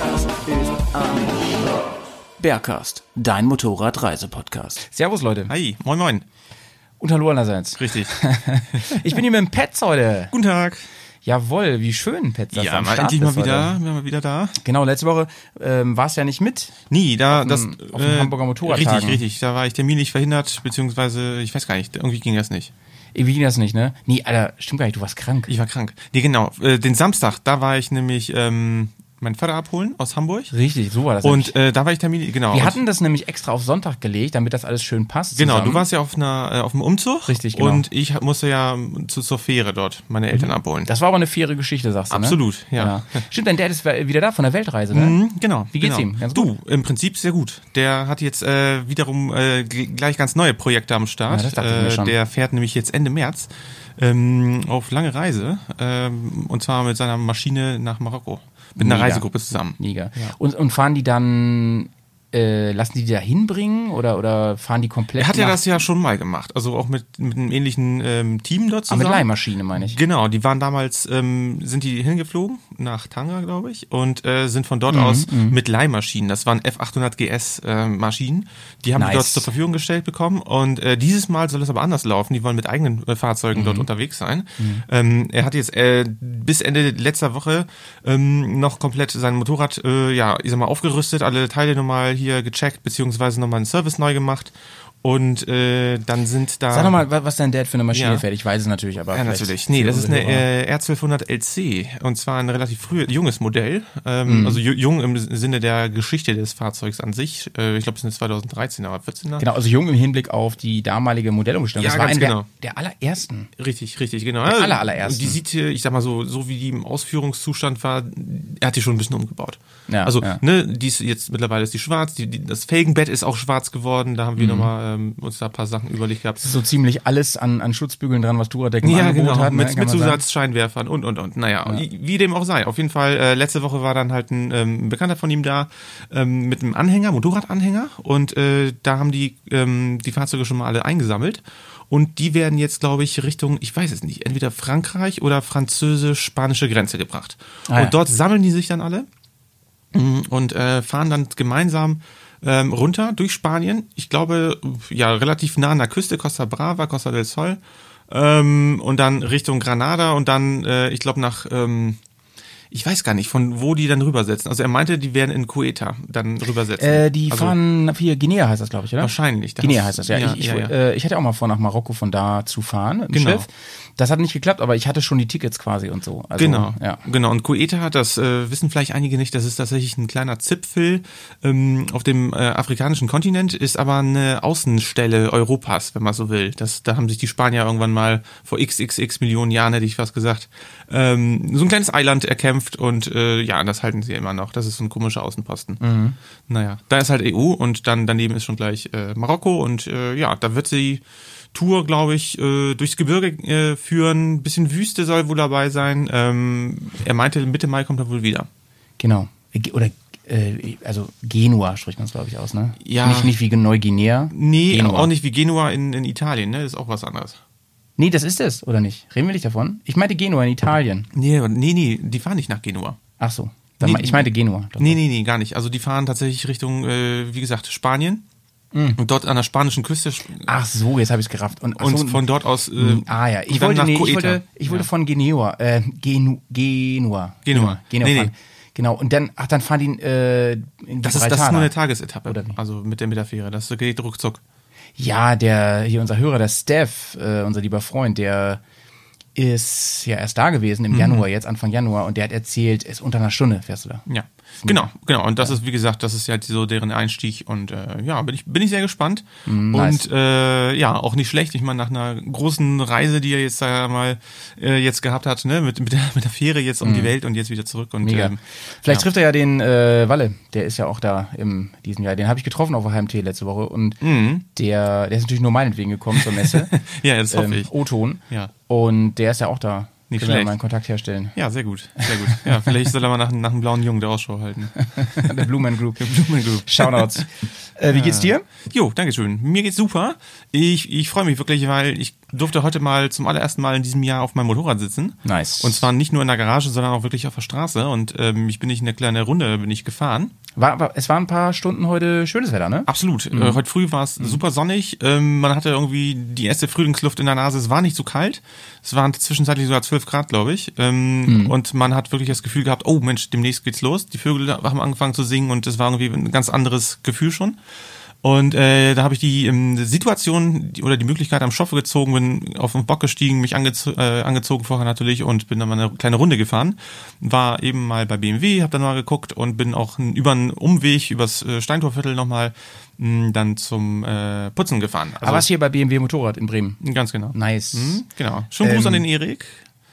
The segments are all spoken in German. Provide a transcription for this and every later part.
Bergkast ist am. Bergcast, dein Motorradreisepodcast. Servus Leute. Hi, moin moin. Und hallo allerseits. Richtig. Ich bin hier mit dem Pets heute. Guten Tag. Jawohl, wie schön, du Ja, am mal Start endlich mal wieder, wir mal wieder da. Genau, letzte Woche ähm, warst du ja nicht mit. Nie, da das dem- auf dem Hamburger Motorradtagen. Richtig, richtig. Da war ich terminlich verhindert, beziehungsweise ich weiß gar nicht, irgendwie ging das nicht. Wie ging das nicht, ne? Nee, Alter, stimmt gar nicht, du warst krank. Ich war krank. Nee, genau. Äh, den Samstag, da war ich nämlich ähm, meinen Vater abholen aus Hamburg. Richtig, so war das. Und äh, da war ich terminlich, genau. wir hatten das nämlich extra auf Sonntag gelegt, damit das alles schön passt. Genau, zusammen. du warst ja auf einer äh, auf einem Umzug. Richtig, genau. Und ich musste ja zu, zur Fähre dort meine Eltern abholen. Das war aber eine faire Geschichte, sagst du, ne? Absolut, ja. Stimmt, dein Dad ist wieder da von der Weltreise, ne? Mhm, genau. Wie geht's genau. ihm? Ganz du, im Prinzip sehr gut. Der hat jetzt äh, wiederum äh, gleich ganz neue Projekte am Start. Ja, das dachte ich mir äh, schon. Der fährt nämlich jetzt Ende März ähm, auf lange Reise ähm, und zwar mit seiner Maschine nach Marokko. Mit einer Mega. Reisegruppe zusammen. Mega. Und, und fahren die dann, äh, lassen die die da hinbringen oder, oder fahren die komplett Er hat ja das ja schon mal gemacht, also auch mit, mit einem ähnlichen ähm, Team dort Ah, mit zusammen. Leihmaschine, meine ich. Genau, die waren damals, ähm, sind die hingeflogen nach Tanga, glaube ich, und äh, sind von Mhm, dort aus mit Leihmaschinen, das waren F800 GS äh, Maschinen, die haben Nice. die dort zur Verfügung gestellt bekommen und äh, dieses Mal soll es aber anders laufen, die wollen mit eigenen äh, Fahrzeugen Mhm. dort unterwegs sein. Ähm, er hat jetzt äh, bis Ende letzter Woche ähm, noch komplett sein Motorrad, äh, ja, ich sag mal, aufgerüstet, alle Teile nochmal hier gecheckt, beziehungsweise nochmal einen Service neu gemacht und äh, dann sind da... Sag nochmal, wa- was dein Dad für eine Maschine Ja. fährt. Ich weiß es natürlich, aber. Ja, natürlich. Nee, das ist eine äh, R1200 LC und zwar ein relativ früh, junges Modell. Mhm. Ähm, Also ju- jung im Sinne der Geschichte des Fahrzeugs an sich. Äh, ich glaube, es ist eine 2013er oder 14er. Genau, also jung im Hinblick auf die damalige Modellumstellung. Ja, das war einer genau. der, der allerersten. Richtig, richtig, genau. Der Ja, aller, allerersten. Die sieht, äh, ich sag mal so, so wie die im Ausführungszustand war, er hat die schon ein bisschen umgebaut. Ja, also, ja. ne, die ist jetzt mittlerweile ist die schwarz, die, die, das Felgenbett ist auch schwarz geworden, da haben Mhm. wir nochmal ähm, uns da ein paar Sachen überlegt gehabt. Das ist so ziemlich alles an, an Schutzbügeln dran, was Duradec im Ja, Angebot genau, hat. ne, mit. Zusatzscheinwerfern und, und, und. Naja, wie dem auch sei. Auf jeden Fall, äh, letzte Woche war dann halt ein ähm, Bekannter von ihm da ähm, mit einem Anhänger, Motorradanhänger. Und äh, da haben die ähm, die Fahrzeuge schon mal alle eingesammelt. Und die werden jetzt, glaube ich, Richtung, ich weiß es nicht, entweder Frankreich oder französisch-spanische Grenze gebracht. Ah, ja. und dort sammeln die sich dann alle mm, und äh, fahren dann gemeinsam ähm, runter durch Spanien. Ich glaube, ja, relativ nah an der Küste, Costa Brava, Costa del Sol. Ähm, und dann Richtung Granada und dann, äh, ich glaube, nach, ähm, ich weiß gar nicht, von wo die dann rübersetzen. Also er meinte, die werden in Cueta dann rübersetzen. Äh, die also, fahren, hier, Guinea heißt das, glaube ich, oder? Wahrscheinlich. Da Guinea heißt das, ja. ja, ich, ich, ja, ja. Äh, ich hatte auch mal vor, nach Marokko von da zu fahren im Genau. Schiff. Das hat nicht geklappt, aber ich hatte schon die Tickets quasi und so. Also, Genau, Ja. genau. Und Cueta, das äh, wissen vielleicht einige nicht, das ist tatsächlich ein kleiner Zipfel ähm, auf dem äh, afrikanischen Kontinent, ist aber eine Außenstelle Europas, wenn man so will. Das, da haben sich die Spanier irgendwann mal vor xxx Millionen Jahren, hätte ich fast gesagt, ähm, so ein kleines Eiland erkämpft und äh, ja, das halten sie immer noch. Das ist so ein komischer Außenposten. Mhm. Naja, da ist halt EU und dann daneben ist schon gleich äh, Marokko und äh, ja, da wird sie Tour, glaube ich, äh, durchs Gebirge äh, führen. Ein bisschen Wüste soll wohl dabei sein. Ähm, er meinte, Mitte Mai kommt er wohl wieder. Genau. Ge- Oder, äh, also Genua spricht man es, glaube ich, aus, ne? Ja. Nicht, nicht wie Neuguinea. Nee, Genua. auch nicht wie Genua in, in Italien, ne? Das ist auch was anderes. Nee, das ist es, oder nicht? Reden wir nicht davon? Ich meinte Genua in Italien. Nee, nee, nee, die fahren nicht nach Genua. Ach so. Nee, ich meinte Genua. Doch. Nee, nee, nee, gar nicht. Also die fahren tatsächlich Richtung, äh, wie gesagt, Spanien. Und dort an der spanischen Küste. Ach so, jetzt habe ich es gerafft. Und, und so, von dort aus. Äh, Ah ja, ich wollte, nee, ich wollte, ich wollte Ja. von Genua, äh, Genu, Genua. Genua. Genua Nee, nee. Genau, und dann, ach, dann fahren die äh, in Das ist, das ist nur eine Tagesetappe. Oder wie? Also mit der, mit der Fähre. Das geht ruckzuck. Ja, der, hier unser Hörer, der Steph, äh, unser lieber Freund, der ist ja erst da gewesen Mhm. im Januar, jetzt Anfang Januar, und der hat erzählt, es ist unter einer Stunde fährst du da. Ja. Genau, genau. Und das ist, wie gesagt, das ist ja so deren Einstieg. Und äh, ja, bin ich, bin ich sehr gespannt. Mm, nice. Und äh, ja, auch nicht schlecht. Ich meine, nach einer großen Reise, die er jetzt da mal äh, jetzt gehabt hat, ne, mit, mit, der, mit der Fähre jetzt um die Welt und jetzt wieder zurück. Und. Mega. ähm, Vielleicht ja. trifft er ja den äh, Walle, der ist ja auch da im diesem Jahr. Den habe ich getroffen auf der HMT letzte Woche und der, der ist natürlich nur meinetwegen gekommen zur Messe. Mhm. Ja, das hoffe ähm, ich. O-Ton. Ja. Und der ist ja auch da. Nicht Können wir mal einen Kontakt herstellen. Ja, sehr gut, sehr gut. Ja, vielleicht soll er mal nach, nach einem blauen Jungen der Ausschau halten. der Blumen Group. Blumen Group. Shoutouts. äh, wie geht's dir? Jo, dankeschön. Mir geht's super. Ich, ich freue mich wirklich, weil ich durfte heute mal zum allerersten Mal in diesem Jahr auf meinem Motorrad sitzen. Nice. Und zwar nicht nur in der Garage, sondern auch wirklich auf der Straße. Und ähm, ich bin nicht eine kleine Runde, bin ich gefahren. War, war, es waren ein paar Stunden heute schönes Wetter, ne? Absolut. Äh, heute früh war es super sonnig. Ähm, man hatte irgendwie die erste Frühlingsluft in der Nase. Es war nicht so kalt. Es waren zwischenzeitlich sogar 12 Grad, glaube ich. Ähm, Und man hat wirklich das Gefühl gehabt, oh Mensch, demnächst geht's los. Die Vögel haben angefangen zu singen und es war irgendwie ein ganz anderes Gefühl schon. Und äh, da habe ich die ähm, Situation die, oder die Möglichkeit am Schopfe gezogen, bin auf den Bock gestiegen, mich angezo äh, angezogen vorher natürlich und bin dann mal eine kleine Runde gefahren. War eben mal bei BMW, habe dann mal geguckt und bin auch über einen Umweg, übers äh, Steintorviertel nochmal mh, dann zum äh, Putzen gefahren. Also, Aber was hier bei BMW Motorrad in Bremen. Ganz genau. Nice. Mhm, genau. Schönen Gruß Ähm, an den Erik.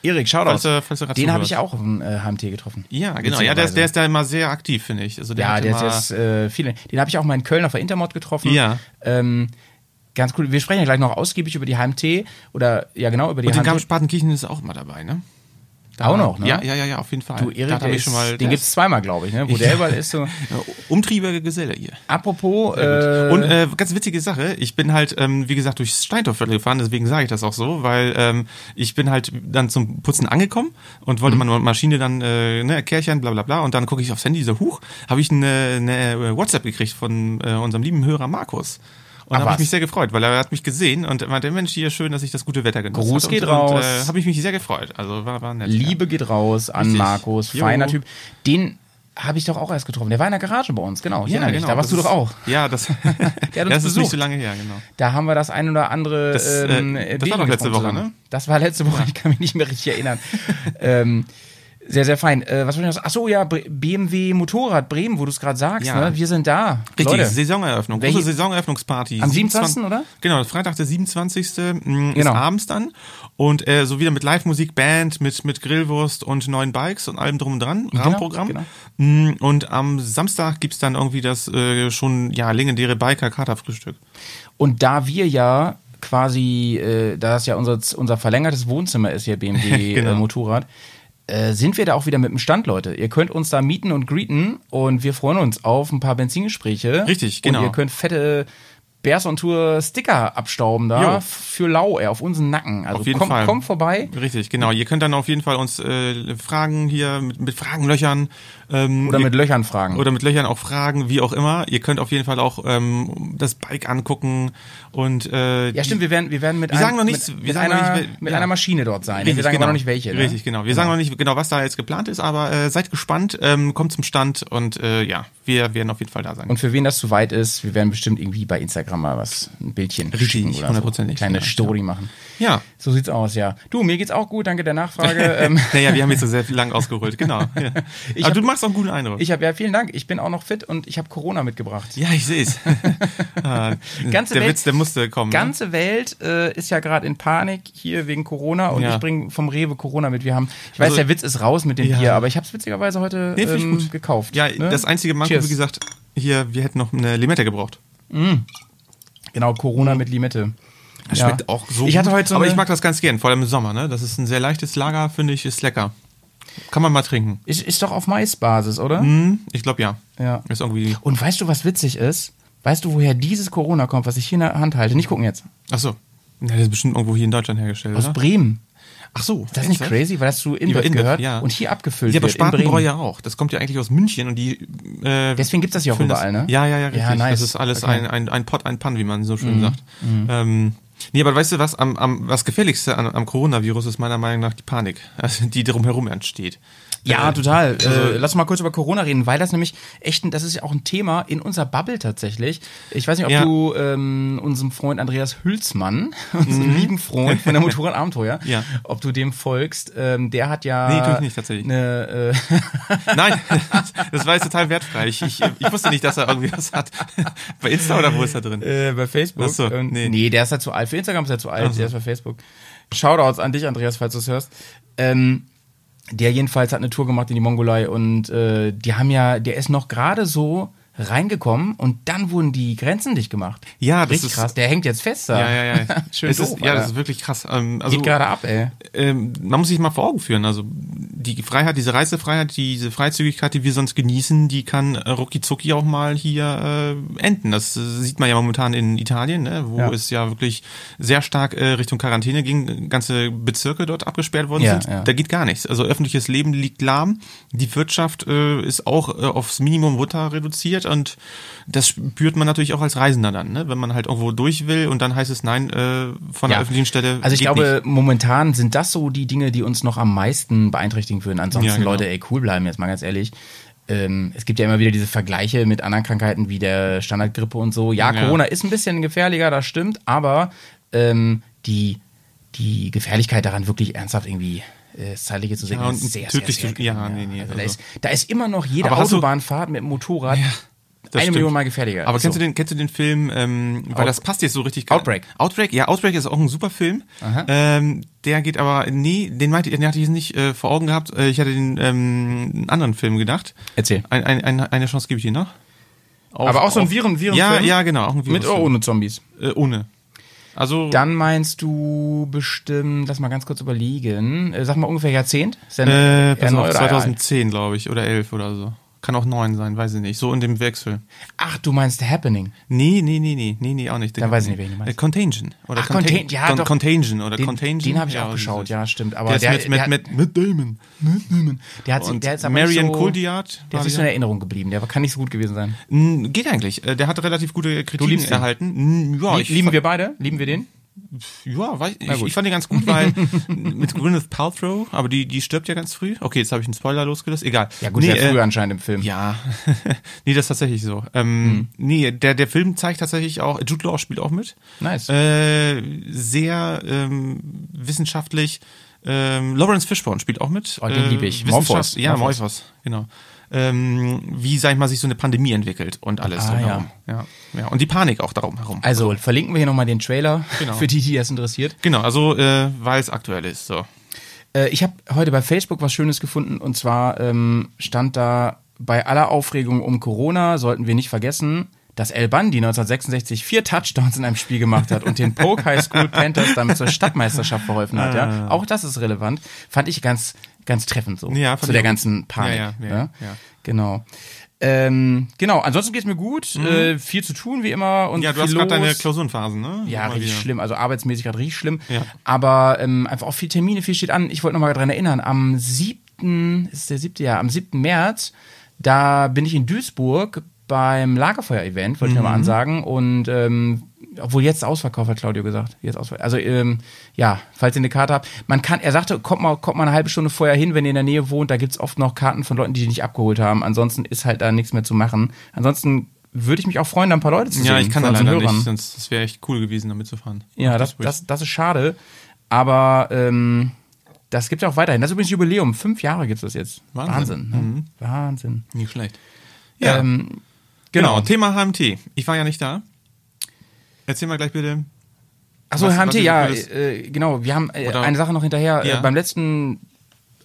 Erik, Shoutouts. Falls Den habe ich auch auf dem äh, HMT getroffen. Ja, genau. Ja, der ist, der ist da immer sehr aktiv, finde ich. Also der Ja, der, immer, der ist äh, viele. Den habe ich auch mal in Köln auf der Intermod getroffen. Ja. Ähm, ganz cool. Wir sprechen ja gleich noch ausgiebig über die HMT oder ja genau über die und den HMT. Garmisch-Partenkirchen ist auch mal dabei, ne? Auch noch, ne? Ja, ja, ja, ja, auf jeden Fall. Du, Erik, Da der ist, schon mal, den der gibt's zweimal, glaube ich, ne? Wo der überall ist so. Ja, umtriebige Geselle hier. Apropos, äh, Und äh, ganz witzige Sache, ich bin halt, ähm, wie gesagt, durchs Steintorviertel gefahren, deswegen sage ich das auch so, weil ähm, ich bin halt dann zum Putzen angekommen und Mhm. wollte meine Maschine dann, äh, ne, Kärchen, bla bla bla, und dann gucke ich aufs Handy, so, huch, habe ich eine, eine WhatsApp gekriegt von äh, unserem lieben Hörer Markus. Und da habe ich mich sehr gefreut, weil er hat mich gesehen und meinte, Mensch, hier schön, dass ich das gute Wetter genossen Gruß hat. geht und, raus. Und, äh, habe ich mich sehr gefreut. Also war, war nett. Liebe geht raus an Richtig. Markus, Jo. feiner Typ. Den habe ich doch auch erst getroffen. Der war in der Garage bei uns, genau. Ich Ja, erinnere mich. genau. Da warst du das doch ist- auch. Ja, das, das ist nicht so lange her, genau. Da haben wir das ein oder andere. Das, äh, ähm, das war doch letzte Woche, zusammen. ne? Das war letzte Woche, ich kann mich nicht mehr richtig erinnern. ähm, sehr, sehr fein. Äh, was wollte ich noch sagen? Achso, ja, BMW Motorrad Bremen, wo du es gerade sagst. Ja. Ne? Wir sind da. Richtig, Leute, Saisoneröffnung. Welche- Große Saisoneröffnungsparty. Am 27., oder? Genau, Freitag der 27. mh, ist Genau. abends dann. Und äh, so wieder mit Live-Musik, Band, mit, mit Grillwurst und neuen Bikes und allem drum und dran. Rahmenprogramm. genau. Mh, Und am Samstag gibt's dann irgendwie das äh, schon ja legendäre Biker-Katerfrühstück. Und da wir ja quasi, äh, da das ja unser, unser verlängertes Wohnzimmer ist, hier BMW Genau. äh, Motorrad, äh, sind wir da auch wieder mit dem Stand, Leute. Ihr könnt uns da mieten und greeten und wir freuen uns auf ein paar Benzingespräche. Richtig, genau. Und ihr könnt fette Bears on Tour Sticker abstauben da Jo. für lau, ey, auf unseren Nacken. Also Auf jeden kommt, Fall. kommt vorbei. Richtig, genau. Ihr könnt dann auf jeden Fall uns äh, Fragen hier mit, mit Fragenlöchern ähm, Oder mit Löchern fragen. oder mit Löchern auch fragen, wie auch immer. Ihr könnt auf jeden Fall auch ähm, das Bike angucken und äh, ja, stimmt, wir werden, wir werden mit, Wir einem- sagen noch nichts, mit, wir mit, sagen noch einer, nicht, wel- mit ja. einer Maschine dort sein. Richtig, wir sagen genau. noch nicht welche. Ne? Richtig, genau. Wir sagen noch nicht genau, was da jetzt geplant ist, aber äh, seid gespannt, ähm, kommt zum Stand und äh, ja, wir werden auf jeden Fall da sein. Und für wen das zu weit ist, wir werden bestimmt irgendwie bei Instagram mal was, ein Bildchen Richtig, oder so. hundertprozentig, Kleine ja, Story machen. ja. So sieht's aus, ja. Du, mir geht's auch gut, danke der Nachfrage. ähm, Naja, wir haben jetzt so sehr viel lang ausgeholt, genau. Ja. Aber du machst auch einen guten Eindruck. ich habe ja vielen Dank, ich bin auch noch fit und ich habe Corona mitgebracht. ja, ich sehe es. ah, Ganze der Welt- Witz, der musste kommen. ne? Ganze Welt äh, ist ja gerade in Panik hier wegen Corona und Ja. ich bringe vom Rewe Corona mit. Wir haben, ich weiß, Also- der Witz ist raus mit dem Ja. Bier, aber ich habe es witzigerweise heute Nee, ähm, gut. gekauft. ja, ne? das einzige Manko, Cheers. wie gesagt, hier, wir hätten noch eine Limette gebraucht. Genau, Corona mit Limette. Das Ja. schmeckt auch so Ich hatte heute so Aber ich mag das ganz gern, vor allem im Sommer. Ne? Das ist ein sehr leichtes Lager, finde ich, ist lecker. Kann man mal trinken. Ist, ist doch auf Maisbasis, oder? Hm, ich glaube ja. Ja. Ist irgendwie. Und weißt du, was witzig ist? Weißt du, woher dieses Corona kommt, was ich hier in der Hand halte? Nicht gucken jetzt. Ach so. Ja, das ist bestimmt irgendwo hier in Deutschland hergestellt, Aus oder? Bremen. Ach so. Das ist nicht ernsthaft? crazy, weil das zu InBev InBev, gehört ja. und hier abgefüllt Ja, aber wird in Spatenbräu Bremen. ja auch. Das kommt ja eigentlich aus München und die. Äh, Deswegen gibt's das hier auch überall, ne? Ja, ja, ja, richtig. Ja, nice. Das ist alles Okay. Mhm. ein, ein, ein Pot, ein Pan, wie man so schön sagt. Ähm, nee, aber weißt du was? Am, am, was Gefährlichste an, am Coronavirus ist meiner Meinung nach die Panik, also die drumherum entsteht. Ja, Äh, total. Also, äh, lass uns mal kurz über Corona reden, weil das nämlich echt, ein- das ist ja auch ein Thema in unserer Bubble tatsächlich. Ich weiß nicht, ob Ja. du ähm, unserem Freund Andreas Hülsmann, unserem lieben Freund von der Motorradabenteuer, Ja. ob du dem folgst. Ähm, der hat ja Nee, tu ich nicht, tatsächlich. Eine, äh, Nein, das war jetzt total wertfrei. Ich, ich, ich wusste nicht, dass er irgendwie was hat. Bei Insta oder wo ist er drin? äh, bei Facebook. Ach so, nee. nee, der ist halt zu alt. Für Instagram ist er zu alt, der ist bei Facebook. Shoutouts an dich, Andreas, falls du es hörst. Ähm, der jedenfalls hat eine Tour gemacht in die Mongolei und äh, die haben ja, der ist noch gerade so reingekommen und dann wurden die Grenzen dicht gemacht. Ja, das Richtig ist- krass. Der hängt jetzt fest da. Ja, ja, ja. Schön es doof, ist, ja, das ist wirklich krass. Ähm, also, Geht gerade ab, ey. ähm, man muss sich mal vor Augen führen. Also die Freiheit, diese Reisefreiheit, diese Freizügigkeit, die wir sonst genießen, die kann äh, rucki zucki auch mal hier äh, enden. Das äh, sieht man ja momentan in Italien, ne, wo Ja. es ja wirklich sehr stark äh, Richtung Quarantäne ging, ganze Bezirke dort abgesperrt worden Ja, sind. ja. Da geht gar nichts. Also öffentliches Leben liegt lahm. Die Wirtschaft äh, ist auch äh, aufs Minimum runter reduziert und das spürt man natürlich auch als Reisender dann, ne? wenn man halt irgendwo durch will und dann heißt es nein äh, von der öffentlichen Stelle. Also ich glaube, nicht. momentan sind das so die Dinge, die uns noch am meisten beeinträchtigen würden. Ansonsten, Ja, genau. Leute, ey, cool bleiben, jetzt mal ganz ehrlich. Ähm, es gibt ja immer wieder diese Vergleiche mit anderen Krankheiten wie der Standardgrippe und so. Ja, Ja. Corona ist ein bisschen gefährlicher, das stimmt, aber ähm, die, die Gefährlichkeit daran wirklich ernsthaft irgendwie äh, zeitliche zu sehen, Ja, ist sehr, tödlich sehr, sehr zu- ja, nee, nee, Also da, also- ist, da ist immer noch jede du- Autobahnfahrt mit dem Motorrad Das eine stimmt. Million Mal gefährlicher. Aber Ist kennst, so. du den, kennst du den Film, ähm, weil Out- das passt jetzt so richtig. Outbreak. Outbreak, ja, Outbreak ist auch ein super Film. Aha. Ähm, der geht aber, nee, den meinte den hatte ich jetzt nicht äh, vor Augen gehabt. Äh, ich hatte den ähm, einen anderen Film gedacht. Erzähl. Ein, ein, eine, eine Chance gebe ich dir noch. Auf- Aber auch so ein Viren, Viren Ja, ja, genau, auch ein Mit oder ohne Zombies? Äh, ohne. Also Dann meinst du bestimmt, lass mal ganz kurz überlegen, äh, sag mal ungefähr Jahrzehnt? Ist äh, pass auf, oder alt? 2010, glaube ich, oder 11 oder so. Kann auch 9 sein, weiß ich nicht. So in dem Wechsel. Ach, du meinst The Happening. Nee, nee, nee, nee, nee, nee, auch nicht. Dann weiß ich nicht, welchen du meinst. Äh, Contagion. Oder Ach, Contagion, ja, Con doch. Contagion oder Den, Contagion. den habe ich Ja, auch geschaut, ja, stimmt. Aber Der ist der, mit, der, mit, hat- mit, mit Damon. der hat, sich- der ist aber Marion so, Cotillard Der ist nicht so in Erinnerung geblieben. Der kann nicht so gut gewesen sein. Geht eigentlich. Äh, Der hat relativ gute Kritiken erhalten. Ja, Lieben wir beide? Lieben wir den? Ja, weiß, ich, ich fand den ganz gut, weil mit Gwyneth Paltrow, aber die, die stirbt ja ganz früh. Okay, jetzt habe ich einen Spoiler losgelöst. Egal. Ja gut, nee, sehr früh äh, anscheinend im Film. Ja, nee, das ist tatsächlich so. Ähm, Nee, der, der Film zeigt tatsächlich auch, Jude Law spielt auch mit. Nice. Äh, sehr ähm, wissenschaftlich. Ähm, Lawrence Fishburne spielt auch mit. Oh, den Äh, lieb ich. Wissenschaft- Morphos. Ja. Morphos, genau. Ähm, wie, sag ich mal, sich so eine Pandemie entwickelt und alles Ah, drumherum. Ja. ja. Und die Panik auch darum herum. Also, verlinken wir hier nochmal den Trailer Genau. für die, die das interessiert. Genau, also äh, weil es aktuell ist. So. Äh, ich habe heute bei Facebook was Schönes gefunden und zwar ähm, stand da bei aller Aufregung um Corona sollten wir nicht vergessen, dass El Bandi 1966 vier Touchdowns in einem Spiel gemacht hat und den Polk High School Panthers damit zur Stadtmeisterschaft verholfen hat. Ja, auch das ist relevant. Fand ich ganz, ganz treffend so Ja, zu ich der ganzen. Panik. Ja, ja, ja, ja. Genau. Ähm, genau. Ansonsten geht's mir gut. Äh, viel zu tun wie immer und Mhm. Ja, du hast gerade deine. Klausurenphasen, ne? Ja, Immer richtig wieder. schlimm. Also arbeitsmäßig gerade richtig schlimm. Ja. Aber ähm, einfach auch viel Termine, viel steht an. Ich wollte nochmal dran erinnern, am 7. ist der 7. Jahr, am 7. März, da bin ich in Duisburg beim Lagerfeuer-Event, wollte ich Mhm. nochmal ansagen. Und ähm, obwohl jetzt ausverkauft, hat Claudio gesagt. Jetzt ausverkauft. Also ähm, ja, falls ihr eine Karte habt. Man kann, er sagte, kommt mal, kommt mal eine halbe Stunde vorher hin, wenn ihr in der Nähe wohnt. Da gibt's oft noch Karten von Leuten, die die nicht abgeholt haben. Ansonsten ist halt da nichts mehr zu machen. Ansonsten würde ich mich auch freuen, da ein paar Leute zu sehen. Ja, ich kann da leider Hörern. nicht, sonst das wäre echt cool gewesen, damit zu fahren. Ja, das, das, das ist schade. Aber ähm, das gibt ja auch weiterhin. Das ist übrigens Jubiläum. Fünf Jahre gibt es das jetzt. Wahnsinn. Wahnsinn. ne? Wahnsinn. nicht schlecht. Ja, Ähm, genau. genau. Thema HMT. Ich war ja nicht da. Erzähl mal gleich bitte. Achso, was- HMT, ja, äh, genau. Wir haben äh, eine Sache noch hinterher. Ja. Äh, beim letzten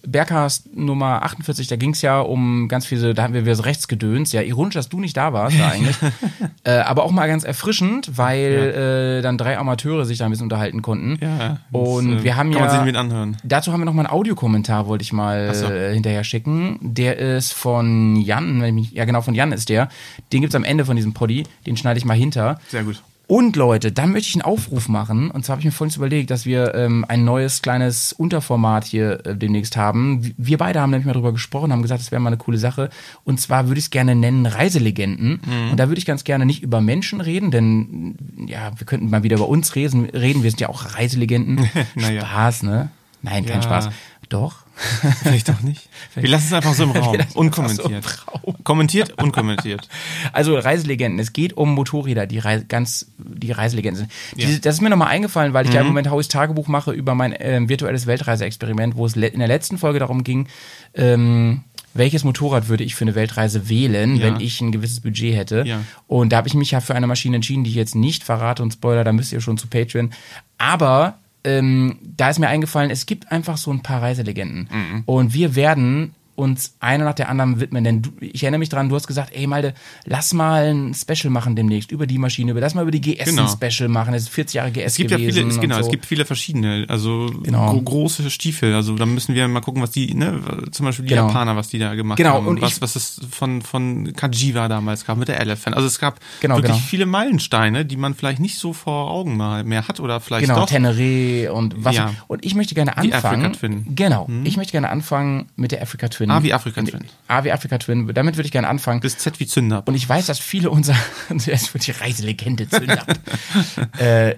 Berghast Nummer 48, da ging es ja um ganz viele, da hatten wir wieder so Rechtsgedöns. Ja, ironisch, dass du nicht da warst, da eigentlich. äh, aber auch mal ganz erfrischend, weil äh, dann drei Amateure sich da ein bisschen unterhalten konnten. Ja. Und das, äh, wir haben kann ja. man sich mit anhören. Dazu haben wir noch mal einen Audiokommentar, wollte ich mal so. äh, hinterher schicken. Der ist von Jan, ja genau, von Jan ist der. Den gibt's am Ende von diesem Poddy, den schneide ich mal hinter. Sehr gut. Und Leute, dann möchte ich einen Aufruf machen. Und zwar habe ich mir vorhin überlegt, dass wir ähm, ein neues kleines Unterformat hier äh, demnächst haben. Wir beide haben nämlich mal drüber gesprochen, haben gesagt, das wäre mal eine coole Sache. Und zwar würde ich es gerne nennen Reiselegenden. Mhm. Und da würde ich ganz gerne nicht über Menschen reden, denn ja, wir könnten mal wieder über uns reden. reden. Wir sind ja auch Reiselegenden. Naja. Spaß, ne? Nein, kein Ja. Spaß. Doch. Vielleicht auch nicht. Wir lassen es einfach so im Raum. Unkommentiert. so im Raum. Kommentiert, unkommentiert. Also Reiselegenden. Es geht um Motorräder, die Reise, ganz die Reiselegenden sind. Ja. Das ist mir nochmal eingefallen, weil ich ja im Moment Hauis Tagebuch mache über mein ähm, virtuelles Weltreiseexperiment, wo es in der letzten Folge darum ging, ähm, welches Motorrad würde ich für eine Weltreise wählen, Ja. wenn ich ein gewisses Budget hätte. Ja. Und da habe ich mich ja für eine Maschine entschieden, die ich jetzt nicht verrate und Spoiler, da müsst ihr schon zu Patreon. Aber ähm, da ist mir eingefallen, es gibt einfach so ein paar Reiselegenden. Mhm. Und wir werden uns eine nach der anderen widmen. Denn du, ich erinnere mich dran, du hast gesagt, ey Malde, lass mal ein Special machen demnächst über die Maschine, über lass mal über die GS Genau. ein Special machen. Es ist 40 Jahre GS Es gibt ja gewesen. viele, es, und genau, so. es gibt viele verschiedene, also Genau. gro große Stiefel. Also da müssen wir mal gucken, was die, ne, zum Beispiel die Genau. Japaner, was die da gemacht Genau, haben. und was, ich- was es von, von Kajiva damals gab mit der Elephant. Also es gab Genau, wirklich genau. viele Meilensteine, die man vielleicht nicht so vor Augen mal mehr hat oder vielleicht Genau, doch. Teneré und was. Ja. Und ich möchte gerne Die anfangen. Africa Twin. Genau. Ich möchte gerne anfangen mit der Africa Twin. A wie Africa Twin. A wie Africa Twin. Damit würde ich gerne anfangen. Bis Z wie Zünder. Und ich weiß, dass viele unserer, es wird die Reiselegende Zünder. äh,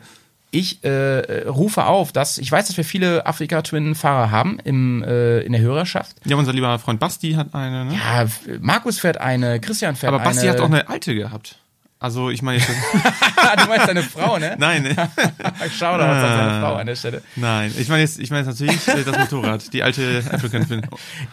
ich äh, rufe auf, dass ich weiß, dass wir viele Afrika Twin Fahrer haben im, äh, in der Hörerschaft. Ja, unser lieber Freund Basti hat eine, ne? Ja, Markus fährt eine, Christian fährt Aber eine. Basti hat auch eine alte gehabt. Also ich meine, jetzt- du meinst deine Frau, ne? nein, ne? Schau da was an seine Frau an der Stelle. nein. Ich meine jetzt, ich meine jetzt natürlich äh, das Motorrad, die alte African Twin.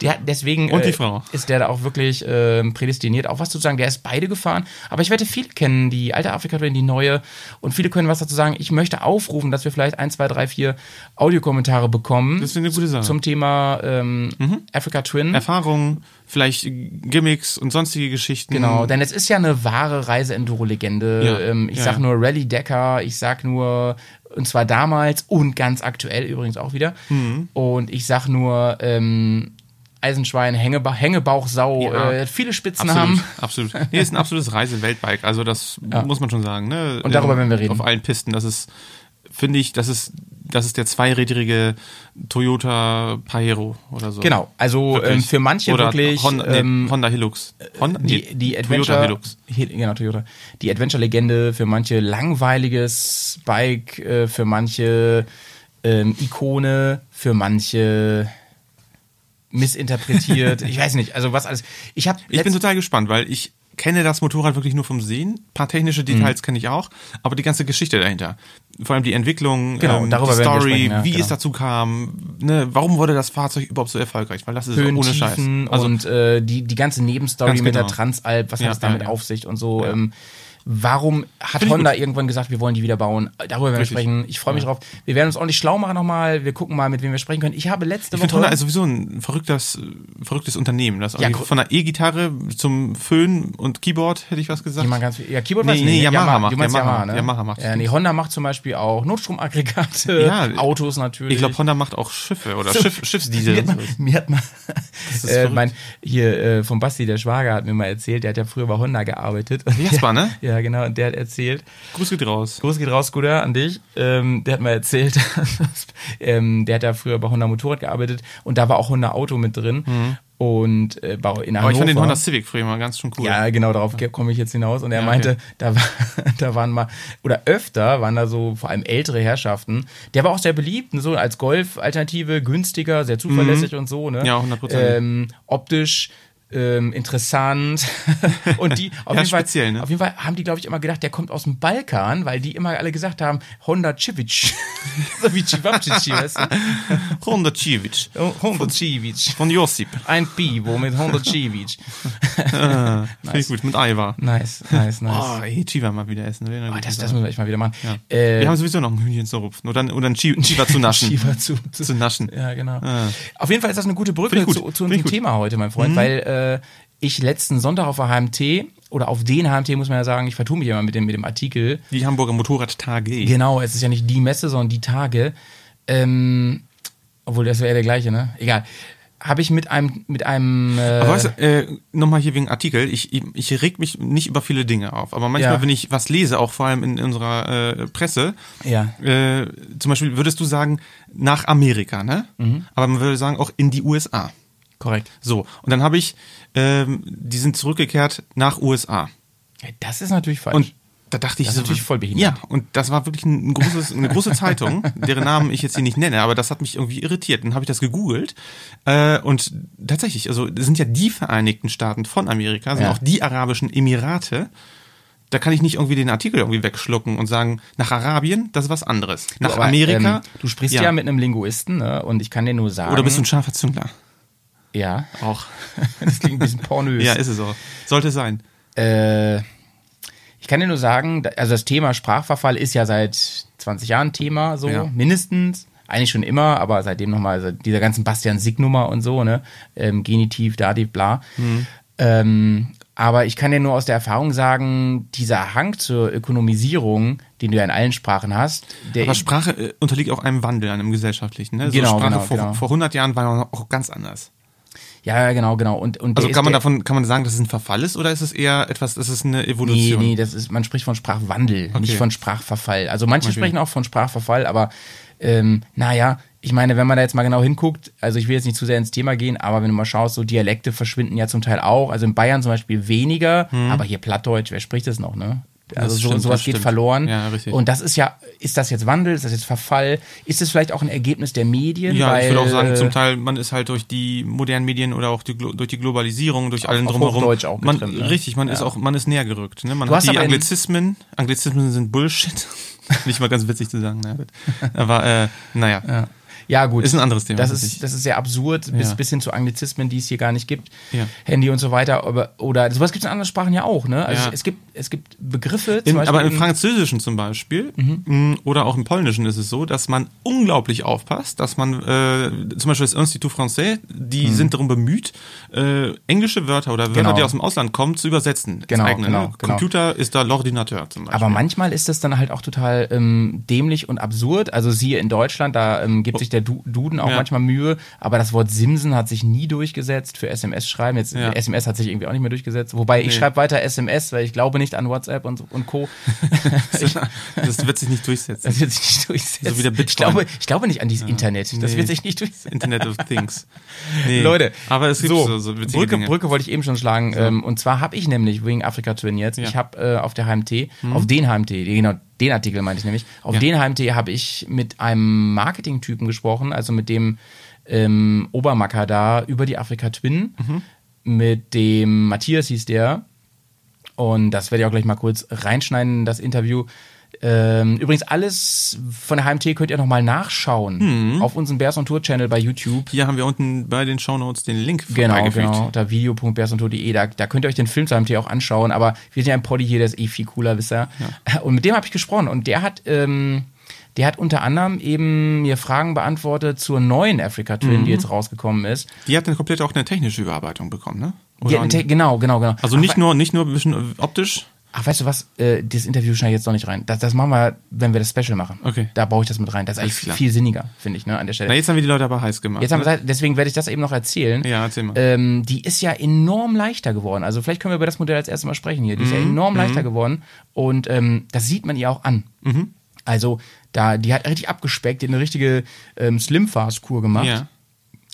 Der, deswegen Und die äh, Frau. ist der da auch wirklich ähm, prädestiniert, auch was zu sagen. Der ist beide gefahren, aber ich werde viele kennen, die alte Afrika Twin, die neue. Und viele können was dazu sagen. Ich möchte aufrufen, dass wir vielleicht ein, zwei, drei, vier Audiokommentare bekommen. Das wäre eine gute Sache. Zum Thema ähm, Mhm. Africa Twin. Erfahrungen, vielleicht Gimmicks und sonstige Geschichten. Genau, denn es ist ja eine wahre Reise-Enduro-Legende. Ja, Ähm, ich ja, sag ja. nur Rally Decker, ich sag nur, und zwar damals und ganz aktuell übrigens auch wieder. Mhm. Und ich sag nur ähm, Eisenschwein, Hängeba Ja. Hängebauchsau, äh, viele Spitzen Absolut, haben. absolut. Nee, ist ein absolutes Reise-Weltbike. Also das muss man schon sagen. Ne? Und darüber werden wir reden. Auf allen Pisten. Das ist, finde ich, das ist, das ist der zweirädrige Toyota Pajero oder so. Genau, also ähm, für manche oder wirklich Honda, nee, ähm, Honda Hilux. Honda, die, nee, die Toyota Adventure, Hilux. Hi- genau, Toyota. Die Adventure-Legende für manche langweiliges Bike, äh, für manche ähm, Ikone, für manche missinterpretiert. ich weiß nicht, also was alles. Ich habe Ich bin total gespannt, weil ich kenne das Motorrad wirklich nur vom Sehen. Ein paar technische Details Mhm. kenne ich auch, aber die ganze Geschichte dahinter. Vor allem die Entwicklung, Genau, ähm, die Story, ja, wie genau. es dazu kam, ne, warum wurde das Fahrzeug überhaupt so erfolgreich? Weil das ist Höhen, ohne Scheiß. Also und äh, die, die ganze Nebenstory Ganz mit der genau. Transalp, was Ja, hat es damit ja. auf sich und so. Ähm, warum hat Find Honda irgendwann gesagt, wir wollen die wieder bauen? Darüber werden wir Richtig. sprechen. Ich freue mich drauf. Wir werden uns ordentlich schlau machen nochmal. Wir gucken mal, mit wem wir sprechen können. Ich habe letzte ich Woche... Honda ist sowieso ein verrücktes, verrücktes Unternehmen. Das Ja, von der E-Gitarre zum Föhn und Keyboard, hätte ich was gesagt. Ganz. Ja, Keyboard Nee, weiß nee, nicht. Yamaha macht, Du meinst Yamaha. Yamaha, ne? Yamaha macht. Ja, nee, Honda macht zum Beispiel auch Notstromaggregate, Ja, Autos natürlich. ich glaube, Honda macht auch Schiffe oder So. Schiff, mir Schiffsdiesel. hat, mal, mir hat ist äh, mein, hier äh, vom Basti, der Schwager, hat mir mal erzählt, der hat ja früher bei Honda gearbeitet. Jasper, ne? Ja, genau, und der hat erzählt, Gruß geht raus. Gruß geht raus, Scooter, an dich. Ähm, der hat mal erzählt, ähm, der hat ja früher bei Honda Motorrad gearbeitet und da war auch Honda Auto mit drin. Und äh, bei- in Hannover. Mhm. Aber ich fand den Honda Civic früher mal ganz schon cool. Ja, genau, darauf komme ich jetzt hinaus. Und er Ja, meinte, okay. da, war, da waren mal, oder öfter waren da so vor allem ältere Herrschaften. Der war auch sehr beliebt, ne, so als Golf-Alternative, günstiger, sehr zuverlässig und so. Ne? Mhm. Ja, 100%. Ähm, optisch ähm, interessant. und die, auf, Ja, jeden Fall, ne? auf jeden Fall haben die, glaube ich, immer gedacht, der kommt aus dem Balkan, weil die immer alle gesagt haben, Honda Civic. so wie Civapcici, weißt du? Honda Civic. Honda Civic. Von Josip. Ein Pivo mit Honda Civic. Ah, Finde ich gut, mit Aiwa. Nice, nice, nice. Oh, ey, Chiva mal wieder essen. Ah, gute das, das müssen wir echt mal wieder machen. wir Äh, haben sowieso noch ein Hühnchen zu rupfen. Oder, oder ein Chi- Chiva zu naschen. Shiva zu, zu, zu naschen. Ja, genau. Ah. Auf jeden Fall ist das eine gute Brücke gut. zu, zu unserem. Mhm. Thema heute, mein Freund, weil äh, ich letzten Sonntag auf der HMT oder auf den HMT muss man ja sagen, ich vertue mich immer mit dem, mit dem Artikel. Die Hamburger Motorradtage. Genau, es ist ja nicht die Messe, sondern die Tage. Ähm, obwohl, das wäre der gleiche, ne? Egal. Habe ich mit einem, mit einem. Äh, Aber weißt du, äh, nochmal hier wegen Artikel, ich, ich, ich reg mich nicht über viele Dinge auf, aber manchmal, Ja. wenn ich was lese, auch vor allem in unserer äh, Presse, Ja. äh, zum Beispiel würdest du sagen, nach Amerika, ne? Mhm. Aber man würde sagen, auch in die USA. Korrekt. So, und dann habe ich, ähm, die sind zurückgekehrt nach USA. Ja, das ist natürlich falsch. Und da dachte ich, Das ist natürlich voll behindert. Ja, und das war wirklich ein, großes, eine große Zeitung, deren Namen ich jetzt hier nicht nenne, aber das hat mich irgendwie irritiert. Dann habe ich das gegoogelt äh, und tatsächlich, also sind ja die Vereinigten Staaten von Amerika, sind Ja. auch die Arabischen Emirate. Da kann ich nicht irgendwie den Artikel irgendwie wegschlucken und sagen, nach Arabien, das ist was anderes. Nach Aber, Amerika. Ähm, du sprichst ja. mit einem Linguisten, ne? Und ich kann dir nur sagen. Oder bist du ein scharfer Züngler? Ja. Auch. Das klingt ein bisschen pornös. Ja, ist es auch. Sollte sein. Äh, ich kann dir nur sagen, also das Thema Sprachverfall ist ja seit 20 Jahren Thema, so Ja. mindestens. Eigentlich schon immer, aber seitdem nochmal also dieser ganzen Bastian Sick-Nummer und so, ne? Ähm, Genitiv, Dativ, bla. Mhm. Ähm, aber ich kann dir nur aus der Erfahrung sagen, dieser Hang zur Ökonomisierung, den du ja in allen Sprachen hast, der Aber Sprache äh, unterliegt auch einem Wandel, einem gesellschaftlichen. Ne? Genau, so Sprache genau, vor, genau. vor 100 Jahren war auch ganz anders. Ja genau, genau. Und, und Also kann man davon, kann man sagen, dass es ein Verfall ist oder ist es eher etwas, ist eine Nee, Evolution? nee, das ist, man spricht von Sprachwandel, nicht von Sprachverfall. Also manche Okay. sprechen auch von Sprachverfall, aber ähm, naja, ich meine, wenn man da jetzt mal genau hinguckt, also ich will jetzt nicht zu sehr ins Thema gehen, aber wenn du mal schaust, so Dialekte verschwinden ja zum Teil auch. Also in Bayern zum Beispiel weniger, aber hier Plattdeutsch, wer spricht das noch, ne? Also Das so, stimmt, sowas das geht stimmt. verloren. Ja, richtig. Und das ist ja, ist das jetzt Wandel, ist das jetzt Verfall? Ist es vielleicht auch ein Ergebnis der Medien? Ja, weil, ich würde auch sagen, äh, zum Teil, man ist halt durch die modernen Medien oder auch die, durch die Globalisierung, durch allen drumherum. Auch man, getrimmt, ne? Richtig, man ist auch, man ist näher gerückt. Ne? Man Du hat hast die Anglizismen. Anglizismen sind Bullshit. Nicht mal ganz witzig zu sagen, gut. Aber äh, naja. Ja. Ja, gut. Ist ein anderes Thema, Das ist, das ist sehr absurd, bis, Ja. bis hin zu Anglizismen, die es hier gar nicht gibt. Ja. Handy und so weiter. Aber, oder sowas gibt es in anderen Sprachen ja auch. Ne? Also Ja. es, gibt, es gibt Begriffe, zum In, Beispiel aber im Französischen zum Beispiel mh, oder auch im Polnischen ist es so, dass man unglaublich aufpasst, dass man äh, zum Beispiel das Institut Français, die sind darum bemüht, äh, englische Wörter oder Wörter, Genau. die aus dem Ausland kommen, zu übersetzen. Genau, eigene, genau, ne? genau. Computer ist da l'ordinateur zum Beispiel. aber manchmal ist das dann halt auch total ähm, dämlich und absurd. Also siehe in Deutschland, da ähm, gibt sich der du Duden auch Ja. manchmal Mühe, aber das Wort Simsen hat sich nie durchgesetzt für SMS-Schreiben. Jetzt Ja. SMS hat sich irgendwie auch nicht mehr durchgesetzt. Wobei ich Nee. schreibe weiter SMS, weil ich glaube nicht an WhatsApp und, und Co. das wird sich nicht durchsetzen. Das wird sich nicht durchsetzen. So wie der Bitcoin. Ich glaube, ich glaube nicht an dieses Internet. Das Nee. wird sich nicht durchsetzen. Internet of Things. Nee. Leute, aber es gibt so, so, so Brücke, Dinge. Brücke wollte ich eben schon schlagen. Ähm, und zwar habe ich nämlich wegen Afrika Twin jetzt, Ja. Mhm. ich habe äh, auf der HMT, auf den HMT, genau, den Artikel meinte ich nämlich, auf Ja. den HMT habe ich mit einem Marketing-Typen gesprochen, also mit dem ähm, Obermacker da über die Afrika Twin, Mhm. mit dem Matthias hieß der. Und das werde ich auch gleich mal kurz reinschneiden, das Interview. Ähm, übrigens, alles von der HMT könnt ihr nochmal nachschauen Mhm. auf unserem Bears on Tour Channel bei YouTube. Hier haben wir unten bei den Shownotes den Link Genau, genau. Unter video.bersonto.de, da, da könnt ihr euch den Film zu HMT auch anschauen, aber wir sind ja ein Poddy hier, der ist eh viel cooler, wisst ihr. Und mit dem habe ich gesprochen und der hat, ähm, der hat unter anderem eben mir Fragen beantwortet zur neuen Africa Twin, Mhm. die jetzt rausgekommen ist. Die hat dann komplett auch eine technische Überarbeitung bekommen, ne? Te- genau, genau, genau. also nicht nur, nicht nur ein bisschen optisch. Ach, weißt du was? Äh, das Interview schneide ich jetzt noch nicht rein. Das, das machen wir, wenn wir das Special machen. Okay. Da baue ich das mit rein. Das ist eigentlich viel sinniger, finde ich, ne, an der Stelle. Na, jetzt haben wir die Leute aber heiß gemacht. Jetzt haben wir ne? Zeit, deswegen werde ich das eben noch erzählen. Ja, erzähl mal. Ähm, die ist ja enorm leichter geworden. Also vielleicht können wir über das Modell als erstes Mal sprechen hier. Die ist Mhm. ja enorm leichter geworden und ähm, das sieht man ihr auch an. Mhm. Also da, die hat richtig abgespeckt, die hat eine richtige ähm, Slim-Fast-Kur gemacht. Ja.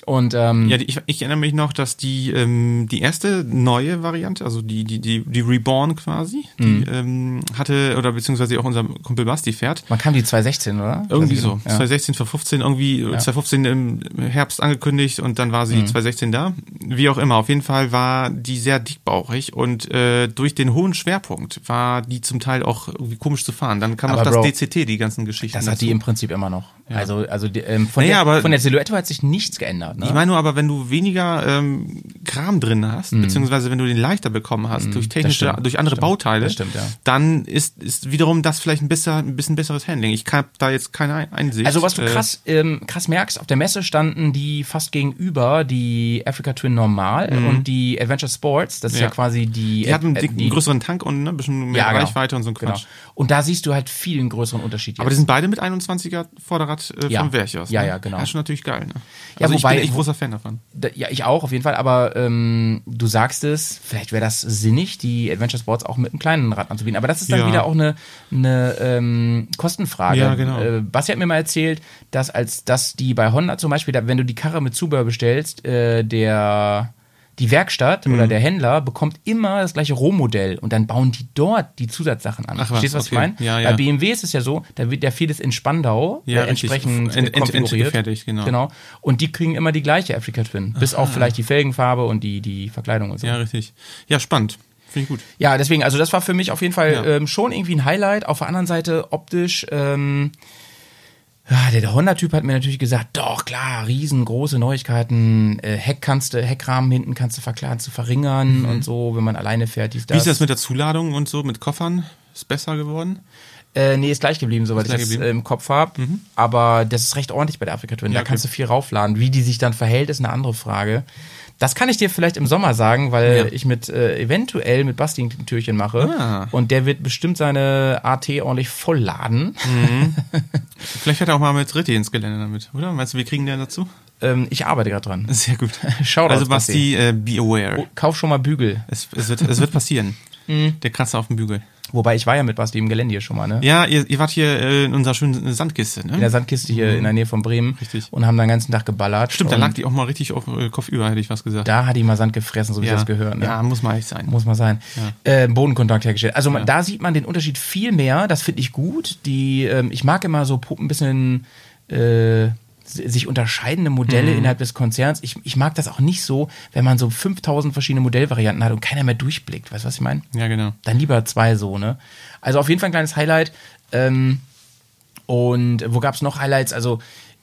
Und ähm, Ja, ich, ich erinnere mich noch, dass die ähm, die erste neue Variante, also die die die, die Reborn quasi, die Mhm. ähm, hatte oder beziehungsweise auch unser Kumpel Basti fährt. man kam die 2016, oder? Irgendwie so. Ja. 2016, 2015, irgendwie 2015 im Herbst angekündigt und dann war Mhm. sie 2016 da. Wie auch immer, auf jeden Fall war die sehr dickbauchig und äh, durch den hohen Schwerpunkt war die zum Teil auch irgendwie komisch zu fahren. Dann kam Aber noch das Bro, DCT, die ganzen Geschichten. Das hat dazu. die im Prinzip immer noch. Also, also die, ähm, von, Naja, der, von der Silhouette hat sich nichts geändert. Ne? Ich meine nur aber, wenn du weniger ähm, Kram drin hast, beziehungsweise wenn du den leichter bekommen hast durch technische, durch andere stimmt, Bauteile, stimmt, ja. dann ist, ist wiederum das vielleicht ein, besser, ein bisschen besseres Handling. Ich habe da jetzt keine Ein- Einsicht. Also was du Äh, krass, ähm, krass merkst, auf der Messe standen die fast gegenüber, die Africa Twin Normal und die Adventure Sports. Das ist ja. Ja. quasi die... Die hat einen, äh, die- größeren Tank und ne, ein bisschen mehr ja, genau. Reichweite und so ein Genau. Quatsch. Und da siehst du halt viel einen größeren Unterschied jetzt. Aber die sind beide mit 21er Vorderrad äh, Ja. vom. Ja, ne? ja, genau. Das ist schon natürlich geil. Ne? Ja, Also ich bin echt großer Fan davon. Da- Ja, ich auch, auf jeden Fall, aber ähm, du sagst es, vielleicht wäre das sinnig, die Adventure Sports auch mit einem kleinen Rad anzubieten. Aber das ist dann Ja. wieder auch eine, eine ähm, Kostenfrage. Ja, genau. Äh, Basti hat mir mal erzählt, dass als dass die bei Honda zum Beispiel, da, wenn du die Karre mit Zubehör bestellst, äh, der die Werkstatt oder der Händler bekommt immer das gleiche Rohmodell und dann bauen die dort die Zusatzsachen an. Ach Verstehst du, was okay. ich meine? Ja, ja. Bei BMW ist es ja so, da wird ja vieles in Spandau Ja, äh, entsprechend Ent- ent- konfiguriert. entfertigt, genau. genau. Und die kriegen immer die gleiche Africa Twin, bis auf vielleicht die Felgenfarbe und die, die Verkleidung und so. Ja, richtig. Ja, spannend. Finde ich gut. Ja, deswegen, also das war für mich auf jeden Fall Ja. ähm, schon irgendwie ein Highlight. Auf der anderen Seite optisch, ähm, ja, der, Honda-Typ hat mir natürlich gesagt, doch klar, riesengroße Neuigkeiten, äh, Heck kannst du, Heckrahmen hinten kannst du verklaren, zu verringern und so, wenn man alleine fährt, dies, das. Mhm. Wie ist das mit der Zuladung und so, mit Koffern? Ist besser geworden? Äh, nee, ist gleich geblieben, soweit ich das äh, im Kopf habe. Aber das ist recht ordentlich bei der Afrika Twin. Ja, da kannst okay. du viel raufladen. Wie die sich dann verhält, ist eine andere Frage. Das kann ich dir vielleicht im Sommer sagen, weil Ja. ich mit äh, eventuell mit Basti ein Türchen mache. Ah. Und der wird bestimmt seine AT ordentlich vollladen. Vielleicht fährt er auch mal mit Ritti ins Gelände damit, oder? Meinst du, wir kriegen den dazu? Ähm, ich arbeite gerade dran. Sehr gut. Shoutouts, also Basti, äh, be aware. Oh, kauf schon mal Bügel. Es, es, wird, es wird passieren. Mhm. Der Kratzer auf dem Bügel. Wobei ich war ja mit Basti im Gelände hier schon mal, ne? Ja, ihr, ihr wart hier äh, in unserer schönen Sandkiste, ne? In der Sandkiste hier in der Nähe von Bremen. Richtig. Und haben dann den ganzen Tag geballert. Stimmt, da lag die auch mal richtig auf äh, kopfüber, hätte ich was gesagt. Da hat die mal Sand gefressen, so wie ja. das gehört. Ne? Ja, muss mal echt sein. Muss mal sein. Äh, Bodenkontakt hergestellt. Also man, da sieht man den Unterschied viel mehr. Das finde ich gut. Die, ähm, ich mag immer so ein bisschen äh, sich unterscheidende Modelle innerhalb des Konzerns. Ich, ich mag das auch nicht so, wenn man so 5000 verschiedene Modellvarianten hat und keiner mehr durchblickt. Weißt du, was ich meine? Ja, genau. Dann lieber zwei so, ne? Also auf jeden Fall ein kleines Highlight. Ähm, und wo gab's noch Highlights? Also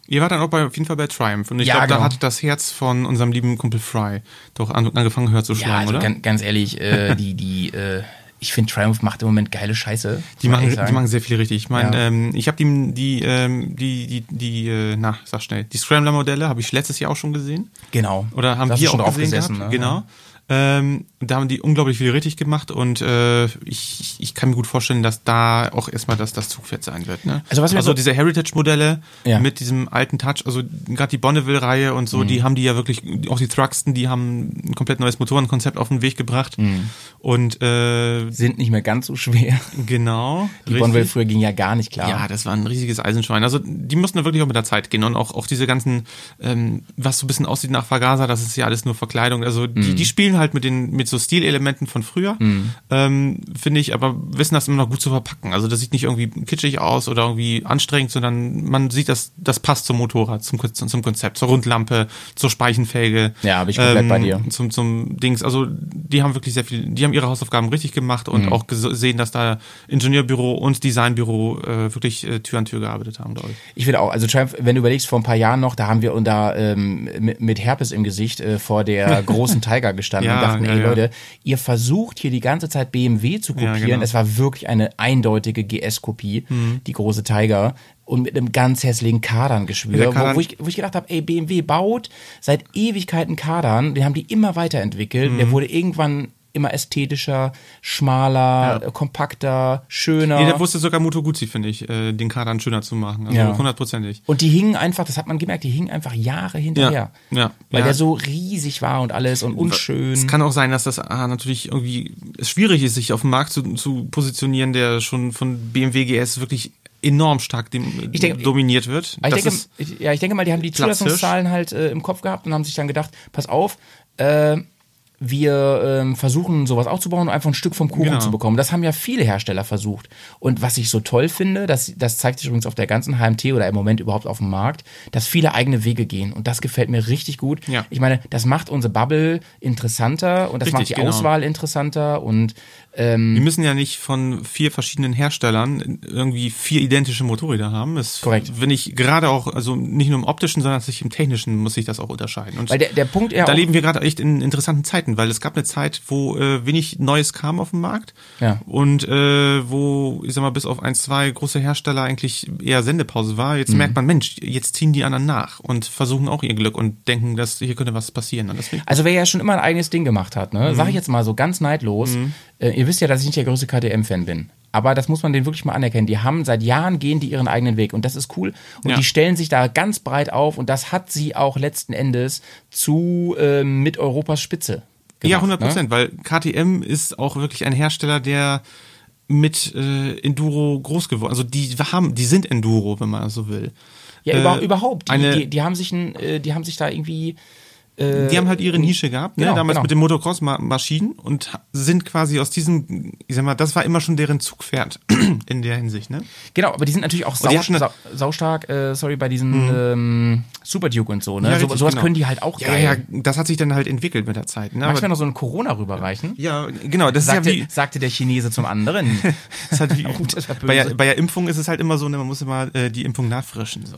Ihr wart dann auch bei, auf jeden Fall bei Triumph. Und ich Ja, glaube, genau. da hat das Herz von unserem lieben Kumpel Fry doch an, angefangen höher zu ja, schlagen, also oder? ganz, ganz ehrlich, äh, die, die, äh, ich finde Triumph macht im Moment geile Scheiße. Die machen, die machen sehr viel richtig. Ich meine, Ja. ähm, ich habe die, die, ähm, die, die, die, äh, na, sag schnell, die Scrambler-Modelle habe ich letztes Jahr auch schon gesehen. Genau. Oder haben Da hast wir auch gesehen gesessen, gehabt? ne? Genau. Ähm, da haben die unglaublich viel richtig gemacht und äh, ich, ich kann mir gut vorstellen, dass da auch erstmal das, das Zugpferd sein wird. Ne? Also was mir so- diese Heritage-Modelle Ja. Mhm. mit diesem alten Touch, also gerade die Bonneville-Reihe und so, die haben die ja wirklich, auch die Thruxton, die haben ein komplett neues Motorenkonzept auf den Weg gebracht. Mhm. Und äh, Sind nicht mehr ganz so schwer. genau. Die richtig. Bonwell früher ging ja gar nicht klar. Ja, das war ein riesiges Eisenschwein. Also die mussten da wirklich auch mit der Zeit gehen und auch, auch diese ganzen, ähm, was so ein bisschen aussieht nach Vergaser, das ist ja alles nur Verkleidung. Also die, Mhm. die spielen halt mit den mit so Stilelementen von früher, ähm, finde ich, aber wissen das immer noch gut zu verpacken. Also das sieht nicht irgendwie kitschig aus oder irgendwie anstrengend, sondern man sieht, dass das passt zum Motorrad, zum, zum Konzept, zur Rundlampe, zur Speichenfelge. Ja, bin ich komplett bei dir. Zum, zum Dings. Also die haben wirklich sehr viel, die haben ihre Hausaufgaben richtig gemacht Mhm. und auch ges- gesehen, dass da Ingenieurbüro und Designbüro äh, wirklich äh, Tür an Tür gearbeitet haben, glaube ich. Ich finde auch, also Triumph, wenn du überlegst, vor ein paar Jahren noch, da haben wir unter ähm, mit, mit Herpes im Gesicht äh, vor der großen Tiger gestanden Ja, und dachten, ja, ey ja. Leute, ihr versucht hier die ganze Zeit BMW zu kopieren. genau. Es war wirklich eine eindeutige GS-Kopie, Mhm. die große Tiger. Und mit einem ganz hässlichen der Kardan- wo, wo, ich, wo ich gedacht habe, ey, BMW baut seit Ewigkeiten Kardan, den haben die immer weiterentwickelt. Mhm. Der wurde irgendwann immer ästhetischer, schmaler, Ja. kompakter, schöner. Nee, der wusste sogar Moto Guzzi, finde ich, äh, den Kadern schöner zu machen. Also Ja. hundertprozentig. Und die hingen einfach, das hat man gemerkt, die hingen einfach Jahre hinterher. Ja, ja, Weil der so riesig war und alles und unschön. Es kann auch sein, dass das ah, natürlich irgendwie es schwierig ist, sich auf dem Markt zu, zu positionieren, der schon von BMW GS wirklich enorm stark dem, Ich denke- dominiert wird. Ich denke, ja, ich denke mal, die haben die. Zulassungszahlen halt äh, im Kopf gehabt und haben sich dann gedacht, pass auf, äh, wir ähm, versuchen sowas aufzubauen und einfach ein Stück vom Kuchen Genau. zu bekommen. Das haben ja viele Hersteller versucht. Und was ich so toll finde, das, das zeigt sich übrigens auf der ganzen HMT oder im Moment überhaupt auf dem Markt, dass viele eigene Wege gehen. Und das gefällt mir richtig gut. Ja. Ich meine, das macht unsere Bubble interessanter und das Richtig, macht die genau. Auswahl interessanter und ähm, Wir müssen ja nicht von vier verschiedenen Herstellern irgendwie vier identische Motorräder haben. Das Korrekt. Wenn ich gerade auch, also nicht nur im optischen, sondern sich im technischen muss sich das auch unterscheiden. Und weil der, der Punkt ja da leben wir gerade echt in interessanten Zeiten, weil es gab eine Zeit, wo äh, wenig Neues kam auf dem Markt Ja. und äh, wo, ich sag mal, bis auf ein, zwei große Hersteller eigentlich eher Sendepause war. Mhm. Jetzt merkt man, Mensch, jetzt ziehen die anderen nach und versuchen auch ihr Glück und denken, dass hier könnte was passieren. Also wer ja schon immer ein eigenes Ding gemacht hat, ne, sag ich jetzt mal so ganz neidlos, äh, ihr wisst ja, dass ich nicht der größte KTM-Fan bin. Aber das muss man denen wirklich mal anerkennen. Die haben seit Jahren gehen die ihren eigenen Weg und das ist cool. Und Ja. die stellen sich da ganz breit auf und das hat sie auch letzten Endes zu ähm, mit Europas Spitze. Gemacht, ja, 100 Ne? Prozent, weil KTM ist auch wirklich ein Hersteller, der mit äh, Enduro groß geworden. Also die haben, die sind Enduro, wenn man so will. Ja, Äh, über, überhaupt. Die, eine- die, die haben sich ein, äh, die haben sich da irgendwie Äh, Die haben halt ihre Nische gehabt, ne? genau, damals genau. mit den Motocross-Maschinen und sind quasi aus diesem, ich sag mal, das war immer schon deren Zugpferd in der Hinsicht, ne? Genau, aber die sind natürlich auch sau, sau, saustark, äh, sorry, bei diesen ähm, Super Duke und so, ne? Ja, so, sowas genau. können die halt auch Ja, geil. ja, ja, das hat sich dann halt entwickelt mit der Zeit, ne? Magst du mir Aber, noch so einen Corona rüberreichen? ja, genau, das Sagte, ist ja wie, sagte der Chinese zum anderen. das halt wie das bei, der, bei der Impfung ist es halt immer so, ne, man muss immer äh, die Impfung nachfrischen, so.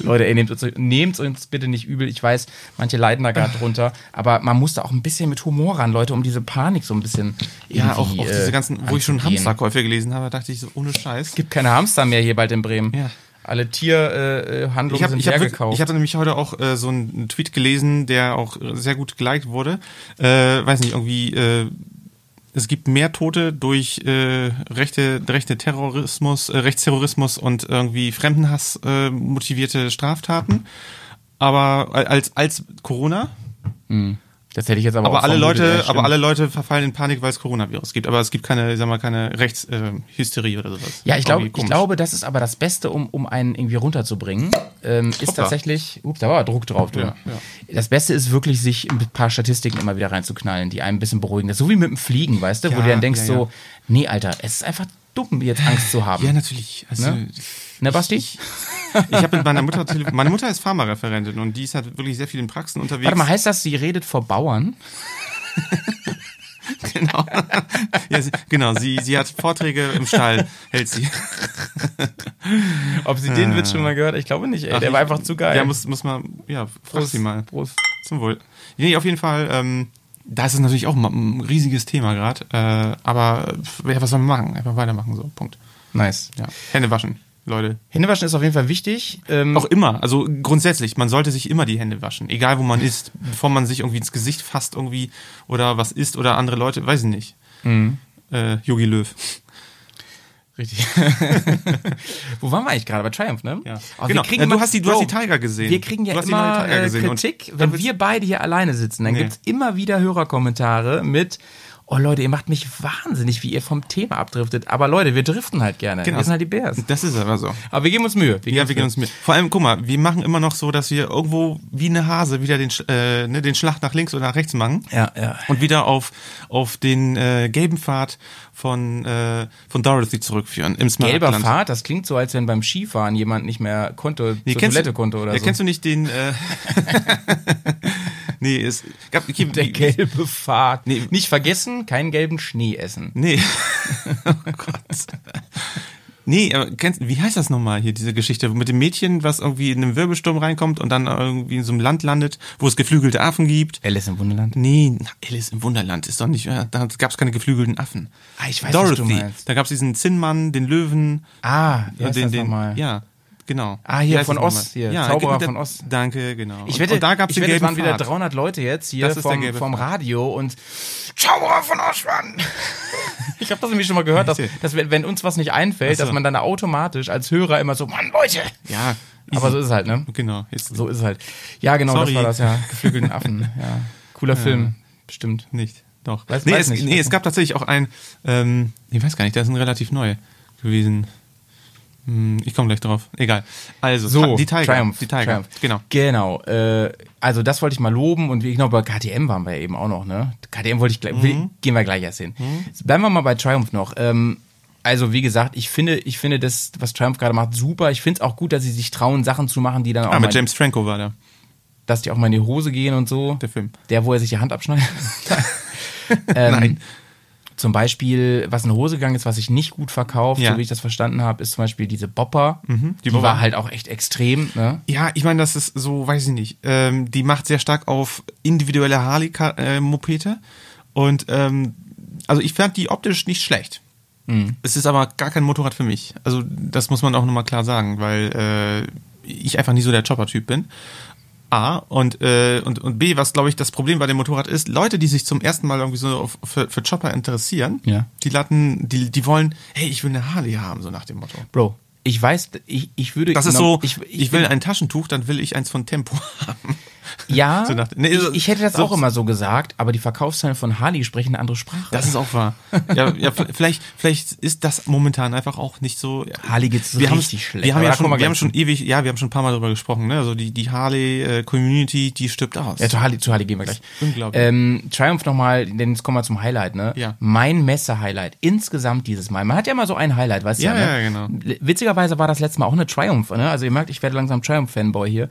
Leute, ey, nehmt uns, nehmt uns bitte nicht übel. Ich weiß, manche leiden da gerade drunter. Aber man muss da auch ein bisschen mit Humor ran, Leute, um diese Panik so ein bisschen Ja, auch, irgendwie, auch diese äh, ganzen, wo ich schon. Hamsterkäufe gelesen habe, dachte ich so, ohne Scheiß. gibt keine Hamster mehr hier bald in Bremen. Ja. Alle Tierhandlungen äh, Ich habe sind ich hab, gekauft. ich hatte nämlich heute auch äh, so einen Tweet gelesen, der auch sehr gut geliked wurde. Äh, weiß nicht, irgendwie, äh, es gibt mehr Tote durch äh, rechte, rechte Terrorismus, äh, Rechtsterrorismus und irgendwie Fremdenhass äh, motivierte Straftaten. Aber als, als Corona. das hätte ich jetzt aber, Aber auch alle ja, Leute, stimmt. aber alle Leute verfallen in Panik, weil es Coronavirus gibt. Aber es gibt keine, sag mal, keine Rechtshysterie äh, oder sowas. Ja, ich glaube, ich glaube, das ist aber das Beste, um, um einen irgendwie runterzubringen, ähm, ist Hoppla. tatsächlich, ups, da war Druck drauf, du. Ja, ja. Das Beste ist wirklich, sich ein paar Statistiken immer wieder reinzuknallen, die einen ein bisschen beruhigen. Das ist so wie mit dem Fliegen, weißt du, wo du dann denkst so, nee, Alter, es ist einfach dumm, jetzt Angst zu haben. Ja, natürlich. Also, Ne? Ne, Basti? Ich habe mit meiner Mutter tele- meine Mutter ist Pharmareferentin und die ist halt wirklich sehr viel in Praxen unterwegs. Warte mal, heißt das, sie redet vor Bauern? genau. ja, sie, genau, sie, sie hat Vorträge im Stall, hält sie. Ob sie den Witz schon mal gehört? Ich glaube nicht, ey. Ach, der war ich- einfach zu geil. Ja, muss, muss man, ja, frag Prost, sie mal. Prost. Zum Wohl. Nee, auf jeden Fall, ähm, da ist es natürlich auch ein riesiges Thema gerade. Äh, aber äh, ja, was soll man machen? Einfach weitermachen, so, Punkt. Nice. Ja. Hände waschen, Leute. Händewaschen ist auf jeden Fall wichtig. Ähm, Auch immer, also grundsätzlich, man sollte sich immer die Hände waschen, egal wo man ist, bevor man sich irgendwie ins Gesicht fasst irgendwie oder was isst oder andere Leute, weiß ich nicht. Mhm. Äh, Yogi Löw. Richtig. Wo waren wir eigentlich gerade? Bei Triumph, ne? Ja. Aber Genau. wir kriegen Ja, du immer- hast die- du hast die Tiger gesehen. Wir kriegen ja immer äh, gesehen und Kritik, da wenn wir beide hier alleine sitzen. Dann Nee. gibt's immer wieder Hörerkommentare mit Oh Leute, ihr macht mich wahnsinnig, wie ihr vom Thema abdriftet. Aber Leute, wir driften halt gerne. Genau. Wir sind halt die Bears. Das ist aber so. Aber wir geben uns Mühe. Ja, wir gehen uns mit. Vor allem, guck mal, wir machen immer noch so, dass wir irgendwo wie eine Hase wieder den, äh, ne, den Schlag nach links oder nach rechts machen. Ja, ja. Und wieder auf, auf den äh, gelben Pfad von, äh, von Dorothy zurückführen. Im Gelber. Pfad, das klingt so, als wenn beim Skifahren jemand nicht mehr konnte, Nee, zur Toilette du, konnte oder ja, so. Kennst du nicht den... Äh, nee, es gab... Okay, Der gelbe Pfad. Nee. Nicht vergessen, keinen gelben Schnee essen. Nee. oh Gott. Nee, aber kennst, wie heißt das nochmal hier, diese Geschichte mit dem Mädchen, was irgendwie in einem Wirbelsturm reinkommt und dann irgendwie in so einem Land landet, wo es geflügelte Affen gibt? Alice im Wunderland? Nee, na, Alice im Wunderland ist doch nicht, ja, da gab es keine geflügelten Affen. Ah, ich weiß, was du Dorothy, meinst. da gab es diesen Zinnmann, den Löwen. Ah, heißt den, den, nochmal? Ja, genau. Ah, hier von nochmal? hier, ja, Zauberer der- von Oz. Danke, genau. Ich Und- wette, und da gab es ich den wette, es waren wieder Pfad. 300 Leute jetzt hier vom, vom Pfad. Radio und Zauberer von Osman. ich habe das nämlich schon mal gehört, dass, dass wenn, uns was nicht einfällt, so. dass man dann automatisch als Hörer immer so, Mann, Leute. Ja, Aber so ist es halt, ne? Genau. Ist So ist es halt. Ja, genau, Sorry. das war das, ja. Geflügelten Affen, ja. Cooler Film, bestimmt. Nicht, doch. Weiß- nee, weiß es, nicht. nee, es gab tatsächlich auch ein, ähm, ich weiß gar nicht, der ist ein relativ neu gewesen. Hm, Ich komme gleich drauf. Egal. Also, So, die Tiger. Triumph. Die Tiger. Triumph. Genau. Genau. Äh, also das wollte ich mal loben und wie genau bei KTM waren wir ja eben auch noch, ne? KTM wollte ich gleich, will, gehen wir gleich erst hin. Bleiben wir mal bei Triumph noch. Ähm, also wie gesagt, ich finde, ich finde das, was Triumph gerade macht, super. Ich finde es auch gut, dass sie sich trauen, Sachen zu machen, die dann auch Ah, mit James Franco war der. dass die auch mal in die Hose gehen und so. Der Film. Der, wo er sich die Hand abschneidet. ähm, Nein. Zum Beispiel, was in die Hose gegangen ist, was sich nicht gut verkauft, Ja. so wie ich das verstanden habe, ist zum Beispiel diese Bopper. die die Bopper. war halt auch echt extrem. Ne? Ja, ich meine, das ist so, weiß ich nicht. Ähm, die macht sehr stark auf individuelle Harley-Mopete. Und ähm, also ich fand die optisch nicht schlecht. Es ist aber gar kein Motorrad für mich. Also das muss man auch nochmal klar sagen, weil äh, ich einfach nie so der Chopper-Typ bin. A und, äh, und, und B, was glaube ich das Problem bei dem Motorrad ist, Leute, die sich zum ersten Mal irgendwie so für, für Chopper interessieren, Ja. die latten, die, die wollen, hey, ich will eine Harley haben, so nach dem Motto. Bro, ich weiß, ich, ich würde. Das ist so, ich, ich, will ein Taschentuch, dann will ich eins von Tempo haben. Ja, So nach- nee, so- ich, ich hätte das so- auch immer so gesagt, aber die Verkaufszahlen von Harley sprechen eine andere Sprache. Das ist auch wahr. Ja, ja, vielleicht, vielleicht ist das momentan einfach auch nicht so. Harley geht's wir richtig schlecht, Wir haben ja schon, wir haben schon ewig, ja, wir haben schon ein paar Mal darüber gesprochen, ne? Also die, die Harley-Community, die stirbt aus. Ja, zu Harley, zu Harley gehen wir gleich. Unglaublich. Ähm, Triumph nochmal, denn jetzt kommen wir zum Highlight, ne? Ja. Mein Messe-Highlight insgesamt dieses Mal. Man hat ja immer so ein Highlight, weißt du Ja, ja, ne? ja, genau. Witzigerweise war das letzte Mal auch eine Triumph, ne? Also ihr merkt, ich werde langsam Triumph-Fanboy hier.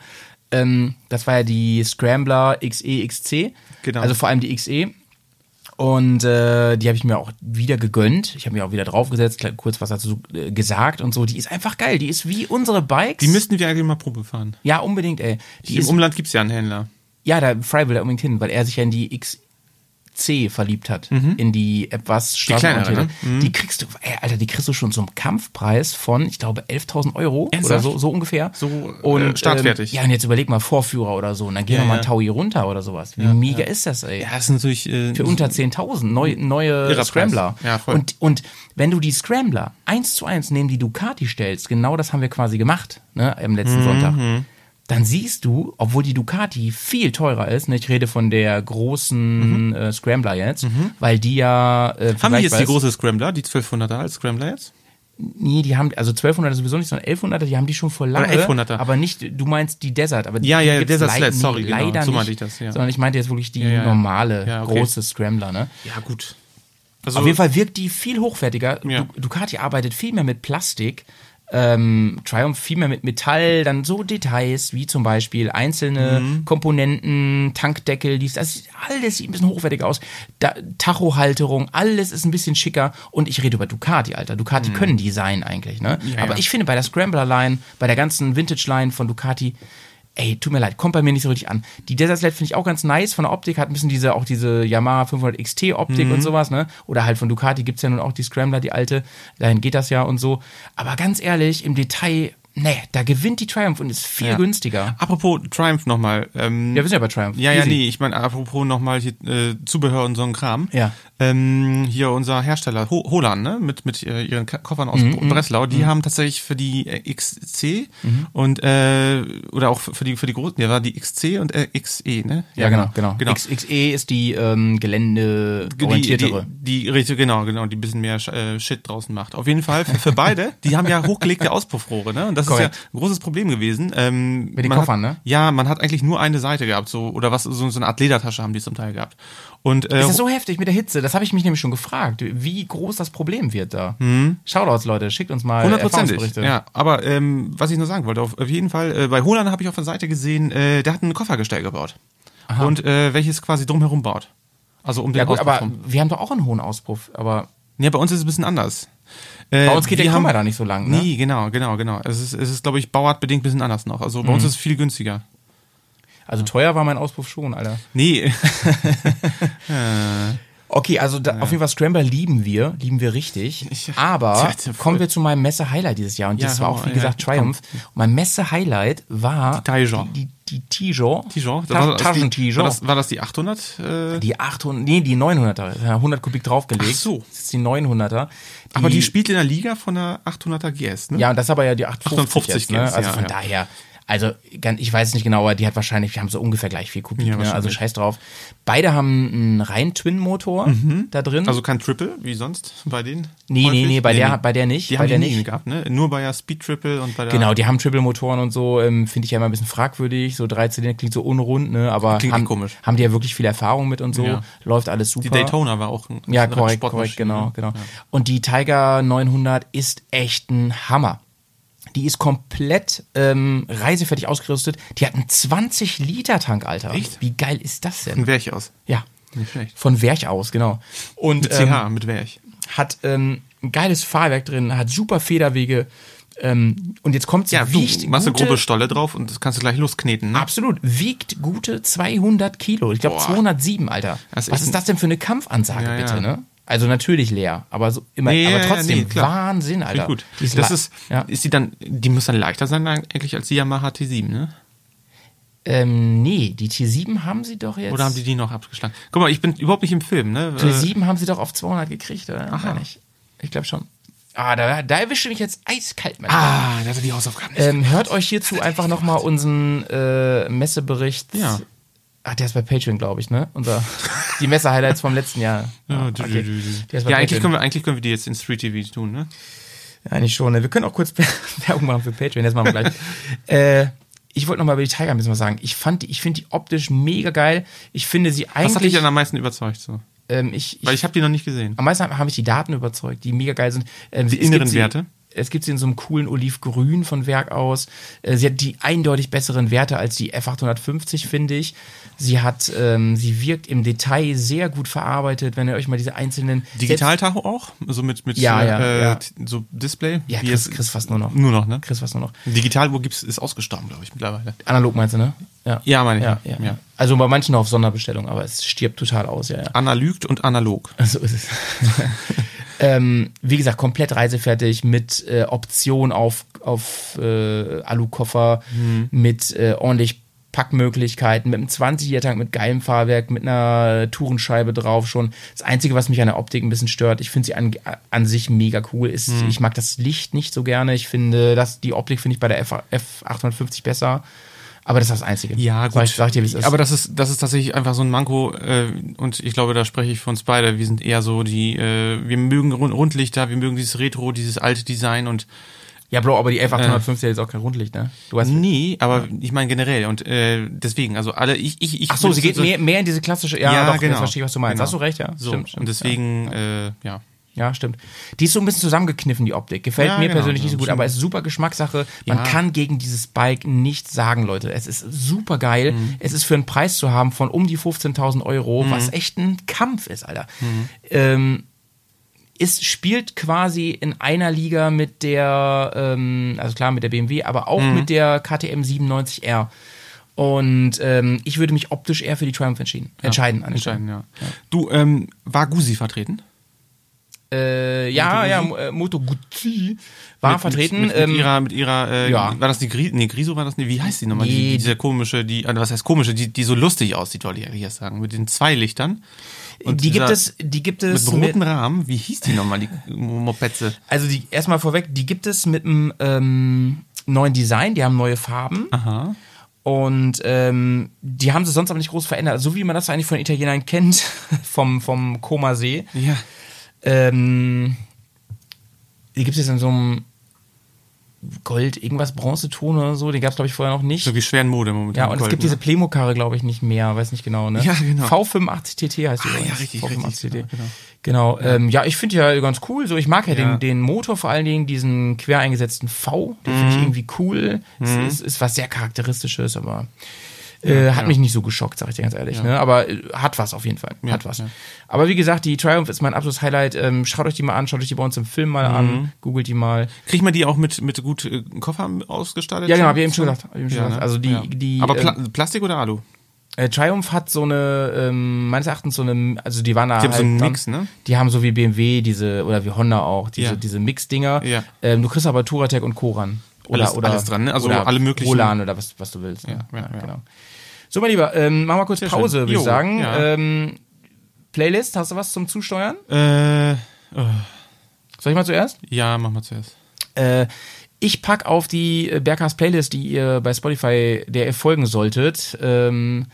Ähm, das war ja die Scrambler XE XC. Genau. Also vor allem die XE. Und äh, die habe ich mir auch wieder gegönnt. Ich habe mir auch wieder draufgesetzt, kurz was dazu äh, gesagt und so. Die ist einfach geil. Die ist wie unsere Bikes. Die müssten wir eigentlich mal Probe fahren. ja, unbedingt, ey. Die Im ist Umland gibt's ja einen Händler. ja, da Fry will da unbedingt hin, weil er sich ja in die XC verliebt hat. In die etwas straßenorientierte. kleinere, ne? Die kriegst du, ey, Alter, die kriegst du schon zum Kampfpreis von, ich glaube, 11.000 Euro oder Ernsthaft? so, so ungefähr. So, äh, startfertig. Ähm, ja, und jetzt überleg mal, Vorführer oder so. Und dann geh Ja, doch mal ja. Taui runter oder sowas. Wie mega ist das, ey? Ja, das ist natürlich. Äh, Für unter 10.000 neu, neue Scrambler. Preis. Ja, voll. Und, und wenn du die Scrambler eins zu eins neben die Ducati stellst, genau das haben wir quasi gemacht, ne, am Mhm, letzten Sonntag, dann siehst du, obwohl die Ducati viel teurer ist, ne, ich rede von der großen äh, Scrambler jetzt, weil die ja äh, Mhm. haben wir jetzt die große Scrambler, die 1200er als Scrambler jetzt? Nee, die haben, also 1200er sowieso nicht, sondern 1100er, die haben die schon vor lange. 1100er. Aber nicht, du meinst die Desert, aber die, Ja, ja, die Desert Sled, sorry, genau, leider so meinte ich das, ja. Sondern ich meinte jetzt wirklich die ja. normale, Ja, okay. große Scrambler, ne? Ja, gut. Also, Auf jeden Fall wirkt die viel hochwertiger. Ja. Du, Ducati arbeitet viel mehr mit Plastik. Ähm, Triumph viel mehr mit Metall, dann so Details wie zum Beispiel einzelne Mhm. Komponenten, Tankdeckel, dies, das alles sieht ein bisschen hochwertiger aus. Da, Tachohalterung, alles ist ein bisschen schicker. Und ich rede über Ducati, Alter. Ducati können Design eigentlich, ne? Mhm. Ja, Aber ja. ich finde bei der Scrambler-Line, bei der ganzen Vintage-Line von Ducati, ey, tut mir leid, kommt bei mir nicht so richtig an. Die Desert Sled finde ich auch ganz nice von der Optik, hat ein bisschen diese, auch diese Yamaha 500 XT Optik Mhm. und sowas, ne? Oder halt von Ducati gibt's ja nun auch die Scrambler, die alte, dahin geht das ja und so. Aber ganz ehrlich, im Detail, ne, da gewinnt die Triumph und ist viel Ja. günstiger. apropos Triumph nochmal. Ähm, Ja, wir sind ja bei Triumph. Ja, ja, Easy. nee, ich meine, apropos nochmal äh, Zubehör und so ein Kram. Ja. Ähm, hier unser Hersteller, Ho Holan, ne, mit, mit äh, ihren Koffern aus Mhm, Breslau, die haben tatsächlich für die äh, XC und, äh, oder auch für die, für die großen, ja, war die XC und äh, XE, ne? Ja, genau, genau. genau. XXE ist die ähm, die, geländeorientiertere. die, die richtig, genau, genau, die ein bisschen mehr äh, Shit draußen macht. Auf jeden Fall für, für beide, die haben ja hochgelegte Auspuffrohre, ne? Und das Korrekt. ist ja ein großes Problem gewesen. Ähm, Mit den Koffern, hat, ne? Ja, man hat eigentlich nur eine Seite gehabt, so oder was, so, so eine Art Ledertasche haben die zum Teil gehabt. Und äh, Ist das so heftig mit der Hitze? Das habe ich mich nämlich schon gefragt, wie groß das Problem wird da. Shoutouts, Leute, schickt uns mal Erfahrungsberichte. ja. Aber ähm, was ich nur sagen wollte, auf, jeden Fall, äh, bei Holan habe ich auf der Seite gesehen, äh, der hat ein Koffergestell gebaut. Und äh, welches quasi drumherum baut. Also um den Ja gut, Auspuff aber rum. wir haben doch auch einen hohen Auspuff, aber Ja, bei uns ist es ein bisschen anders. Äh, bei uns geht der Komma da nicht so lang, ne? Nee, genau, genau, genau. Es ist, es ist glaube ich, bauartbedingt ein bisschen anders noch. Also Mhm. bei uns ist es viel günstiger. Also teuer war mein Auspuff schon, Alter. Nee, Okay, also da, auf jeden Fall Scrambler lieben wir, lieben wir richtig. Ich- aber kommen wir zu meinem Messe-Highlight dieses Jahr. Und Ja, das war auch, wie gesagt, ja, Triumph. Und mein Messe-Highlight war Die Tijon. die, die, die Tijon. Tijon. Ta War das die- Taschen-Tijon. War das, war das die 800? Äh, Die 800, nee, die 900er. Ja, 100 Kubik draufgelegt. Ach so. Das ist die 900er. aber die spielt in der Liga von der 800er GS, ne? Ja, und das ist aber ja die 850 850 jetzt, ne? jetzt, Also ja, von ja. daher, also ich weiß es nicht genau, aber die hat wahrscheinlich, wir haben so ungefähr gleich viel Kubik, Ja, ne? also scheiß drauf. Beide haben einen rein Twin-Motor da drin. Also kein Triple, wie sonst bei denen? nee, nee, häufig? nee, bei der, bei der nicht. Die bei haben der die nie nicht. gehabt, ne? Nur bei der Speed Triple und bei der. Genau, die haben Triple-Motoren und so, ähm, finde ich ja immer ein bisschen fragwürdig. So 13 klingt so unrund, ne? Aber Klingt haben, komisch. haben die ja wirklich viel Erfahrung mit und so. Ja. Läuft alles super. Die Daytona war auch ein Ja, korrekt, korrekt, genau, genau. Und die Tiger 900 ist echt ein Hammer. Die ist komplett ähm, reisefertig ausgerüstet. Die hat einen 20-Liter-Tank, Alter. Echt? Wie geil ist das denn? Ein Werch aus. Ja. Nicht schlecht. Von Werch aus, genau. Und Mit ähm, CH, mit Werch. hat ähm, ein geiles Fahrwerk drin, hat super Federwege. Ähm, und jetzt kommt Ja, du wiegt machst eine gute- grobe Stolle drauf und das kannst du gleich loskneten, ne? Absolut. Wiegt gute 200 Kilo. Ich glaube Boah. 207, Alter. Was ist das denn für eine Kampfansage, Ja, ja. bitte, ne? Also natürlich leer, aber so immer, Nee, aber trotzdem nee. Wahnsinn, Alter. Ich Die gut. Das ist, ja. ist die dann, die muss dann leichter sein eigentlich als die Yamaha T7, ne? ähm, nee, die T7 haben sie doch jetzt. Oder haben die die noch abgeschlagen? Guck mal, ich bin überhaupt nicht im Film, ne? Äh, T7 haben sie doch auf 200 gekriegt, oder? Aha. Meine Ich, ich glaube schon. Ah, da, da erwische mich jetzt eiskalt, mein Ah, da sind die Hausaufgaben. nicht Ähm, hört euch hierzu einfach nochmal unseren äh, Messebericht. Ja. Ach, der ist bei Patreon, glaube ich, ne? Unser, die Messe-Highlights vom letzten Jahr. Ja, okay. du. bei ja eigentlich, können wir, eigentlich können wir die jetzt in Street TV tun, ne? Ja, eigentlich schon. Ne? Wir können auch kurz Werbung machen für Patreon. Das machen wir gleich. äh, ich wollte nochmal über die Tiger ein bisschen was sagen. Ich fand die, ich finde die optisch mega geil. Ich finde sie Was hat dich eigentlich. denn am meisten überzeugt? So? ähm, ich, Weil ich, ich habe die noch nicht gesehen. am meisten haben mich die Daten überzeugt, die mega geil sind. Ähm, Die inneren Werte? Es gibt sie in so einem coolen Olivgrün von Werk aus. Äh, Sie hat die eindeutig besseren Werte als die F850, finde ich. Sie hat, ähm, sie wirkt im Detail sehr gut verarbeitet, wenn ihr euch mal diese einzelnen Digitaltacho auch? So mit, mit Ja, äh, ja, äh, ja. so Display? Ja, Chris, Chris fast nur noch. Nur noch, ne? Chris fast nur noch. Digitaluhr gibt's, ist ausgestorben, glaube ich, mittlerweile. Analog meinst du, ne? Ja, Ja, meine ich. ja, ja, ja. Also bei manchen auf Sonderbestellung, aber es stirbt total aus, ja, ja. Analygt und analog. So ist es. ähm, wie gesagt, komplett reisefertig mit äh, Option auf, auf äh, Alukoffer, mit äh, ordentlich Packmöglichkeiten, mit einem 20-Liter-Tank, mit geilem Fahrwerk, mit einer Tourenscheibe drauf schon. Das Einzige, was mich an der Optik ein bisschen stört, ich finde sie an, an sich mega cool, ist, ich mag das Licht nicht so gerne. Ich finde, dass die Optik finde ich bei der F, F850 besser. Aber das ist das Einzige. Ja, gut. Sag, ich, sag ich dir, wie es ist. Aber das ist, das ist tatsächlich einfach so ein Manko, äh, und ich glaube, da spreche ich für uns beide. Wir sind eher so die, äh, wir mögen Rund Rundlichter, wir mögen dieses Retro, dieses alte Design und ja, Bro, aber die F850 ist jetzt auch kein Rundlicht, ne? Du hast nie, aber ich meine generell und äh, deswegen, also alle, ich, ich, ich. Ach so, sie geht mehr, mehr in diese klassische. Ja, Ja, doch, genau. verstehe ich, was du meinst. Genau. Hast du recht, ja. So, stimmt, stimmt. und deswegen, äh, ja. Ja, stimmt. Die ist so ein bisschen zusammengekniffen, die Optik. Gefällt Ja, mir genau, persönlich nicht so so gut, aber ist super Geschmackssache. Man Ja. kann gegen dieses Bike nichts sagen, Leute. Es ist super geil. Mhm. Es ist für einen Preis zu haben von um die 15.000 Euro, Mhm. was echt ein Kampf ist, Alter. Ähm, es spielt quasi in einer Liga mit der, ähm, also klar mit der BMW, aber auch Mhm. mit der KTM 97R. Und ähm, ich würde mich optisch eher für die Triumph entschieden, entscheiden. der Stelle. Entscheiden, ja. Du, ähm, war Gusi vertreten? Äh, ja, ja, Moto äh, Moto Guzzi war Mit- vertreten. Mit, mit, ähm, mit ihrer, mit ihrer, äh, ja. war das die Gri nee, Griso war das nicht, wie heißt die nochmal? Nee, die, die- diese komische, die, also was heißt komische, die, die so lustig aussieht, wollte ich eigentlich erst sagen, mit den zwei Lichtern. Und die dieser- gibt es, die gibt Mit es roten Rahmen, wie hieß die nochmal, die Mopetze? also die erstmal vorweg, die gibt es mit einem ähm, neuen Design, die haben neue Farben Aha. und ähm, die haben sie sonst aber nicht groß verändert, so wie man das eigentlich von Italienern kennt, vom, vom Koma See. Ja. Ähm, die gibt es jetzt in so einem Gold, irgendwas Bronzeton oder so, den gab es glaube ich vorher noch nicht. So wie schweren Mode momentan. Ja, und es Gold, gibt ne? diese Playmo-Karre, glaube ich, nicht mehr, weiß nicht genau, ne? Ja, genau. V85 TT heißt die Ah, ja, richtig, V85 richtig, TT. genau, genau. Genau, ja, ähm, ja ich finde ja ganz cool, so ich mag ja, Ja. Den, den Motor vor allen Dingen, diesen quer eingesetzten V, den finde Mhm. ich irgendwie cool. Es ist, ist was sehr charakteristisches, aber äh, hat mich nicht so geschockt, sag ich dir ganz ehrlich, ne? Aber äh, hat was auf jeden Fall, hat was. ja. Aber wie gesagt, die Triumph ist mein absolutes Highlight. Ähm, schaut euch die mal an, schaut euch die bei uns im Film mal Mhm. an, googelt die mal. Kriegt man die auch mit, mit gut äh, Koffer ausgestattet? Ja, genau, hab ich eben schon gesagt, eben schon Ja, gesagt. ne? Also die- ja. die, Aber Pla ähm, Plastik oder Alu? Äh, Triumph hat so eine, ähm, meines Erachtens so eine, also die waren da Die haben halt so einen dann- Mix, ne? Die haben so wie BMW diese, oder wie Honda auch, diese, Ja. diese Mix-Dinger. Ja. Ähm, du kriegst aber Touratec und Koran. Oder, Alles- oder, alles dran, ne? Also alle möglichen- Roland oder was, was du willst. ne? Ja, ja, ja. Genau. So, mein Lieber, ähm, machen wir kurz Sehr Pause, würde ich sagen. ja. Ähm, Playlist, hast du was zum Zusteuern? Äh, Soll ich mal zuerst? ja, mach mal zuerst. Äh, ich pack auf die äh, Berghaus Playlist, die ihr bei Spotify, der ihr folgen solltet. Ähm,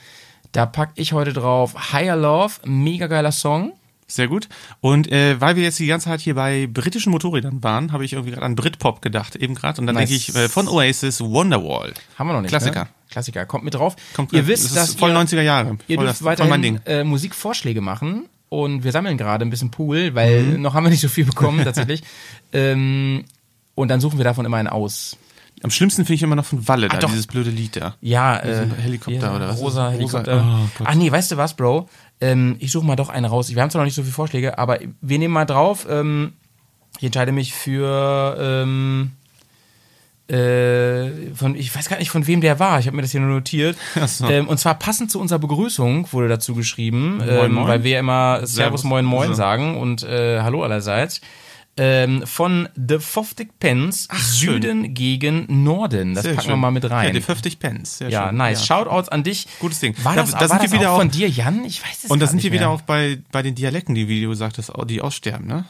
da pack ich heute drauf Higher Love, mega geiler Song. Sehr gut. Und äh, weil wir jetzt die ganze Zeit hier bei britischen Motorrädern waren, habe ich irgendwie gerade an Britpop gedacht, eben gerade. Und dann Nice. denke ich äh, von Oasis Wonderwall. Haben wir noch nicht. Klassiker. Ne? Klassiker, kommt mit drauf. Kommt ihr das wisst, ist dass voll ihr, 90er Jahre. ihr voll, dürft das, weiterhin äh, Musikvorschläge machen. Und wir sammeln gerade ein bisschen Pool, weil Mhm. noch haben wir nicht so viel bekommen tatsächlich. ähm, und dann suchen wir davon immer einen aus. Am schlimmsten finde ich immer noch von Walle, da, doch. dieses blöde Lied da. Ja, äh, Helikopter hier, oder was? Rosa Rosa- Helikopter. oh Gott. Ach nee, weißt du was, Bro? Ähm, ich suche mal doch einen raus. Wir haben zwar noch nicht so viele Vorschläge, aber wir nehmen mal drauf. Ähm, ich entscheide mich für ähm, äh, von, ich weiß gar nicht, von wem der war. Ich habe mir das hier nur notiert. So. Ähm, und zwar passend zu unserer Begrüßung wurde dazu geschrieben, ähm, moin. weil wir immer Servus, Servus. Moin Moin So. sagen und äh, Hallo allerseits. Ähm, von The 50 Pence Süden gegen Norden. Das Sehr packen wir schön. mal mit rein. Ja, die 50 Pence. Sehr Ja, schön. nice. Shoutouts an dich. Gutes Ding. War Da- das, da war sind das wir wieder auch auch- von dir, Jan? Ich weiß es Und da sind wir nicht wieder auch bei, bei den Dialekten, die, wie du sagtest, die aussterben, ne?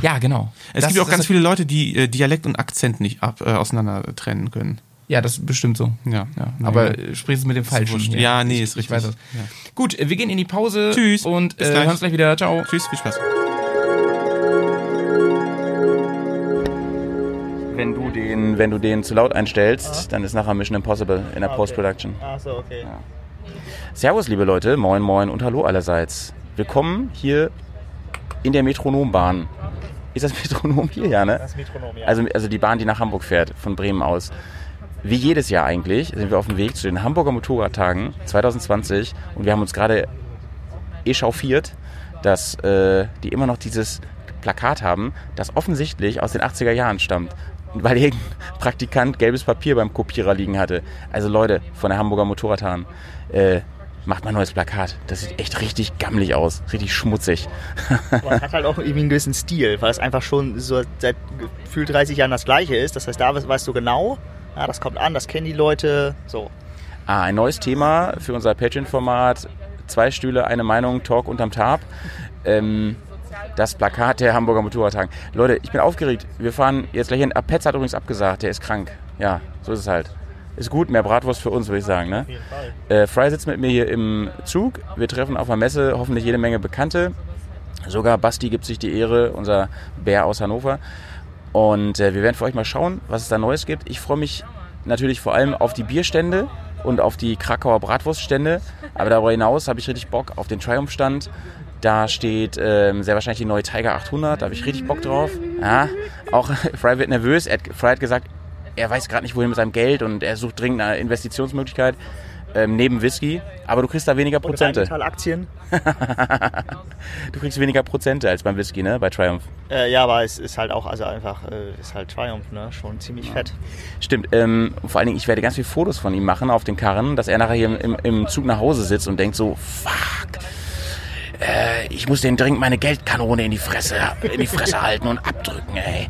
Ja, genau. Es Das- gibt auch das- ganz viele Leute, die äh, Dialekt und Akzent nicht ab, äh, auseinander trennen können. Ja, das ist bestimmt so. Ja. Ja, Ja. aber äh, sprichst du mit dem Falschen. hier. Ja, nee, ist Ich weiß richtig. das. Ja. Gut, wir gehen in die Pause. Tschüss. Und äh, hören uns gleich wieder. Ciao. Tschüss, viel Spaß. Den, wenn du den zu laut einstellst, dann ist nachher Mission Impossible in der Post-Production. Ach so, okay. Servus, liebe Leute, moin, moin und hallo allerseits. Willkommen hier in der Metronombahn. Ist das Metronom hier, ja, ne? Das Metronom, ja. Also, also die Bahn, die nach Hamburg fährt, von Bremen aus. Wie jedes Jahr eigentlich sind wir auf dem Weg zu den Hamburger Motorradtagen 2020 und wir haben uns gerade echauffiert, dass äh, die immer noch dieses Plakat haben, das offensichtlich aus den 80er Jahren stammt. Weil irgendein Praktikant gelbes Papier beim Kopierer liegen hatte. Also Leute von der Hamburger Motorradtagen, äh, macht mal ein neues Plakat. Das sieht echt richtig gammelig aus, richtig schmutzig. Aber es hat halt auch irgendwie einen gewissen Stil, weil es einfach schon so seit gefühlt 30 Jahren das gleiche ist. Das heißt, da weißt du genau, ja, das kommt an, das kennen die Leute. So. Ah, ein neues Thema für unser Patreon-Format. Zwei Stühle, eine Meinung, Talk unterm Tarp. Ähm, das Plakat der Hamburger Motorradtagen. Leute, ich bin aufgeregt. Wir fahren jetzt gleich hin. Ah, Petz hat übrigens abgesagt, der ist krank. Ja, so ist es halt. Ist gut, mehr Bratwurst für uns, würde ich sagen. Ne? Äh, Fry sitzt mit mir hier im Zug. Wir treffen auf einer Messe hoffentlich jede Menge Bekannte. Sogar Basti gibt sich die Ehre, unser Bär aus Hannover. Und äh, wir werden für euch mal schauen, was es da Neues gibt. Ich freue mich natürlich vor allem auf die Bierstände und auf die Krakauer Bratwurststände. Aber darüber hinaus habe ich richtig Bock auf den Triumph-Stand. Da steht ähm, sehr wahrscheinlich die neue Tiger 800. Da habe ich richtig Bock drauf. Ja, auch Fry wird nervös. Er hat, Fry hat gesagt, er weiß gerade nicht, wohin mit seinem Geld und er sucht dringend eine Investitionsmöglichkeit ähm, neben Whisky. Aber du kriegst da weniger Und Prozente. Rheinmetall-Aktien. Du kriegst weniger Prozente als beim Whisky, ne? Bei Triumph. Äh, ja, aber es ist halt auch, also einfach, äh, ist halt Triumph, ne? Schon ziemlich fett. Stimmt. Ähm, vor allen Dingen, ich werde ganz viele Fotos von ihm machen auf den Karren, dass er nachher hier im, im Zug nach Hause sitzt und denkt so, fuck. Äh, ich muss den dringend meine Geldkanone in die Fresse, in die Fresse halten und abdrücken, ey.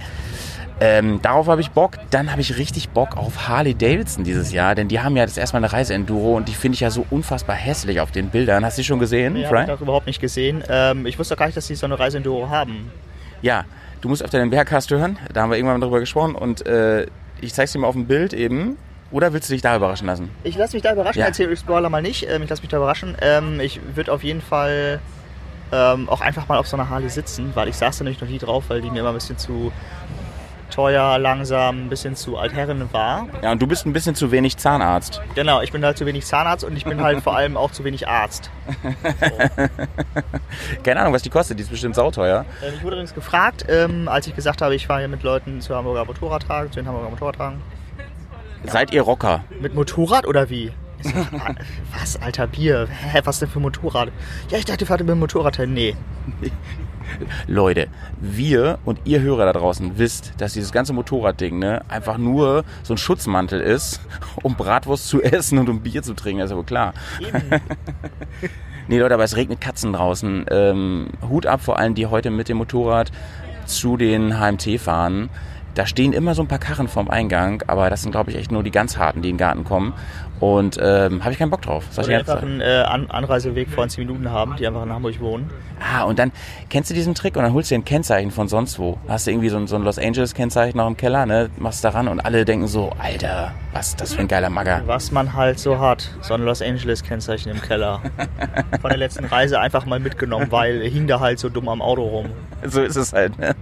Ähm, darauf habe ich Bock. Dann habe ich richtig Bock auf Harley Davidson dieses Jahr, denn die haben ja das erstmal eine Reise-Enduro und die finde ich ja so unfassbar hässlich auf den Bildern. Hast du die schon gesehen, Nee, Fry? ich das überhaupt nicht gesehen. Ähm, ich wusste gar nicht, dass die so eine Reisenduro haben. Ja, du musst öfter den Bergcast hören. Da haben wir irgendwann drüber gesprochen und äh, ich zeig's dir mal auf dem Bild eben. Oder willst du dich da überraschen lassen? Ich lasse mich da überraschen, Ja. erzähl Explorer mal nicht. Ähm, ich lasse mich da überraschen. Ähm, ich würde auf jeden Fall ähm, auch einfach mal auf so einer Harley sitzen, weil ich saß da nämlich noch nie drauf, weil die mir immer ein bisschen zu teuer, langsam, ein bisschen zu altherren war. Ja, und du bist ein bisschen zu wenig Zahnarzt. Genau, ich bin halt zu wenig Zahnarzt und ich bin halt vor allem auch zu wenig Arzt. Keine Ahnung, was die kostet. Die ist bestimmt sauteuer. Ähm, ich wurde übrigens gefragt, ähm, als ich gesagt habe, ich fahre hier mit Leuten zur Hamburger Motorradtagen, zu den Hamburger Motorradtagen. Seid ihr Rocker? Mit Motorrad oder wie? Sag, was, alter Bier? Hä, was denn für Motorrad? Ja, ich dachte, ihr fahrt mit dem Motorrad hin. Nee. Leute, wir und ihr Hörer da draußen wisst, dass dieses ganze Motorradding ne, einfach nur so ein Schutzmantel ist, um Bratwurst zu essen und um Bier zu trinken. Das ist wohl klar. Nee, Leute, aber es regnet Katzen draußen. Ähm, Hut ab vor allen, die heute mit dem Motorrad zu den HMT fahren. Da stehen immer so ein paar Karren vorm Eingang, aber das sind, glaube ich, echt nur die ganz harten, die in den Garten kommen. Und ähm, habe ich keinen Bock drauf. Sag ich Oder einfach einen äh, An Anreiseweg von 10 Minuten haben, die einfach in Hamburg wohnen. Ah, und dann kennst du diesen Trick und dann holst du dir ein Kennzeichen von sonst wo. Hast du irgendwie so ein, so ein Los Angeles Kennzeichen noch im Keller, ne? Machst da ran und alle denken so, Alter, was das für ein geiler Magger. Was man halt so hat. So ein Los Angeles-Kennzeichen im Keller. Von der letzten Reise einfach mal mitgenommen, weil hing da halt so dumm am Auto rum. So ist es halt. Ne?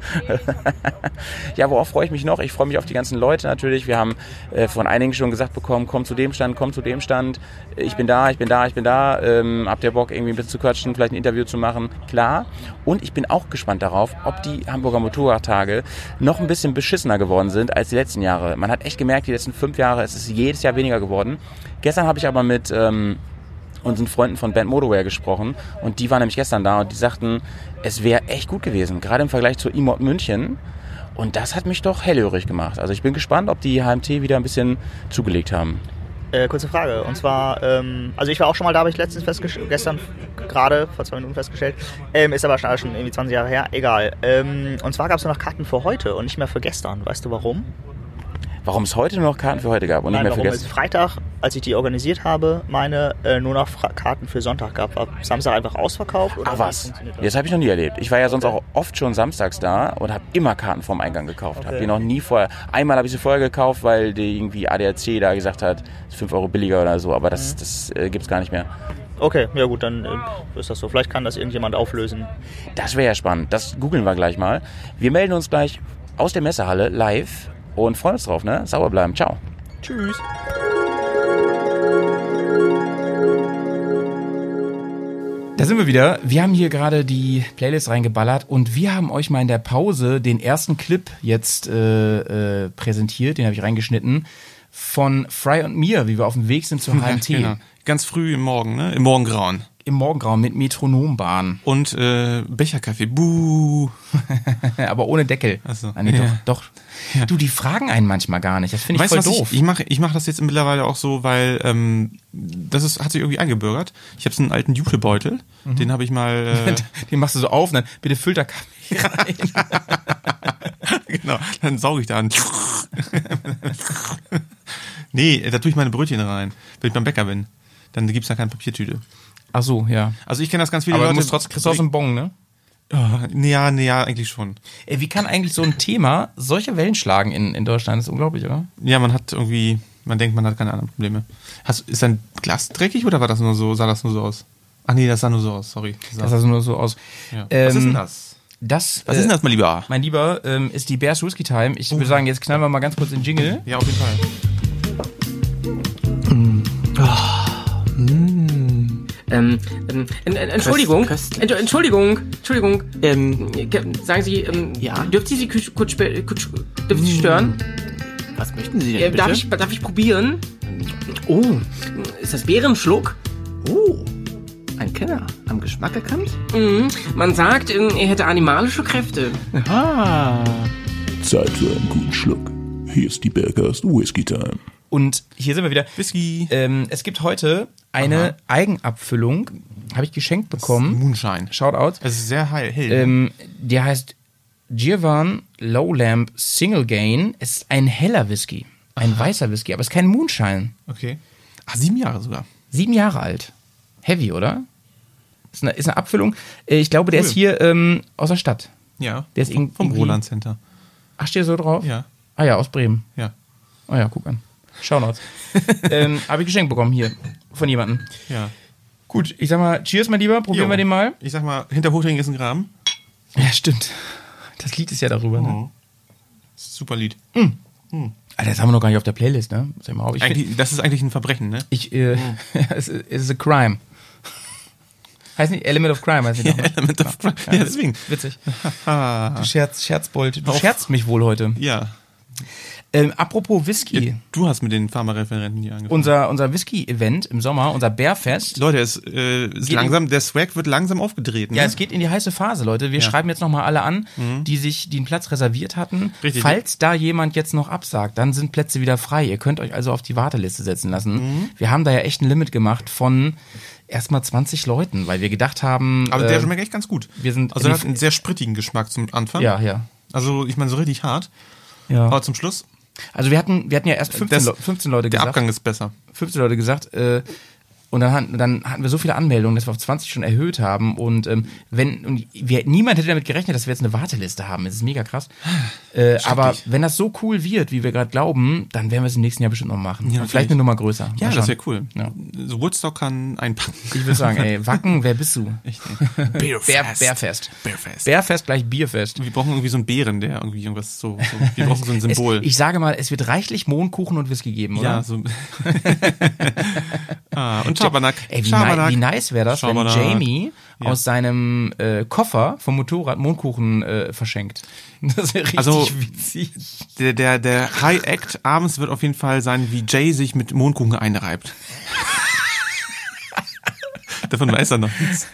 ja, worauf freue ich mich noch? Ich freue mich auf die ganzen Leute natürlich. Wir haben äh, von einigen schon gesagt bekommen, komm zu dem Stand, komm zu dem Stand. Ich bin da, ich bin da, ich bin da. Ähm, habt ihr Bock, irgendwie ein bisschen zu quatschen, vielleicht ein Interview zu machen? Klar. Und ich bin auch gespannt darauf, ob die Hamburger Motorradtage noch ein bisschen beschissener geworden sind als die letzten Jahre. Man hat echt gemerkt, die letzten fünf Jahre, es ist jedes Jahr weniger geworden. Gestern habe ich aber mit... Ähm, unseren Freunden von Band Motorware gesprochen und die waren nämlich gestern da und die sagten, es wäre echt gut gewesen, gerade im Vergleich zur E-Mod München. Und das hat mich doch hellhörig gemacht. Also ich bin gespannt, ob die HMT wieder ein bisschen zugelegt haben. Äh, kurze Frage. Und zwar, ähm, also ich war auch schon mal da, habe ich letztens festgestellt, gestern gerade vor zwei Minuten festgestellt. Ähm, ist aber schon, schon irgendwie 20 Jahre her. Egal. Ähm, und zwar gab es nur noch Karten für heute und nicht mehr für gestern. Weißt du warum? Warum es heute nur noch Karten für heute gab und Nein, nicht mehr warum für es gestern? Freitag, als ich die organisiert habe, meine äh, nur noch Fra Karten für Sonntag gab. War Samstag einfach ausverkauft? Oder Ach was, das? das habe ich noch nie erlebt. Ich war ja sonst auch oft schon samstags da und habe immer Karten vorm Eingang gekauft. Habe Okay. die noch nie vorher. Einmal habe ich sie vorher gekauft, weil die irgendwie ADAC da gesagt hat, ist 5 Euro billiger oder so, aber Mhm. das, das äh, gibt's gar nicht mehr. Okay, ja gut, dann äh, ist das so. Vielleicht kann das irgendjemand auflösen. Das wäre ja spannend. Das googeln wir gleich mal. Wir melden uns gleich aus der Messehalle live und freuen uns drauf, ne? Sauber bleiben. Ciao. Tschüss. Da sind wir wieder. Wir haben hier gerade die Playlist reingeballert und wir haben euch mal in der Pause den ersten Clip jetzt äh, äh, präsentiert, den habe ich reingeschnitten, von Fry und mir, wie wir auf dem Weg sind zur HMT. Genau. Ganz früh im Morgen, ne? Im Morgengrauen. Im Morgengrauen mit Metronombahn. Und äh, Becherkaffee. Buh. Aber ohne Deckel. Ach so. Ah, nee, Ja. doch, doch. Du, die fragen einen manchmal gar nicht. Das finde ich Weißt voll doof. ich, ich mache ich mach das jetzt mittlerweile auch so, weil ähm, das ist, hat sich irgendwie eingebürgert. Ich habe so einen alten Jutebeutel, Mhm. den habe ich mal... Äh, Den machst du so auf und dann bitte füllt da Kaffee rein. genau, dann sauge ich da an. nee, da tue ich meine Brötchen rein, wenn ich beim Bäcker bin. Dann gibt's da keine Papiertüte. Ach so, ja. Also ich kenne das ganz viele Aber du Leute... musst trotzdem, du aus dem Bon, ne? Ja, nee, ja, nee, ja, eigentlich schon. Ey, wie kann eigentlich so ein Thema solche Wellen schlagen in, in Deutschland? Das ist unglaublich, oder? Ja, man hat irgendwie... Man denkt, man hat keine anderen Probleme. Hast, ist dein Glas dreckig oder war das nur so, sah das nur so aus? Ach nee, das sah nur so aus, sorry. Das sah so nur so aus. ja. Ähm, Was ist denn das? Das, Was äh, ist denn das, mein Lieber? Mein Lieber, ähm, ist die Bears Whisky Time. Ich würde sagen, jetzt knallen wir mal ganz kurz den Jingle. Ja, auf jeden Fall. Ähm, ähm, en- en- Entschuldigung, Ent- Entschuldigung, Entschuldigung, ähm, ge- sagen Sie, ähm, ja? dürfen Sie Sie kurz, kurz, dürfen Sie störren? Was möchten Sie denn Äh, bitte? darf, ich, darf ich probieren? Oh, Ist das Bärenschluck? oh. Ein Kenner. Am Geschmack erkannt? Mhm. Man sagt, ähm, er hätte animalische Kräfte. Ah. Zeit für einen guten Schluck. Hier ist die Bergers Whisky Time. Und hier sind wir wieder. Whisky. Ähm, es gibt heute eine Eigenabfüllung. Habe ich geschenkt bekommen. Moonshine. Shoutout. Es ist sehr hell. hell. Ähm, der heißt Girvan Low Lamp Single Gain. Es ist ein heller Whisky. Ein weißer Whisky, aber es ist kein Moonshine. Okay. Ah, sieben Jahre sogar. Sieben Jahre alt. Heavy, oder? Ist eine, ist eine Abfüllung. Äh, Ich glaube, der Cool. ist hier ähm, aus der Stadt. Ja. Der ist vom, vom Roland Center. Ach, steht so drauf? Ja. Ah ja, aus Bremen. Ja. Ah ja, guck an. Shoutouts. ähm, Habe ich geschenkt bekommen hier von jemandem. Ja. Gut, ich sag mal, cheers, mein Lieber. Probieren Jo. wir den mal. Ich sag mal, hinter Hochdring ist ein Graben. Ja, stimmt. Das Lied ist ja darüber. Ne? Super Lied. Alter, das haben wir noch gar nicht auf der Playlist, ne? Sag mal, ich, Eigentlich, das ist eigentlich ein Verbrechen, ne? ich, äh, es ist- es ist a crime. Heißt nicht Element of Crime, heißt nicht ja, Element of Crime. Ja, deswegen. Witzig. Du Scherz, Scherzbold. Du Auf- scherzt mich wohl heute. Ja. Ähm, apropos Whisky. Du hast mit den Pharmareferenten hier angefangen. Unser, unser Whisky-Event im Sommer, unser Bärfest. Leute, es äh, ist langsam, der Swag wird langsam aufgedreht. Ne? Ja, es geht in die heiße Phase, Leute. Wir schreiben jetzt nochmal alle an, die sich den Platz reserviert hatten. Richtig. Falls da jemand jetzt noch absagt, dann sind Plätze wieder frei. Ihr könnt euch also auf die Warteliste setzen lassen. Wir haben da ja echt ein Limit gemacht von erstmal 20 Leuten, weil wir gedacht haben. Aber äh, der schmeckt echt ganz gut. wir sind also er die- hat einen sehr sprittigen Geschmack zum Anfang. Ja, ja. Also ich meine so richtig hart. Ja. Aber zum Schluss, Also wir hatten, wir hatten ja erst 15, Das- Leu- 15 Leute der gesagt. Abgang ist besser. 15 Leute gesagt. Äh, und dann hatten, dann hatten wir so viele Anmeldungen, dass wir auf 20 schon erhöht haben. Und ähm, wenn und wir, niemand hätte damit gerechnet, dass wir jetzt eine Warteliste haben. Das ist mega krass. Äh, aber wenn das so cool wird, wie wir gerade glauben, dann werden wir es im nächsten Jahr bestimmt noch machen. Ja, vielleicht eine Nummer größer. Ja, das wäre cool. Ja. So Woodstock kann einpacken. Ich würde sagen, ey, Wacken, wer bist du? Bär, Bärfest. Beerfest. Bärfest gleich Bierfest. Wir brauchen irgendwie so einen Bären, der irgendwie irgendwas so, so wir brauchen so ein Es, Symbol. ich sage mal, es wird reichlich Mohnkuchen und Whisky geben, oder? ja, so. ah, und Schabernack. Ey, wie, Schabernack. wie nice wäre das, wenn Schabernack. Jamie Ja. aus seinem äh, Koffer vom Motorrad Mondkuchen äh, verschenkt. Das wäre richtig Also- witzig. Der, der, der High Act abends wird auf jeden Fall sein, wie Jay sich mit Mondkuchen einreibt. Davon weiß er noch nichts.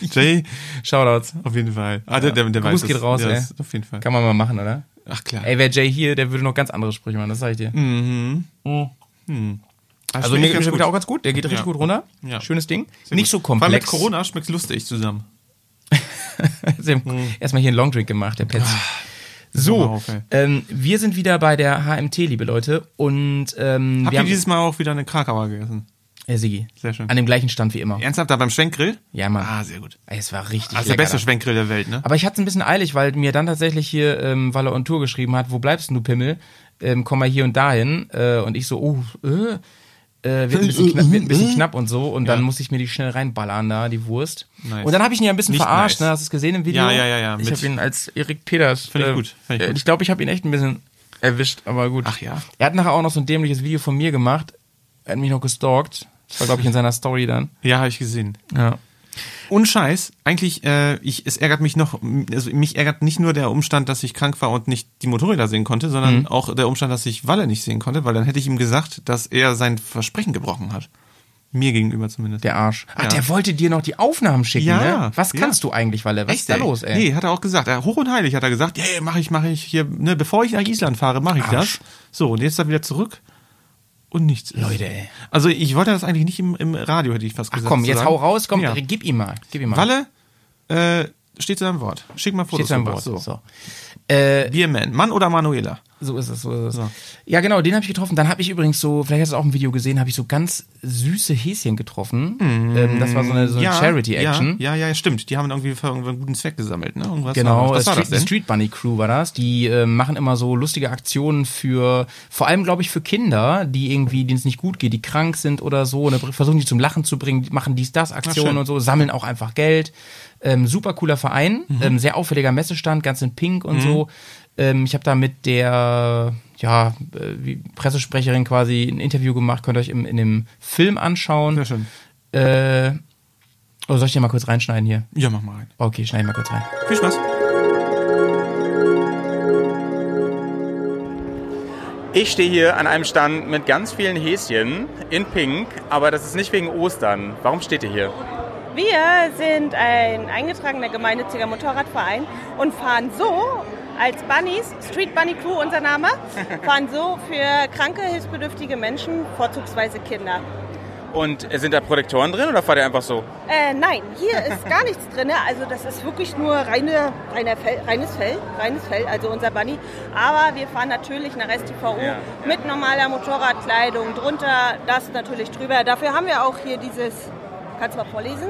Jay, Shoutouts. auf jeden Fall. Ah, der, der, der Gruß weiß geht es. raus, ja, ey. das- Auf jeden Fall. Kann man mal machen, oder? Ach klar. Ey, wäre Jay hier, der würde noch ganz andere Sprüche machen, das sag ich dir. Mhm. Also schmeckt mir schmeckt gut. auch ganz gut. Der geht richtig Ja. gut runter. Ja. Schönes Ding. Sehr Nicht gut. so Vor allem mit komplex. Corona schmeckt lustig zusammen. Sie haben Erstmal hier einen Longdrink gemacht, der Petz. Hör mal So, ähm, wir sind wieder bei der HMT, liebe Leute. Und ähm, Habt wir ihr haben, dieses Mal auch wieder eine Krakauer gegessen? Herr Sigi, Sehr schön. an dem gleichen Stand wie immer. Ernsthaft da beim Schwenkgrill? Ja, Mann. Ah, sehr gut. Es war richtig Also der beste da. Schwenkgrill der Welt, ne? Aber ich hatte es ein bisschen eilig, weil mir dann tatsächlich hier ähm, Walle on Tour geschrieben hat, wo bleibst denn du, Pimmel? Ähm, komm mal hier und dahin. Äh, und ich so, oh, äh, äh, wird, ein bisschen knapp, wird ein bisschen knapp und so. Und dann musste ich mir die schnell reinballern da, die Wurst. Nice. Und dann habe ich ihn ja ein bisschen Nicht verarscht, nice. ne? Hast du es gesehen im Video? Ja, ja, ja, ja, Ich habe ihn als Erik Peters. Find ich äh, gut, find ich äh, gut. Ich glaube, ich habe ihn echt ein bisschen erwischt, aber gut. Ach ja. Er hat nachher auch noch so ein dämliches Video von mir gemacht. Er hat mich noch gestalkt. Das war, glaube ich, in seiner Story dann. Ja, habe ich gesehen. Ja. Und Scheiß, eigentlich, äh, ich, es ärgert mich noch, also mich ärgert nicht nur der Umstand, dass ich krank war und nicht die Motorräder sehen konnte, sondern Mhm. auch der Umstand, dass ich Walle nicht sehen konnte, weil dann hätte ich ihm gesagt, dass er sein Versprechen gebrochen hat. Mir gegenüber zumindest. Der Arsch. Ach, Ja. der wollte dir noch die Aufnahmen schicken, Ja, ne? Was ja. kannst du eigentlich, Walle? Was ist da ey? los, ey? Nee, hat er auch gesagt. Er, hoch und heilig hat er gesagt, hey, mach ich, mach ich hier, ne, bevor ich nach Island fahre, mache ich Arsch. das. So, und jetzt dann wieder zurück und nichts. ist. Leute, ey. Also ich wollte das eigentlich nicht im, im Radio, hätte ich fast Ach gesagt. komm, zu jetzt hau raus, komm, Ja. gib ihm mal. Gib ihm mal. Walle, äh, steht zu deinem Wort. Schick mal Fotos Steht sein rüber. Wort. So. So. Äh, Bierman, Mann oder Manuela? So ist es, so ist es. So. Ja, genau, den habe ich getroffen. Dann habe ich übrigens so, vielleicht hast du auch ein Video gesehen, habe ich so ganz süße Häschen getroffen. Ähm, das war so eine, so eine Charity-Action. Ja, ja, ja, stimmt. Die haben irgendwie für irgendeinen guten Zweck gesammelt, ne? Irgendwas Genau, was war Street, das denn? Street Bunny Crew war das. Die äh, machen immer so lustige Aktionen für, vor allem glaube ich für Kinder, die irgendwie, denen es nicht gut geht, die krank sind oder so, und versuchen die zum Lachen zu bringen, machen dies, das Aktionen schön. und so, sammeln auch einfach Geld. Ähm, super cooler Verein, Mhm. ähm, sehr auffälliger Messestand, ganz in Pink und so. Ähm, ich habe da mit der ja, äh, wie Pressesprecherin quasi ein Interview gemacht, könnt ihr euch im, in dem Film anschauen. Sehr schön. Äh, oh, soll ich den mal kurz reinschneiden hier? Ja, mach mal rein. Okay, schneide ich mal kurz rein. Viel Spaß. Ich stehe hier an einem Stand mit ganz vielen Häschen in Pink, aber das ist nicht wegen Ostern. Warum steht ihr hier? Wir sind ein eingetragener gemeinnütziger Motorradverein und fahren so als Bunnies, Street Bunny Crew unser Name, fahren so für kranke, hilfsbedürftige Menschen, vorzugsweise Kinder. Und sind da Protektoren drin oder fahrt ihr einfach so? Äh, nein, hier ist gar nichts drin. Also das ist wirklich nur reine, reiner Fell, reines Fell, reines Fell, also unser Bunny. Aber wir fahren natürlich nach STVO Ja. mit normaler Motorradkleidung drunter, das natürlich drüber. Dafür haben wir auch hier dieses, kannst du mal vorlesen?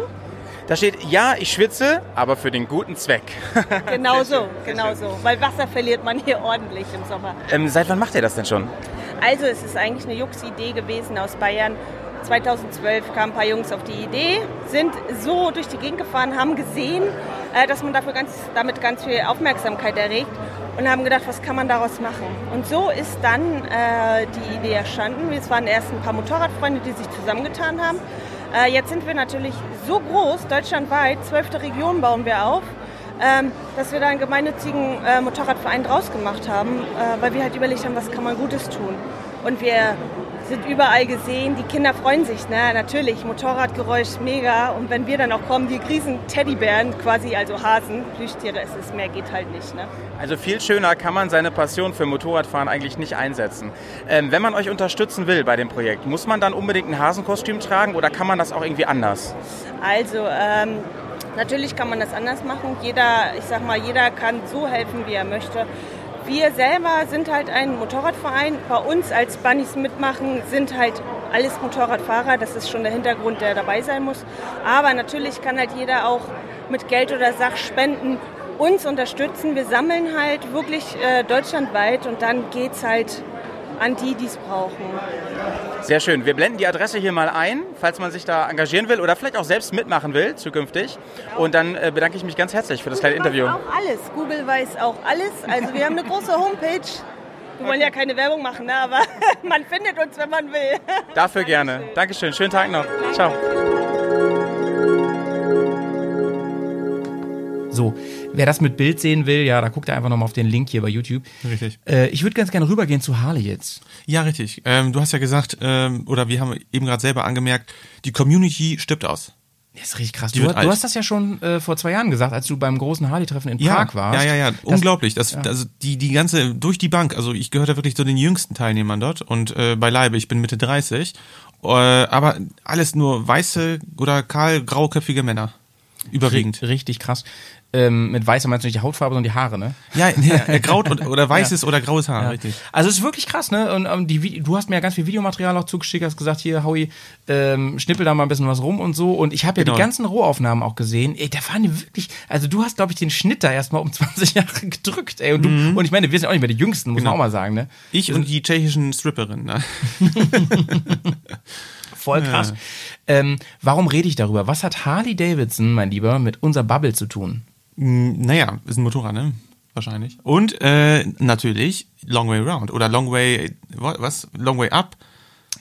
Da steht, ja, ich schwitze, aber für den guten Zweck. Genau so, genau so. Weil Wasser verliert man hier ordentlich im Sommer. ähm, seit wann macht ihr das denn schon? Also es ist eigentlich eine Jux-Idee gewesen aus Bayern. 2012 kamen ein paar Jungs auf die Idee, sind so durch die Gegend gefahren, haben gesehen, äh, dass man dafür ganz, damit ganz viel Aufmerksamkeit erregt und haben gedacht, was kann man daraus machen? Und so ist dann äh, die Idee entstanden. Es waren erst ein paar Motorradfreunde, die sich zusammengetan haben. Äh, jetzt sind wir natürlich so groß, deutschlandweit, zwölfte Region bauen wir auf, ähm, dass wir da einen gemeinnützigen äh, Motorradverein draus gemacht haben, äh, weil wir halt überlegt haben, was kann man Gutes tun. Und wir sind überall gesehen, die Kinder freuen sich, ne? natürlich, Motorradgeräusch mega und wenn wir dann auch kommen, die riesen Teddybären, quasi also Hasen, Plüschtiere, es ist mehr geht halt nicht. Ne? Also viel schöner kann man seine Passion für Motorradfahren eigentlich nicht einsetzen. Ähm, wenn man euch unterstützen will bei dem Projekt, muss man dann unbedingt ein Hasenkostüm tragen oder kann man das auch irgendwie anders? Also ähm, natürlich kann man das anders machen. Jeder, ich sag mal, jeder kann so helfen, wie er möchte. Wir selber sind halt ein Motorradverein. Bei uns als Bunnies mitmachen sind halt alles Motorradfahrer. Das ist schon der Hintergrund, der dabei sein muss. Aber natürlich kann halt jeder auch mit Geld oder Sachspenden uns unterstützen. Wir sammeln halt wirklich äh, deutschlandweit und dann geht's halt an die, die es brauchen. Sehr schön. Wir blenden die Adresse hier mal ein, falls man sich da engagieren will oder vielleicht auch selbst mitmachen will zukünftig. Und dann äh, bedanke ich mich ganz herzlich für das kleine Interview. Weiß auch alles. Google weiß auch alles. Also wir haben eine große Homepage. Wir wollen ja keine Werbung machen, ne? aber man findet uns, wenn man will. Dafür gerne. Dankeschön. Schönen Tag noch. Ciao. So, wer das mit Bild sehen will, ja, da guckt er einfach nochmal auf den Link hier bei YouTube. Richtig. Äh, ich würde ganz gerne rübergehen zu Harley jetzt. Ja, richtig. Ähm, du hast ja gesagt, ähm, oder wir haben eben gerade selber angemerkt, die Community stirbt aus. Das ist richtig krass. Du, du hast das ja schon äh, vor zwei Jahren gesagt, als du beim großen Harley-Treffen in Ja, Prag warst. ja, ja, ja, Das- unglaublich. Das, also die, die ganze, durch die Bank, also ich gehöre da wirklich zu den jüngsten Teilnehmern dort und äh, beileibe, ich bin Mitte 30, äh, aber alles nur weiße oder kahl grauköpfige Männer. Überwiegend. Ri- Richtig krass. Ähm, mit weißer meinst du nicht die Hautfarbe, sondern die Haare, ne? Ja, ja äh, graut und, oder weißes oder graues Haar, richtig. Also es ist wirklich krass, ne? Und ähm, die, du hast mir ja ganz viel Videomaterial auch zugeschickt, hast gesagt, hier, Howie, ähm, schnippel da mal ein bisschen was rum und so. Und ich habe ja Genau. die ganzen Rohaufnahmen auch gesehen. Ey, da waren die wirklich, also du hast, glaube ich, den Schnitt da erstmal um 20 Jahre gedrückt, ey. Und, du, und ich meine, wir sind auch nicht mehr die Jüngsten, muss Mhm. Genau. man auch mal sagen, ne? Ich und die tschechischen Stripperinnen. Ne? Voll krass. Ähm, warum rede ich darüber? Was hat Harley Davidson, mein Lieber, mit unserer Bubble zu tun? Mm, Naja, ist ein Motorrad, ne? Wahrscheinlich. Und äh, natürlich Long Way Round oder Long Way, wa- was? Long Way Up.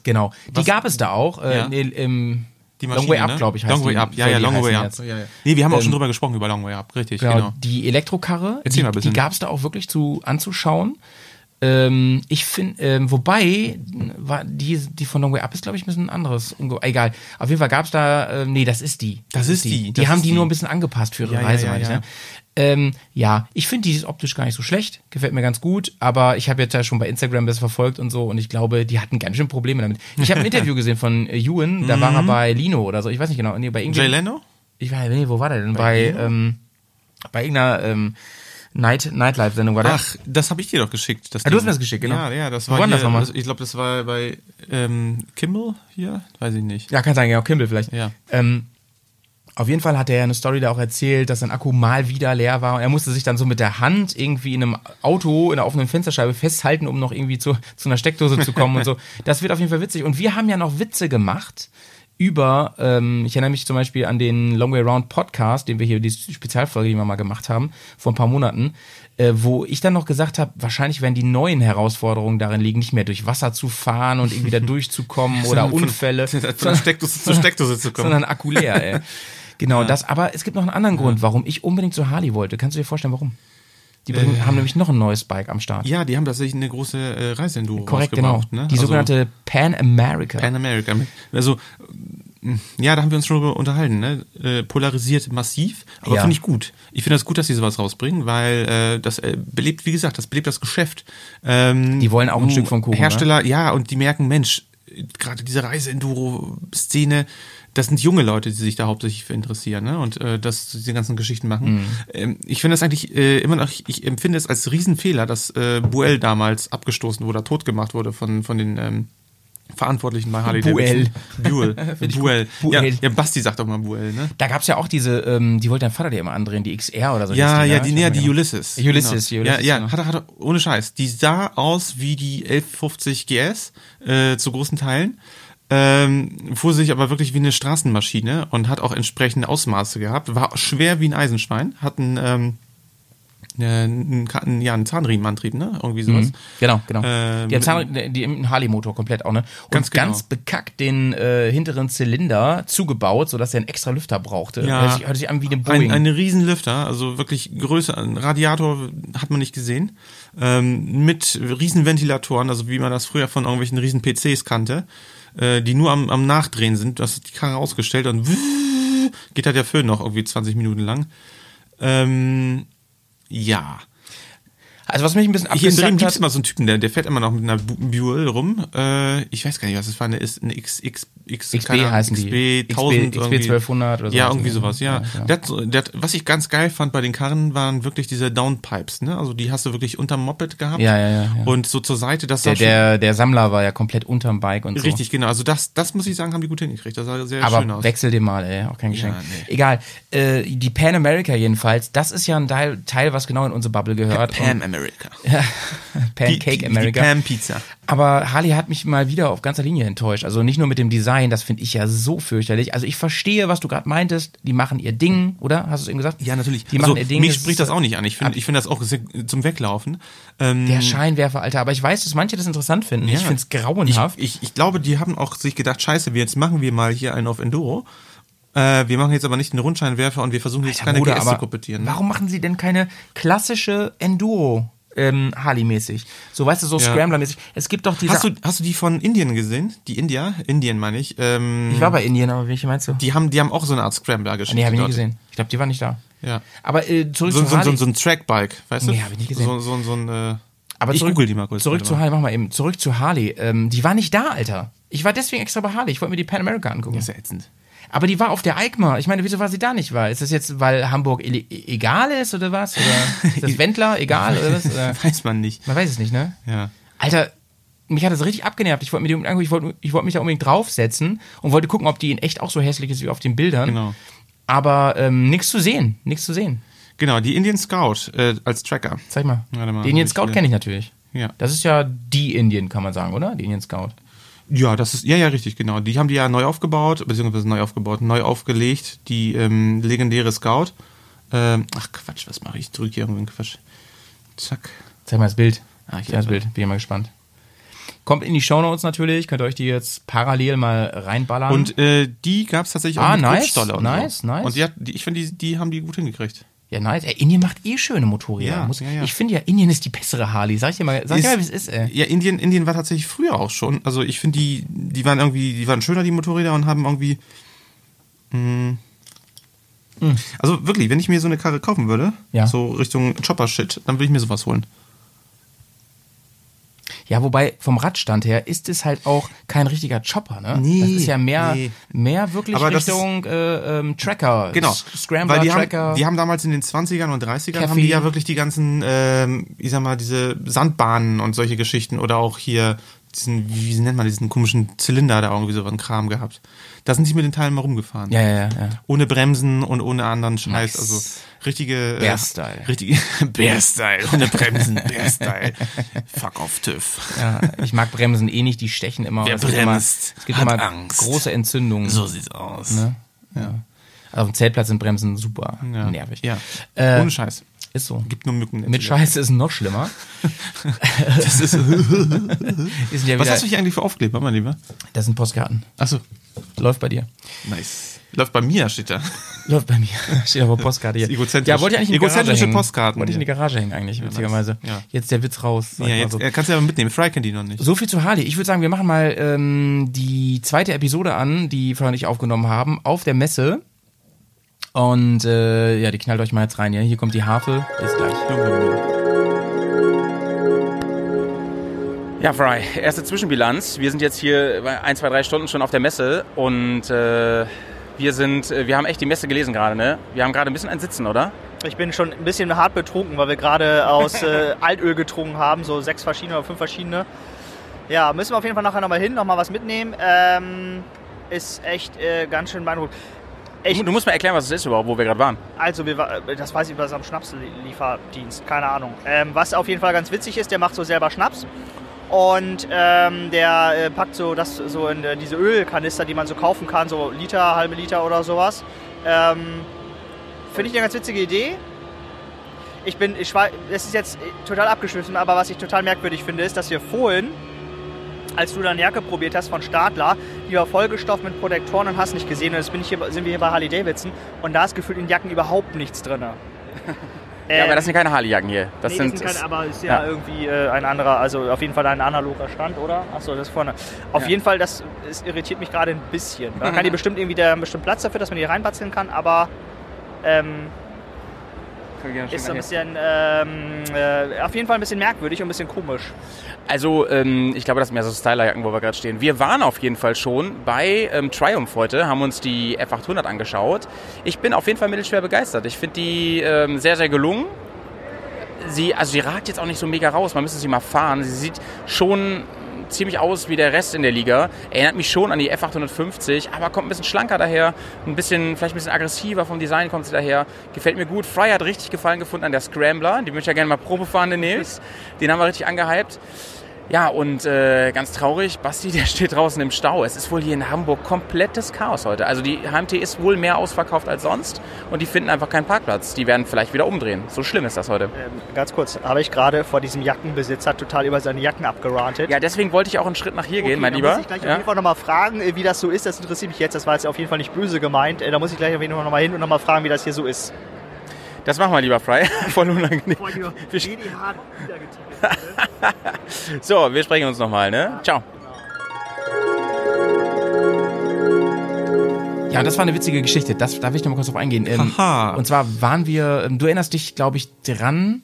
Genau. Die Was- gab es da auch. Äh, Ja. im Die Long Maschine, Way Up, ne? glaube ich, heißt Long Way die. Up, ja, ja, Long Way Up. jetzt. Nee, wir haben auch Ähm, schon drüber gesprochen, über Long Way Up, richtig, Genau, genau. Die Elektrokarre, Erzähl die, die gab es da auch wirklich zu anzuschauen. Ähm, ich finde, ähm, wobei, war die, die von Long Way Up ist, glaube ich, ein bisschen anderes. Egal. Auf jeden Fall gab es da, ähm, nee, das ist die. Das ist die, Die das haben die die. nur ein bisschen angepasst für ihre Ja, Reise, ja, meine ich, ja. ne? Ähm, ja, ich finde die ist optisch gar nicht so schlecht, gefällt mir ganz gut, aber ich habe jetzt ja schon bei Instagram das verfolgt und so und ich glaube, die hatten ganz schön Probleme damit. Ich habe ein Interview gesehen von äh, Ewan, da war er bei Lino oder so, ich weiß nicht genau, nee, bei irgendwie, Jay Leno? ich weiß nee, wo war der denn? Bei, ähm, bei irgendeiner ähm, Night, Nightlife-Sendung war der. Ach, das habe ich dir doch geschickt. Das Ah, du hast mir das geschickt, genau. Ja, ja, das Wo war war hier, das nochmal? Ich glaube, das war bei ähm, Kimmel hier, weiß ich nicht. Ja, kann sein, genau, Kimball vielleicht. Ja. Ähm, auf jeden Fall hat er eine Story da auch erzählt, dass sein Akku mal wieder leer war und er musste sich dann so mit der Hand irgendwie in einem Auto in der offenen Fensterscheibe festhalten, um noch irgendwie zu, zu einer Steckdose zu kommen und so. Das wird auf jeden Fall witzig. Und wir haben ja noch Witze gemacht über, ähm, ich erinnere mich zum Beispiel an den Long Way Round Podcast, den wir hier, die Spezialfolge, die wir mal gemacht haben, vor ein paar Monaten, äh, wo ich dann noch gesagt habe, wahrscheinlich werden die neuen Herausforderungen darin liegen, nicht mehr durch Wasser zu fahren und irgendwie da durchzukommen oder Von- Unfälle. Von Steckdose zu Steckdose zu kommen. sondern Akku leer, ey. Genau, das, aber es gibt noch einen anderen Grund, warum ich unbedingt zu Harley wollte. Kannst du dir vorstellen, warum? Die bringen, haben nämlich noch ein neues Bike am Start. Äh. Ja, die haben tatsächlich eine große äh, Reiseenduro Korrekt, genau. Ne? Die Also sogenannte Pan America. Pan America. Also, ja, da haben wir uns schon drüber unterhalten, ne? Äh, polarisiert massiv, aber Ja. finde ich gut. Ich finde das gut, dass sie sowas rausbringen, weil äh, das äh, belebt, wie gesagt, das belebt das Geschäft. Ähm, Die wollen auch ein Stück vom Kuchen, ne? Hersteller, ja, und die merken, Mensch, äh, gerade diese Reise-Enduro-Szene, das sind junge Leute, die sich da hauptsächlich für interessieren, ne? Und äh, das diese ganzen Geschichten machen. Mhm. Ähm, ich finde das eigentlich äh, immer noch, ich empfinde es als Riesenfehler, dass äh, Buell damals abgestoßen wurde, tot gemacht wurde von, von den ähm, Verantwortlichen bei Harley Buell. Davidson. Buell. Buell. gut. Ja, Buell. ja, Basti sagt doch mal Buell, ne? Da gab's ja auch diese, ähm, die wollte dein Vater dir immer andrehen, die XR oder so. Ja, ja, ne? die, nee, weiß die genau. Ulysses. Ulysses, genau. Ulysses, Ja, ja, genau. hatte, hatte, ohne Scheiß. Die sah aus wie die 1150 GS, äh, zu großen Teilen. Ähm, fuhr sich aber wirklich wie eine Straßenmaschine und hat auch entsprechende Ausmaße gehabt. War schwer wie ein Eisenschwein. Hat einen, ähm, äh, einen, ja, einen Zahnriemenantrieb, ne? Irgendwie sowas. Mhm. Genau, genau. Ähm, die haben die, einen Harley-Motor komplett auch, ne? Und Ganz ganz, genau. bekackt den äh, hinteren Zylinder zugebaut, sodass er einen extra Lüfter brauchte. Ja. Hört sich, hört sich an wie eine Ein, Boeing. ein Riesenlüfter, also wirklich größer, ein Radiator hat man nicht gesehen, ähm, mit Riesenventilatoren, also wie man das früher von irgendwelchen riesen PCs kannte, äh, die nur am, am Nachdrehen sind. Das hat die Karre ausgestellt und geht halt der Föhn noch irgendwie 20 Minuten lang. Ähm, ja. Also was mich ein bisschen Hier in Bremen abgezackt gibt es hat, immer so einen Typen, der, der fährt immer noch mit einer Bu- Buell rum. Äh, ich weiß gar nicht, was das war. Eine, ist eine X, X, X, XB keine heißen die. XB 1000 XB irgendwie. 1200 oder Ja, sowas. irgendwie sowas, ja. Ja, ja. Der hat, so- der hat, was ich ganz geil fand bei den Karren, waren wirklich diese Downpipes, ne? Also die hast du wirklich unterm Moped gehabt. Ja, ja, ja, ja. Und so zur Seite, das der, der, der Sammler war ja komplett unterm Bike und so. Richtig, genau. Also das, das muss ich sagen, haben die gut hingekriegt. Das sah sehr Aber schön aus. wechsel den mal, ey, auch kein Geschenk. nee. Egal. Äh, die Pan America jedenfalls, das ist ja ein Teil, Teil was genau in unsere Bubble gehört. Pam America. Und- Pancake die, America. Die Pam Pizza. Aber Harley hat mich mal wieder auf ganzer Linie enttäuscht. Also nicht nur mit dem Design, das finde ich ja so fürchterlich. Also ich verstehe, was du gerade meintest. Die machen ihr Ding, oder? Hast du es eben gesagt? Ja, natürlich. Die also, machen ihr Ding. mich spricht das auch nicht an. Ich finde ich finde das auch sehr, zum Weglaufen. Ähm, Der Scheinwerfer, Alter. Aber ich weiß, dass manche das interessant finden. Ja. Ich finde es grauenhaft. Ich, ich, ich glaube, die haben auch sich gedacht, scheiße, wir jetzt machen wir mal hier einen auf Enduro. Äh, wir machen jetzt aber nicht einen Rundscheinwerfer und wir versuchen jetzt Alter, keine Bruder, GS zu kompetieren. Ne? Warum machen sie denn keine klassische Enduro? ähm, Harley-mäßig. So, weißt du, so Ja. Scrambler-mäßig. Es gibt doch diese. Hast du, hast du die von Indien gesehen? Die India? Indien meine ich. Ähm, ich war bei Indien, aber welche meinst du? Die haben, die haben auch so eine Art Scrambler-Geschichte. nee, habe ich nicht dort. gesehen. Ich glaube, die war nicht da. Ja. Aber äh, zurück So, zu so, so, Harley. so ein Trackbike, weißt du? Nee, hab ich nicht gesehen. So, so, so ein, äh, Aber ich zurück, google die mal kurz. Zurück zu. Harley, mach mal eben. Zurück zu Harley. Ähm, die war nicht da, Alter. Ich war deswegen extra bei Harley. Ich wollte mir die Pan America angucken. Das ist ja ätzend. Aber die war auf der EICMA. Ich meine, wieso war sie da nicht war? Ist das jetzt, weil Hamburg ele- egal ist oder was? Oder ist das Wendler egal oder was? Oder? Weiß man nicht. Man weiß es nicht, ne? Ja. Alter, mich hat das richtig abgenervt. Ich wollte mir die unbedingt angucken. Ich wollte, ich wollte mich da unbedingt draufsetzen und wollte gucken, ob die in echt auch so hässlich ist wie auf den Bildern. Genau. Aber ähm, nichts zu sehen. Nichts zu sehen. Genau, die Indian Scout äh, als Tracker. Zeig mal. Mal, Die Indian Scout kenne ich natürlich. Ja. Das ist ja die Indien, kann man sagen, oder? Die Indian Scout. Ja, das ist, ja, ja, richtig, genau. Die haben die ja neu aufgebaut, beziehungsweise neu aufgebaut, neu aufgelegt, die ähm, legendäre Scout. Ähm, ach Quatsch, was mache ich? Ich drücke hier irgendeinen Quatsch. Zack. Zeig mal das Bild. Ah, Zeig mal das Bild. Bin ich mal gespannt. Kommt in die Shownotes natürlich. Könnt ihr euch die jetzt parallel mal reinballern. Und äh, die gab es tatsächlich auch Ah, mit nice, Kurzstolle und nice, so. nice. Und die hat, die, ich finde, die, die haben die gut hingekriegt. Ja, nice. Ey, Indien macht eh schöne Motorräder. Ja, Muss, ja, ja. Ich finde ja, Indien ist die bessere Harley. Sag ich dir mal, sag ich dir mal, wie es ist, ey. Ja, Indien, Indien war tatsächlich früher auch schon. Also ich finde, die, die waren irgendwie, die waren schöner, die Motorräder, und haben irgendwie. Mh, Also wirklich, wenn ich mir so eine Karre kaufen würde, Hm. Ja. so Richtung Chopper-Shit, dann würde ich mir sowas holen. Ja, wobei vom Radstand her ist es halt auch kein richtiger Chopper, ne? Nee, das ist ja mehr, nee. mehr wirklich Aber Richtung äh, ähm, Tracker. Genau. Scrambler, Weil die Tracker. haben, die haben damals in den 20ern und 30ern haben Cafe. die ja wirklich die ganzen, ähm, ich sag mal, diese Sandbahnen und solche Geschichten oder auch hier diesen, wie nennt man diesen komischen Zylinder da irgendwie so einen Kram gehabt. Da sind die mit den Teilen mal rumgefahren. ja, ja, ja. Ohne Bremsen und ohne anderen Scheiß. Nice. Also richtige. äh, Bear-Style. Richtige Bear-Style. Ohne Bremsen. Bear-Style. Fuck off, TÜV. Ja, ich mag Bremsen eh nicht, die stechen immer. Wer Es gibt immer- bremst, Es gibt hat immer Angst. große Entzündungen. So sieht's aus. Ne? Ja. Also auf dem Zeltplatz sind Bremsen super Ja. nervig. Ja. Äh, Ohne Scheiß. Ist so. Gibt nur Mücken. Mit Scheiße ist es noch schlimmer. Das ist, Wir sind ja was hast du hier eigentlich für Aufkleber, mein Lieber? das sind Postkarten. Achso. Läuft bei dir. Nice. Läuft bei mir, steht da. Läuft bei mir. Steht aber Postkarte hier. Ist egozentrisch. Ja, wollte ich eigentlich in die Garage Egozentrische hängen. Postkarten Wollte ich in die. Garage hängen eigentlich, witzigerweise. Ja. Jetzt der Witz raus. Ja, jetzt so. kannst du ja mitnehmen. Fry kennt die noch nicht. So viel zu Harley. Ich würde sagen, wir machen mal ähm, die zweite Episode an, die und ich aufgenommen haben, auf der Messe. Und äh, ja, die knallt euch mal jetzt rein. Ja, hier kommt die Harfe. Bis gleich. Ja, Fry, erste Zwischenbilanz. Wir sind jetzt hier bei ein, zwei, drei Stunden schon auf der Messe und äh, wir sind, äh, wir haben echt die Messe gelesen gerade, ne? Wir haben gerade ein bisschen ein Sitzen, oder? Ich bin schon ein bisschen hart betrunken, weil wir gerade aus äh, Altöl getrunken haben, so sechs verschiedene oder fünf verschiedene. Ja, müssen wir auf jeden Fall nachher nochmal hin, nochmal was mitnehmen. Ähm, ist echt äh, ganz schön beeindruckend. Ich, Du musst mir erklären, was es ist überhaupt, wo wir gerade waren. also, wir, war- das weiß ich was am Schnapslieferdienst, keine Ahnung. Ähm, was auf jeden Fall ganz witzig ist, der macht so selber Schnaps. Und ähm, der äh, packt so das so in äh, diese Ölkanister, die man so kaufen kann, so Liter, halbe Liter oder sowas. Ähm, Finde ich eine ganz witzige Idee. Ich bin, ich war, das ist jetzt total abgeschliffen, aber was ich total merkwürdig finde, ist, dass wir vorhin, als du deine Jacke probiert hast von Stadler, die war vollgestopft mit Protektoren und hast nicht gesehen. Und jetzt bin ich hier, sind wir hier bei Harley Davidson und da ist gefühlt in Jacken überhaupt nichts drin. Ja, aber das sind keine Harley-Jacken hier. Das nee, sind, das sind keine, aber ist ja, ja. irgendwie äh, ein anderer, also auf jeden Fall ein analoger Stand, oder? Achso, das ist vorne. Auf Ja. jeden Fall, das, das irritiert mich gerade ein bisschen. Da kann die bestimmt irgendwie der bestimmt Platz dafür, dass man die reinbatzeln kann, aber ähm, ist so ein bisschen ähm, äh, auf jeden Fall ein bisschen merkwürdig und ein bisschen komisch. Also, ähm, ich glaube, das sind mehr so Stylerjacken, wo wir gerade stehen. Wir waren auf jeden Fall schon bei ähm, Triumph heute, haben uns die F800 angeschaut. Ich bin auf jeden Fall mittelschwer begeistert. Ich finde die ähm, sehr, sehr gelungen. Sie, also sie ragt jetzt auch nicht so mega raus, man müsste sie mal fahren. Sie sieht schon ziemlich aus wie der Rest in der Liga. Erinnert mich schon an die F850, aber kommt ein bisschen schlanker daher, ein bisschen, vielleicht ein bisschen aggressiver vom Design kommt sie daher. Gefällt mir gut. Fry hat richtig Gefallen gefunden an der Scrambler, die möchte ich ja gerne mal Probe fahren demnächst. Den haben wir richtig angehypt. Ja, und äh, ganz traurig, Basti, der steht draußen im Stau. Es ist wohl hier in Hamburg komplettes Chaos heute. Also die HMT ist wohl mehr ausverkauft als sonst und die finden einfach keinen Parkplatz. Die werden vielleicht wieder umdrehen. So schlimm ist das heute. Ähm, ganz kurz, habe ich gerade vor diesem Jackenbesitzer total über seine Jacken abgerantet. Ja, deswegen wollte ich auch einen Schritt nach hier Okay, gehen, mein da Lieber. muss ich gleich auf Ja? jeden Fall nochmal fragen, äh, wie das so ist. Das interessiert mich jetzt. Das war jetzt auf jeden Fall nicht böse gemeint. Äh, Da muss ich gleich auf jeden Fall nochmal hin und nochmal fragen, wie das hier so ist. Das machen wir lieber, Fry. Voll unangenehm. Wir- So, wir sprechen uns nochmal, ne? Ciao. Ja, das war eine witzige Geschichte. Das, da will ich noch mal kurz drauf eingehen. Ähm. Und zwar waren wir, ähm, du erinnerst dich, glaube ich, dran.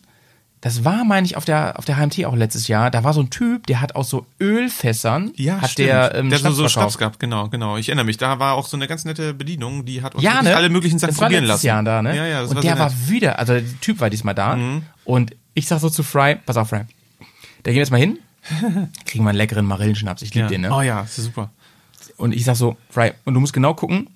Das war, meine ich, auf der, auf der HMT auch letztes Jahr. Da war so ein Typ, der hat aus so Ölfässern, Ja, hat stimmt. der, ähm, der hat so, so Schnaps gehabt, genau, genau. Ich erinnere mich, da war auch so eine ganz nette Bedienung, die hat uns Ja, ne? alle möglichen Sachen das war probieren letztes lassen. Jahr da, ne? Ja, ja, das und war der war nett. Mhm. wieder, also der Typ war diesmal da. Und ich sag so zu Fry, pass auf, Fry. Da gehen wir jetzt mal hin, kriegen wir einen leckeren Marillenschnaps. Ich liebe ja. den, ne? Oh ja, ist super. Und ich sag so, Fry, und du musst genau gucken,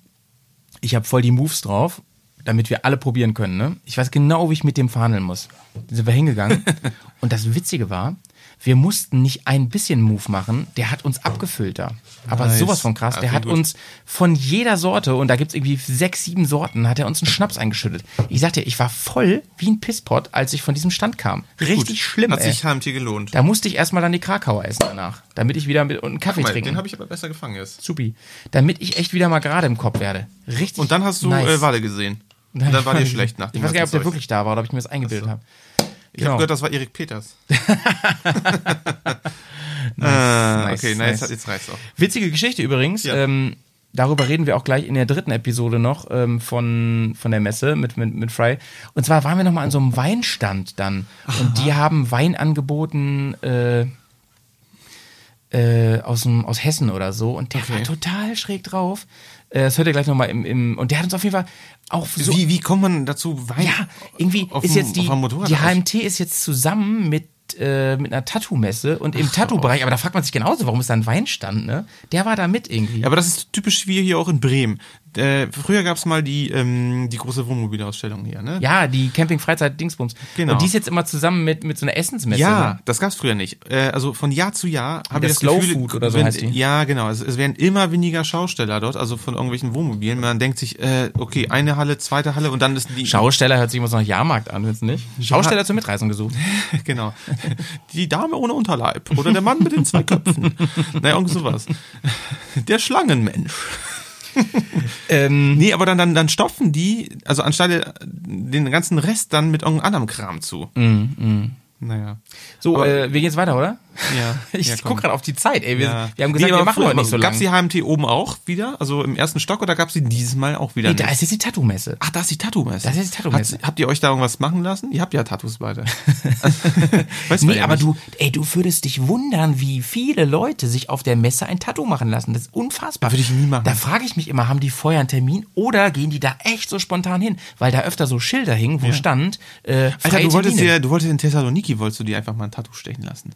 ich habe voll die Moves drauf, damit wir alle probieren können. Ne? Ich weiß genau, wie ich mit dem verhandeln muss. Da sind wir hingegangen. und das Witzige war, wir mussten nicht ein bisschen Move machen, der hat uns abgefüllt da. Aber Nice. sowas von krass. Der hat uns von jeder Sorte, und da gibt's irgendwie sechs, sieben Sorten, hat er uns einen Schnaps eingeschüttet. Ich sagte, ich war voll wie ein Pisspot, als ich von diesem Stand kam. Richtig Gut. schlimm, Hat ey. sich HMT gelohnt. Da musste ich erstmal dann die Krakauer essen danach, damit ich wieder mit und einen Kaffee mal, trinken. den habe ich aber besser gefangen jetzt. Supi. Damit ich echt wieder mal gerade im Kopf werde. Richtig. Und dann hast du nice. äh, Wale gesehen. Und dann war dir schlecht nach Ich dem weiß gar nicht, ob der wirklich da war oder ob ich mir das eingebildet habe. Ich habe gehört, das war Erik Peters. Ah, nice, okay, nice. nice, jetzt, jetzt reicht's auch. Witzige Geschichte übrigens. Ja. Ähm, darüber reden wir auch gleich in der dritten Episode noch ähm, von, von der Messe mit, mit, mit Fry. Und zwar waren wir nochmal an so einem Weinstand dann. Und die haben Wein angeboten äh, äh, aus, dem, aus Hessen oder so. Und der war total schräg drauf. Äh, das hört ihr gleich nochmal im, im. Und der hat uns auf jeden Fall auch so. Wie, wie kommt man dazu, Wein Ja, irgendwie auf ist jetzt die, die? HMT ist jetzt zusammen mit, äh, mit einer Tattoo-Messe und im Tattoo-Bereich, aber da fragt man sich genauso, warum ist da ein Weinstand, ne? Der war da mit irgendwie. Ja, aber das ist typisch wie hier auch in Bremen. Äh, früher gab's mal die, ähm, die große Wohnmobilausstellung hier, ne? ja, die Camping-Freizeit-Dingsbums. Genau. Und die ist jetzt immer zusammen mit, mit so einer Essensmesse. Ja, Ne? das gab's früher nicht. Äh, also von Jahr zu Jahr habe der ich das Slow Gefühl, Food oder so wenn, heißt die. ja genau, es, es werden immer weniger Schausteller dort, also von irgendwelchen Wohnmobilen. Man denkt sich, äh, okay, eine Halle, zweite Halle und dann ist die Schausteller hört sich immer so nach Jahrmarkt an, du nicht? Schausteller zur Mitreisung gesucht. genau. Die Dame ohne Unterleib oder der Mann mit den zwei Köpfen. naja, irgend sowas. Der Schlangenmensch. ähm, Nee, aber dann, dann, dann stopfen die, also anstelle den ganzen Rest dann mit irgendeinem anderen Kram zu. Naja. so, Aber- äh, wir gehen jetzt weiter, oder? Ja. Ich ja, guck komm. gerade auf die Zeit, ey. Wir, Ja. wir haben gesagt, Nee, wir machen heute nicht so lange. die HMT oben auch wieder? Also im ersten Stock oder gab's die dieses Mal auch wieder? Nee, da nicht? ist jetzt die Tattoo-Messe. Ach, da ist die Tattoo-Messe. Das ist die Tattoo-Messe. Habt ihr euch da irgendwas machen lassen? Ihr habt ja Tattoos beide. Weiß man Nee, ja aber nicht. du, ey, du würdest dich wundern, wie viele Leute sich auf der Messe ein Tattoo machen lassen. Das ist unfassbar. Würde ich nie machen. Da frage ich mich immer, haben die vorher einen Termin oder gehen die da echt so spontan hin? Weil da öfter so Schilder hingen, wo stand, äh, Alter, du wolltest, dir, du wolltest in Thessaloniki, wolltest du dir einfach mal ein Tattoo stechen lassen.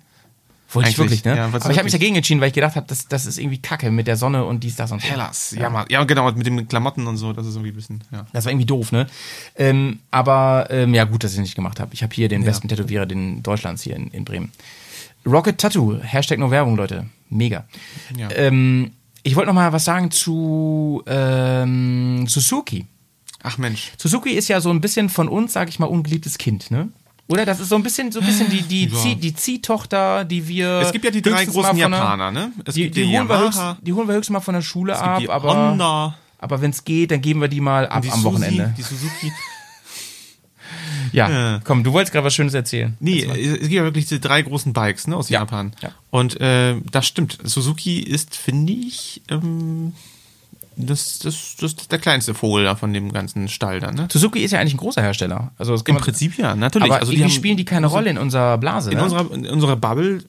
Wollte ich wirklich, ne? ja, aber ich habe mich dagegen entschieden, weil ich gedacht habe, das, das ist irgendwie kacke mit der Sonne und dies, das und so. Hellas. Ja, Mann. ja, genau, mit den Klamotten und so, das ist irgendwie ein bisschen, ja. Das war irgendwie doof, ne? Ähm, aber ähm, ja, gut, dass ich nicht gemacht habe. Ich habe hier den besten Tätowierer den Deutschlands hier in, in Bremen. Rocket Tattoo, Hashtag nur Werbung, Leute. Mega. Ja. Ähm, ich wollte noch mal was sagen zu ähm, Suzuki. Ach Mensch. Suzuki ist ja so ein bisschen von uns, sag ich mal, ungeliebtes Kind, ne? Oder das ist so ein bisschen, so ein bisschen die, die, Ja. Zieh, die Ziehtochter, die wir. Es gibt ja die drei großen Japaner, ne? Es Die, gibt die, die holen wir Yamaha. höchstens, die holen wir höchstens mal von der Schule Es gibt ab, die aber, Honda, aber wenn es geht, dann geben wir die mal ab die am Susi, Wochenende. die Suzuki. Ja, Ja. komm, du wolltest gerade was Schönes erzählen. Nee, es gibt ja wirklich diese drei großen Bikes, ne, aus Ja. Japan. Ja. Und äh, das stimmt. Suzuki ist, finde ich, ähm, das, das, das ist der kleinste Vogel da von dem ganzen Stall da, ne? Suzuki ist ja eigentlich ein großer Hersteller. Also Im man- Prinzip ja, natürlich. Aber also die haben, spielen die keine Rolle in unserer Blase. in ne? unserer, in unserer Bubble,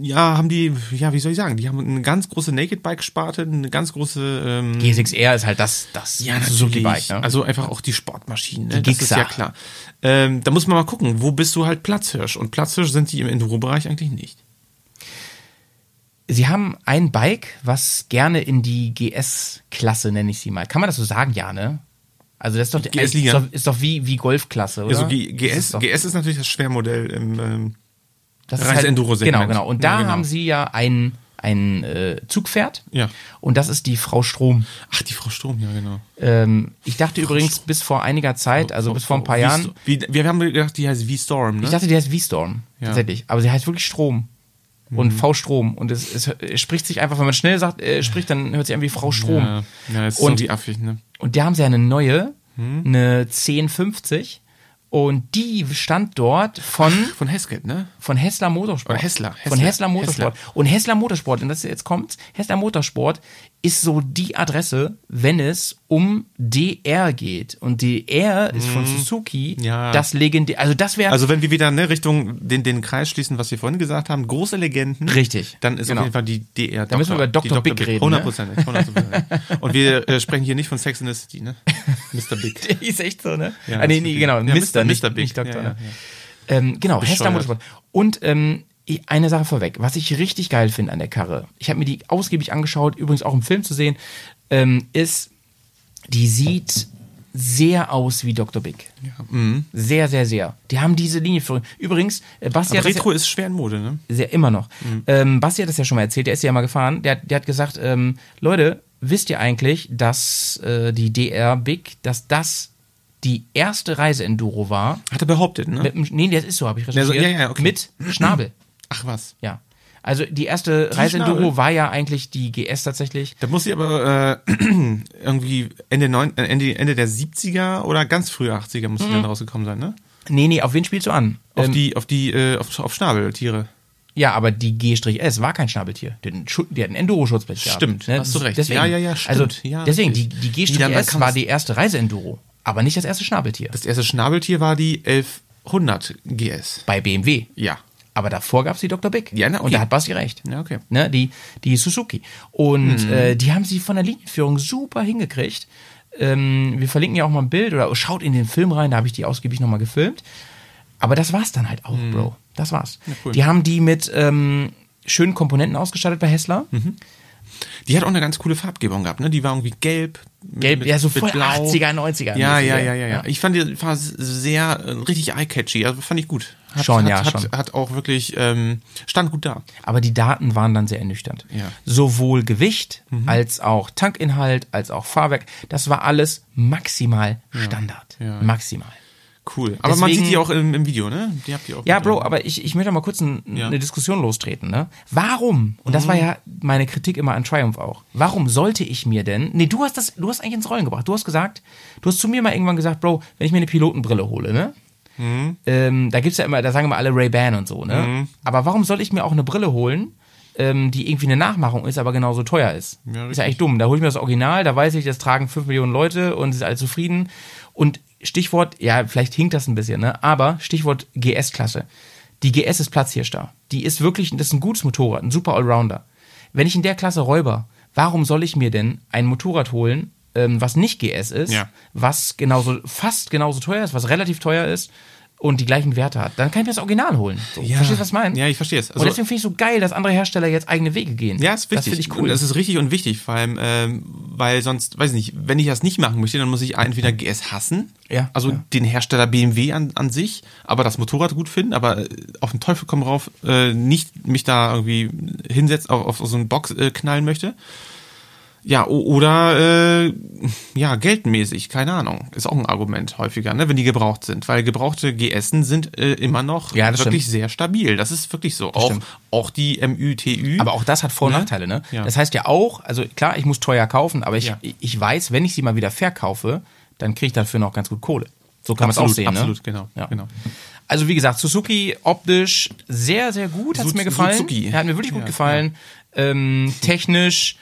ja, haben die, ja, wie soll ich sagen, die haben eine ganz große Naked Bike Sparte, eine ganz große, ähm, G6R ist halt das, das Ja, Suzuki. Bike. Ne? Also einfach auch die Sportmaschinen. Ne? Die das ist ja klar. Ähm, da muss man mal gucken, wo bist du halt Platzhirsch? Und Platzhirsch sind die im Enduro-Bereich eigentlich nicht. Sie haben ein Bike, was gerne in die GS-Klasse, nenne ich sie mal. Kann man das so sagen? Ja, ne? Also das ist doch, GS-Liga. ist doch, ist doch wie, wie Golfklasse, oder? Also G GS, ist GS ist natürlich das Schwermodell im ähm, das ist Reise-Enduro-Segment. Genau, genau. Und da Ja, genau. haben sie ja ein, ein äh, Zugpferd. Ja. Und das ist die Frau Strom. Ach, die Frau Strom, ja, genau. Ähm, ich dachte übrigens bis vor einiger Zeit, also bis vor ein paar Jahren, Wie, wir haben gedacht, die heißt V-Storm, ne? Ich dachte, die heißt V-Storm. Ja. Tatsächlich. Aber sie heißt wirklich Strom. Und V-Strom. Und es, es, es spricht sich einfach, wenn man schnell sagt, äh, spricht, dann hört sich an wie Frau Strom. ja, ja, ist Und- so wie affig, ne? Und da haben sie eine neue, eine 1050 und die stand dort von Von Heskett, ne? von Hessler Motorsport. Oder Hessler, Von Hessler, Hessler Motorsport. Und Hessler Motorsport, und das jetzt kommt, Hessler Motorsport ist so die Adresse, wenn es um DR geht. Und DR ist von Suzuki Mhm. Ja. das legendär, also das wäre Also wenn wir wieder ne, Richtung den, den Kreis schließen, was wir vorhin gesagt haben, große Legenden. Richtig. Dann ist Genau. auf jeden Fall die DR. Da müssen wir über die Dr. Big reden, ne? Hundertprozentig. hundertprozentig. Und wir äh, sprechen hier nicht von Sex in the City, ne? Mr. Big. ist echt so, ne? Ja, ah, nee, Mr. nee, Big. genau, Ja, Mister, Mr. nicht, Mr. Big. nicht Doktor. Ne? Ähm, genau, Bescheuert. Motorsport. Und ähm, eine Sache vorweg, was ich richtig geil finde an der Karre, ich habe mir die ausgiebig angeschaut, übrigens auch im Film zu sehen, ähm, ist, die sieht sehr aus wie Dr. Big. Sehr, sehr, sehr. Die haben diese Linieführung. Übrigens, äh, Basti Aber hat Retro ist schwer in Mode, ne? ja, sehr, immer noch. Ähm, Basti hat das ja schon mal erzählt, der ist ja mal gefahren, der, der hat gesagt, ähm, Leute, wisst ihr eigentlich, dass äh, die DR Big, dass das die erste Reise-Enduro war? Hat er behauptet, ne? Mit, nee, das ist so, habe ich recherchiert. Ja, so- ja, ja, okay. Mit Schnabel. Ach was. Ja. Also die erste Reise-Enduro Schnabel? war ja eigentlich die GS tatsächlich. Da muss ich aber äh, irgendwie Ende, neun, äh, Ende, Ende der 70er oder ganz frühe 80er muss die dann rausgekommen sein, ne? Nee, nee, auf wen spielst du an? Auf Ähm, die, auf die, äh, auf, auf Schnabeltiere. Ja, aber die G-S war kein Schnabeltier. Die hat einen die Enduro-Schutzblech gehabt. Stimmt, ne? hast du recht. Deswegen, Ja, ja, ja, Also stimmt. Ja, deswegen, die, die G-S war die erste Reise-Enduro, aber nicht das erste Schnabeltier. Das erste Schnabeltier war die 1100 GS. bei BMW. Ja. Aber davor gab es die Dr. Big. Ja, na, okay. Und da hat Basti recht. Ja, okay. Ne, die, die Suzuki. Und äh, die haben sie von der Linienführung super hingekriegt. Ähm, wir verlinken ja auch mal ein Bild oder schaut in den Film rein, da habe ich die ausgiebig nochmal gefilmt. Aber das war's dann halt auch, Bro. Das war's. cool. Die haben die mit ähm, schönen Komponenten ausgestattet bei Hessler. Die hat auch eine ganz coole Farbgebung gehabt, ne? Die war irgendwie gelb. Gelb, mit- ja, so voll blau. 80er, 90er. Ja, ja, ja, ja, ja. Ich fand die war sehr äh, richtig eye-catchy, also fand ich gut. Hat, Schon, hat, ja, hat, schon. Hat auch wirklich, ähm, stand gut da. Aber die Daten waren dann sehr ernüchternd. Ja. Mhm. Sowohl Gewicht als auch Tankinhalt als auch Fahrwerk, das war alles maximal Standard. ja. Maximal. Cool. Aber man Deswegen- sieht die auch im, im Video, ne? Die habt ihr auch Ja, Bro, drin. aber ich, ich möchte mal kurz ein, Ja. eine Diskussion lostreten. Ne? Warum? Und das war ja meine Kritik immer an Triumph auch. Warum sollte ich mir denn? Nee, du hast das, du hast eigentlich ins Rollen gebracht. Du hast gesagt, du hast zu mir mal irgendwann gesagt, Bro, wenn ich mir eine Pilotenbrille hole, ne? Ähm, da gibt's ja immer, da sagen immer alle Ray-Ban und so, ne? Aber warum soll ich mir auch eine Brille holen, ähm, die irgendwie eine Nachmachung ist, aber genauso teuer ist? Ja, ist ja echt dumm. Da hole ich mir das Original, da weiß ich, das tragen 5 Millionen Leute und sie sind alle zufrieden. Und Stichwort, ja, vielleicht hinkt das ein bisschen, ne? Aber Stichwort GS-Klasse. Die GS ist Platzhirscher. Die ist wirklich, das ist ein gutes Motorrad, ein super Allrounder. Wenn ich in der Klasse räuber, warum soll ich mir denn ein Motorrad holen, ähm, was nicht GS ist, Ja. was genauso, fast genauso teuer ist, was relativ teuer ist und die gleichen Werte hat? Dann kann ich mir das Original holen. So, Ja. Verstehst du, was ich meine? Ja, ich verstehe es. Also- und deswegen finde ich so geil, dass andere Hersteller jetzt eigene Wege gehen. Ja, ist wichtig. Das finde ich cool. Das ist richtig und wichtig, vor allem, ähm, weil sonst, weiß ich nicht, wenn ich das nicht machen möchte, dann muss ich entweder GS hassen, Ja, also ja. den Hersteller BMW an, an sich, aber das Motorrad gut finden, aber äh, auf den Teufel komm rauf, äh, nicht mich da irgendwie hinsetzen, auf, auf so einen Box äh, knallen möchte. Ja, oder äh, ja, geldmäßig, keine Ahnung. Ist auch ein Argument häufiger, ne, wenn die gebraucht sind. Weil gebrauchte GSen sind äh, immer noch Ja, wirklich stimmt. sehr stabil. Das ist wirklich so. Auch, stimmt. auch die MÜTÜ. Aber auch das hat Vor- und Ne? Nachteile, ne? Ja. Das heißt ja auch, also klar, ich muss teuer kaufen, aber ich, Ja. ich weiß, wenn ich sie mal wieder verkaufe, dann kriege ich dafür noch ganz gut Kohle. So kann man es auch sehen, absolut, ne? genau, Ja. genau. Also wie gesagt, Suzuki optisch sehr, sehr gut, hat es mir gefallen. Suzuki. Ja, hat mir wirklich gut gefallen. Ähm, technisch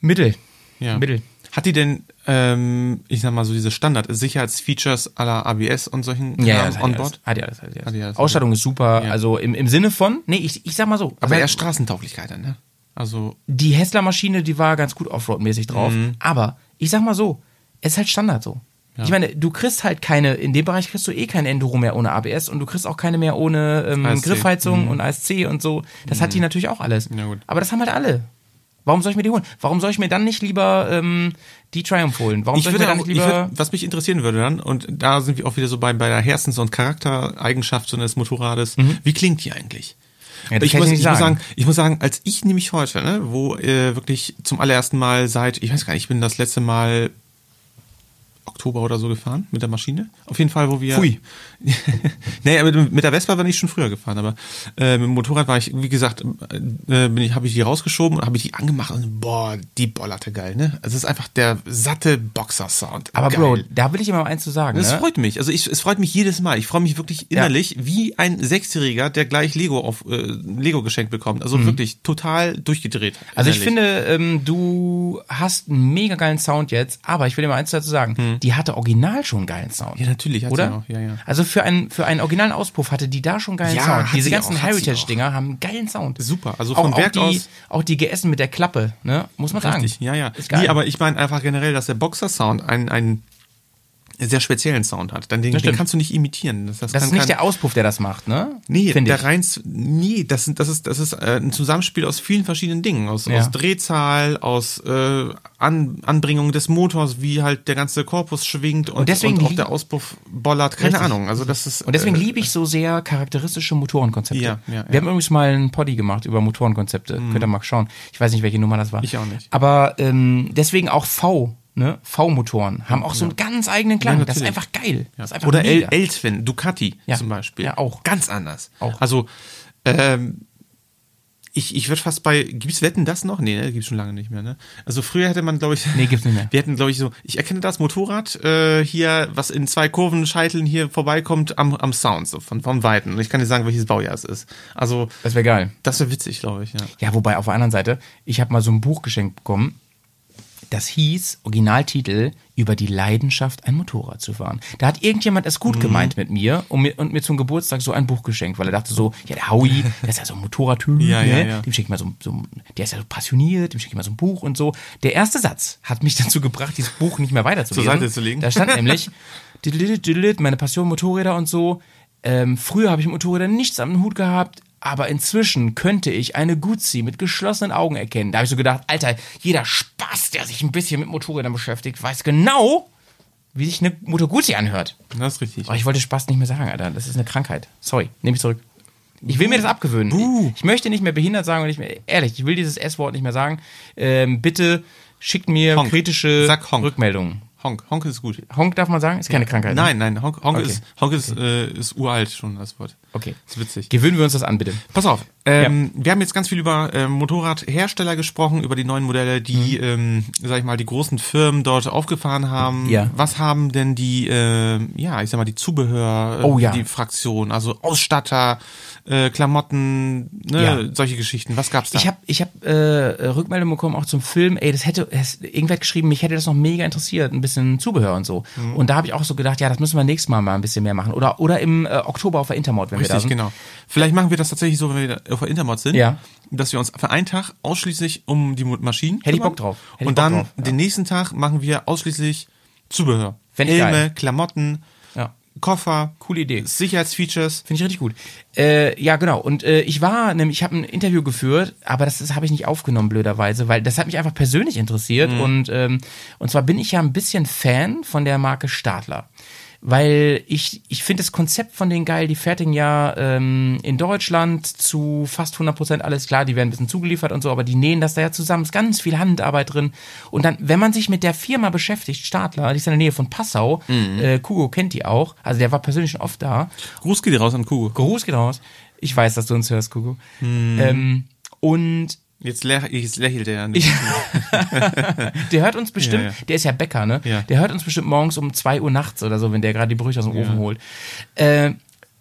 mittel. Ja. Mittel. Hat die denn, ähm, ich sag mal so diese Standard-Sicherheitsfeatures aller ABS und solchen Ja, ja, das hat die alles. Hat die alles, hat die alles. Hat die alles. Ausstattung ist super, Ja. also im, im Sinne von, nee, ich, ich sag mal so. Aber eher Straßentauglichkeit dann, ne? Also, die Hessler-Maschine, die war ganz gut Offroad-mäßig drauf. Mhm. Aber ich sag mal so, es ist halt Standard so. Ich meine, du kriegst halt keine, in dem Bereich kriegst du eh keine Enduro mehr ohne ABS und du kriegst auch keine mehr ohne ähm. Griffheizung und ASC und so. Das hat die natürlich auch alles. Mhm. Ja, gut. Aber das haben halt alle. Warum soll ich mir die holen? Warum soll ich mir dann nicht lieber ähm, die Triumph holen? Warum ich soll ich mir dann auch, nicht ich lieber... würde, was mich interessieren würde dann, und da sind wir auch wieder so bei, bei der Herzens- und Charaktereigenschaft so eines Motorrades, wie klingt die eigentlich? Mhm. Ja, ich, muss, ich ich, muss sagen. sagen, ich muss sagen, als ich nämlich heute, ne, wo äh, wirklich zum allerersten Mal seit, ich weiß gar nicht, ich bin das letzte Mal Oktober oder so gefahren mit der Maschine. Auf jeden Fall, wo wir. Pfui. nee, aber mit der Vespa bin ich schon früher gefahren, aber äh, mit dem Motorrad war ich, wie gesagt, äh, bin ich, habe ich die rausgeschoben und habe ich die angemacht und boah, die bollerte geil, ne? Also es ist einfach der satte Boxer-Sound. Aber geil. Bro, da will ich immer eins zu sagen. Das ne? freut mich. Also ich, es freut mich jedes Mal. Ich freue mich wirklich innerlich wie ein Sechsjähriger, der gleich Lego auf äh, Lego geschenkt bekommt. Also wirklich total durchgedreht. Mhm. Also ich innerlich. finde, ähm, du hast einen mega geilen Sound jetzt, aber ich will dir mal eins dazu sagen, die hatte original schon einen geilen Sound. Ja, natürlich hat oder? sie auch, ja, ja. Also für einen, für einen originalen Auspuff hatte die da schon geilen Ja, Sound. Diese ganzen auch, Heritage-Dinger haben einen geilen Sound. Super, also auch, von auch Werk die, aus- Auch die GS mit der Klappe, ne? Muss man sagen. Richtig, ja, ja. Ist geil. Nee, aber ich meine einfach generell, dass der Boxer-Sound einen, einen sehr speziellen Sound hat. Dann den, den kannst du nicht imitieren. Das, das, das ist nicht kein- der Auspuff, der das macht, ne? Nee, Finde der ich. rein, nee, das, sind- das ist, das ist äh, ein Zusammenspiel aus vielen verschiedenen Dingen. Aus, Ja. aus Drehzahl, aus äh, An, Anbringung des Motors, wie halt der ganze Korpus schwingt und, deswegen und auch der Auspuff bollert. Keine Richtig. Ahnung. Also das ist. Und deswegen äh, liebe ich so sehr charakteristische Motorenkonzepte. Ja, ja. Wir haben übrigens mal einen Poddy gemacht über Motorenkonzepte. Könnt ihr mal schauen. Ich weiß nicht, welche Nummer das war. Mhm. Ich auch nicht. Aber ähm, deswegen auch V, ne? V-Motoren haben auch so einen ganz eigenen Klang. Ja, das ist einfach geil. Ja. Ist einfach Oder El, mega. L-Twin, Ducati Ja. zum Beispiel. Ja, auch. Ganz anders. Auch. Also, ähm, ich, ich würde fast bei, gibt's Wetten das noch? Nee, ne, gibt's schon lange nicht mehr, ne? Also früher hätte man, glaube ich, Nee, gibt's nicht mehr. Wir hätten, glaube ich, so, ich erkenne das Motorrad äh, hier, was in zwei Kurvenscheiteln hier vorbeikommt, am, am Sound, so von, vom Weiten. Und ich kann dir sagen, welches Baujahr es ist. Also, Das wäre geil. das wäre witzig, glaube ich, ja. Ja, wobei auf der anderen Seite, ich habe mal so ein Buch geschenkt bekommen. Das hieß, Originaltitel, über die Leidenschaft, ein Motorrad zu fahren. Da hat irgendjemand es Mhm. gut gemeint mit mir und mir, und mir zum Geburtstag so ein Buch geschenkt, weil er dachte so, ja, der Howie, der ist ja so ein Motorradtyp, Ja, ja, ne? ja. dem schicke ich mal so, so, der ist ja so passioniert, dem schicke ich mal so ein Buch und so. Der erste Satz hat mich dazu gebracht, dieses Buch nicht mehr weiterzulesen. Zur Seite zu legen. Da stand nämlich, meine Passion Motorräder und so. Ähm, früher habe ich mit Motorrädern nichts am Hut gehabt, aber inzwischen könnte ich eine Guzzi mit geschlossenen Augen erkennen. Da habe ich so gedacht, Alter, jeder Spaß, der sich ein bisschen mit Motorrädern beschäftigt, weiß genau, wie sich eine Motor Guzzi anhört. Das ist richtig. Aber ich wollte Spaß nicht mehr sagen, Alter. Das ist eine Krankheit. Sorry, nehme ich zurück. Ich will mir das abgewöhnen. Ich möchte nicht mehr behindert sagen und nicht mehr, ehrlich, ich will dieses S-Wort nicht mehr sagen. Ähm, bitte schickt mir Honk. kritische. Rückmeldungen. Honk, Honk ist gut. Honk darf man sagen? Ist keine Krankheit. ne? Nein, nein, Honk, Honk, Okay. ist, Honk ist, äh, ist uralt schon, das Wort. Okay. Ist witzig. Gewöhnen wir uns das an, bitte. Pass auf, ähm, wir haben jetzt ganz viel über ähm, Motorradhersteller gesprochen, über die neuen Modelle, die, ähm, sag ich mal, die großen Firmen dort aufgefahren haben. Ja. Was haben denn die, äh, ja, ich sag mal, die Zubehör, äh, Oh ja. die Fraktion, also Ausstatter, äh, Klamotten, ne, Ja. solche Geschichten. Was gab's da? Ich habe ich hab, äh, Rückmeldung bekommen auch zum Film. Ey, das hätte, es, irgendwer hat geschrieben, mich hätte das noch mega interessiert, ein bisschen Zubehör und so. Mhm. Und da habe ich auch so gedacht, ja, das müssen wir nächstes Mal mal ein bisschen mehr machen. Oder, oder im äh, Oktober auf der Intermod, wenn wir da Richtig, sind. genau. Vielleicht machen wir das tatsächlich so, wenn wir auf der Intermod sind, Ja. dass wir uns für einen Tag ausschließlich um die Maschinen Hätte ich. Bock drauf. Hätte ich Und Bock dann drauf, ja. den nächsten Tag machen wir ausschließlich Zubehör. Helme. Klamotten. Koffer, Coole Idee. Sicherheitsfeatures. Finde ich richtig gut. Äh, ja, genau. Und äh, ich war nämlich, ich habe ein Interview geführt, aber das, das habe ich nicht aufgenommen, blöderweise, weil das hat mich einfach persönlich interessiert. Mhm. Und, ähm, und zwar bin ich ja ein bisschen Fan von der Marke Stadler. Weil ich, ich finde das Konzept von denen geil, die fertigen ja ähm, in Deutschland zu fast 100% alles klar, die werden ein bisschen zugeliefert und so, aber die nähen das da ja zusammen, ist ganz viel Handarbeit drin. Und dann, wenn man sich mit der Firma beschäftigt, Stadler, die ist in der Nähe von Passau, Mhm. äh, Kugo kennt die auch, also der war persönlich schon oft da. Gruß geht raus an Kugo. Gruß geht raus. Ich weiß, dass du uns hörst, Kugo. Hm. Ähm, und Jetzt, lä jetzt lächelt er. ich, der hört uns bestimmt, Ja, ja. der ist ja Bäcker, ne? Ja. Der hört uns bestimmt morgens um 2 Uhr nachts oder so, wenn der gerade die Brüche aus dem Ofen holt. Äh,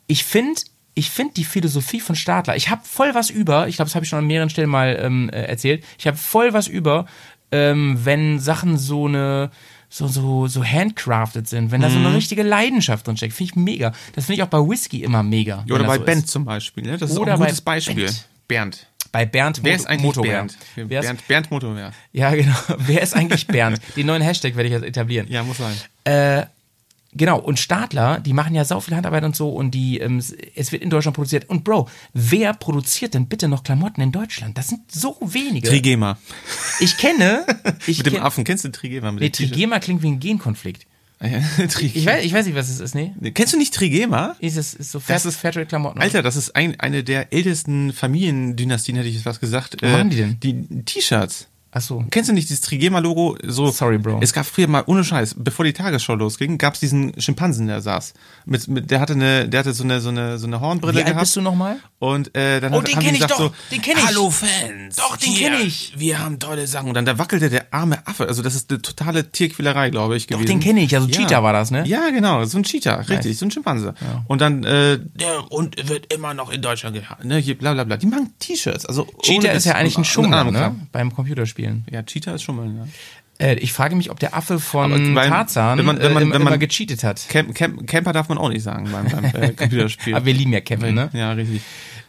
ich finde, ich finde die Philosophie von Stadler, ich habe voll was über, ich glaube, das habe ich schon an mehreren Stellen mal ähm, äh, erzählt, ich habe voll was über, ähm, wenn Sachen so eine so, so, so handcrafted sind, wenn da so Mhm. eine richtige Leidenschaft drin steckt, finde ich mega. Das finde ich auch bei Whisky immer mega. Oder bei so Bent ist. zum Beispiel. Ne? Das ist Oder auch ein gutes Beispiel. Bent. Bernd. Bei Bernd Wer ist eigentlich Motorwehr. Bernd? Wer ist, Bernd? Bernd Motorwehr. Ja, genau. Wer ist eigentlich Bernd? Den neuen Hashtag werde ich jetzt etablieren. Ja, muss sein. Äh, genau, und Stadler, die machen ja sau viel Handarbeit und so und die, ähm, es wird in Deutschland produziert. Und Bro, wer produziert denn bitte noch Klamotten in Deutschland? Das sind so wenige. Trigema. ich kenne, ich Mit dem kenn- Affen. Kennst du Trigema? Mit Nee? Trigema klingt wie ein Genkonflikt. Ich weiß, ich weiß nicht, was es ist, nee. Kennst du nicht Trigema? Ist es ist so Fair, Das ist- Fairtrade-Klamotten. Alter, das ist ein, eine der ältesten Familiendynastien, hätte ich jetzt was gesagt. Was machen die denn? Die T-Shirts. Ach so. Kennst du nicht dieses Trigema-Logo? So, Sorry, Bro. Es gab früher mal, ohne Scheiß, bevor die Tagesschau losging, gab es diesen Schimpansen, der saß. Mit, mit, der hatte eine, der hatte so eine, so eine, so eine Hornbrille Wie alt gehabt. bist du nochmal? Und äh, dann Oh, hat, den haben die ich gesagt doch, so, den kenn ich. Hallo Fans. Doch, den hier, kenn ich. Wir haben tolle Sachen. Und dann da wackelte der arme Affe. Also das ist eine totale Tierquälerei, glaube ich, gewesen. den kenn ich. Also Cheetah war das, ne? Ja, genau. So ein Cheetah, richtig. So ein Schimpanse. Und dann, äh, der und wird immer noch in Deutschland gehalten. Ne? Hier, bla bla bla. Die machen T-Shirts. Also Cheetah ist ja eigentlich ein Schummler, ne? Beim Computerspielen. Ja, Cheetah ist Schummeln, ja. Äh, ich frage mich, ob der Affe von beim- Tarzan wenn man- wenn man- äh, wenn man- immer gecheatet hat. Camp, Camp, Camper darf man auch nicht sagen beim, beim äh, Computerspiel. Aber wir lieben ja Kevin, ne? Ja, richtig.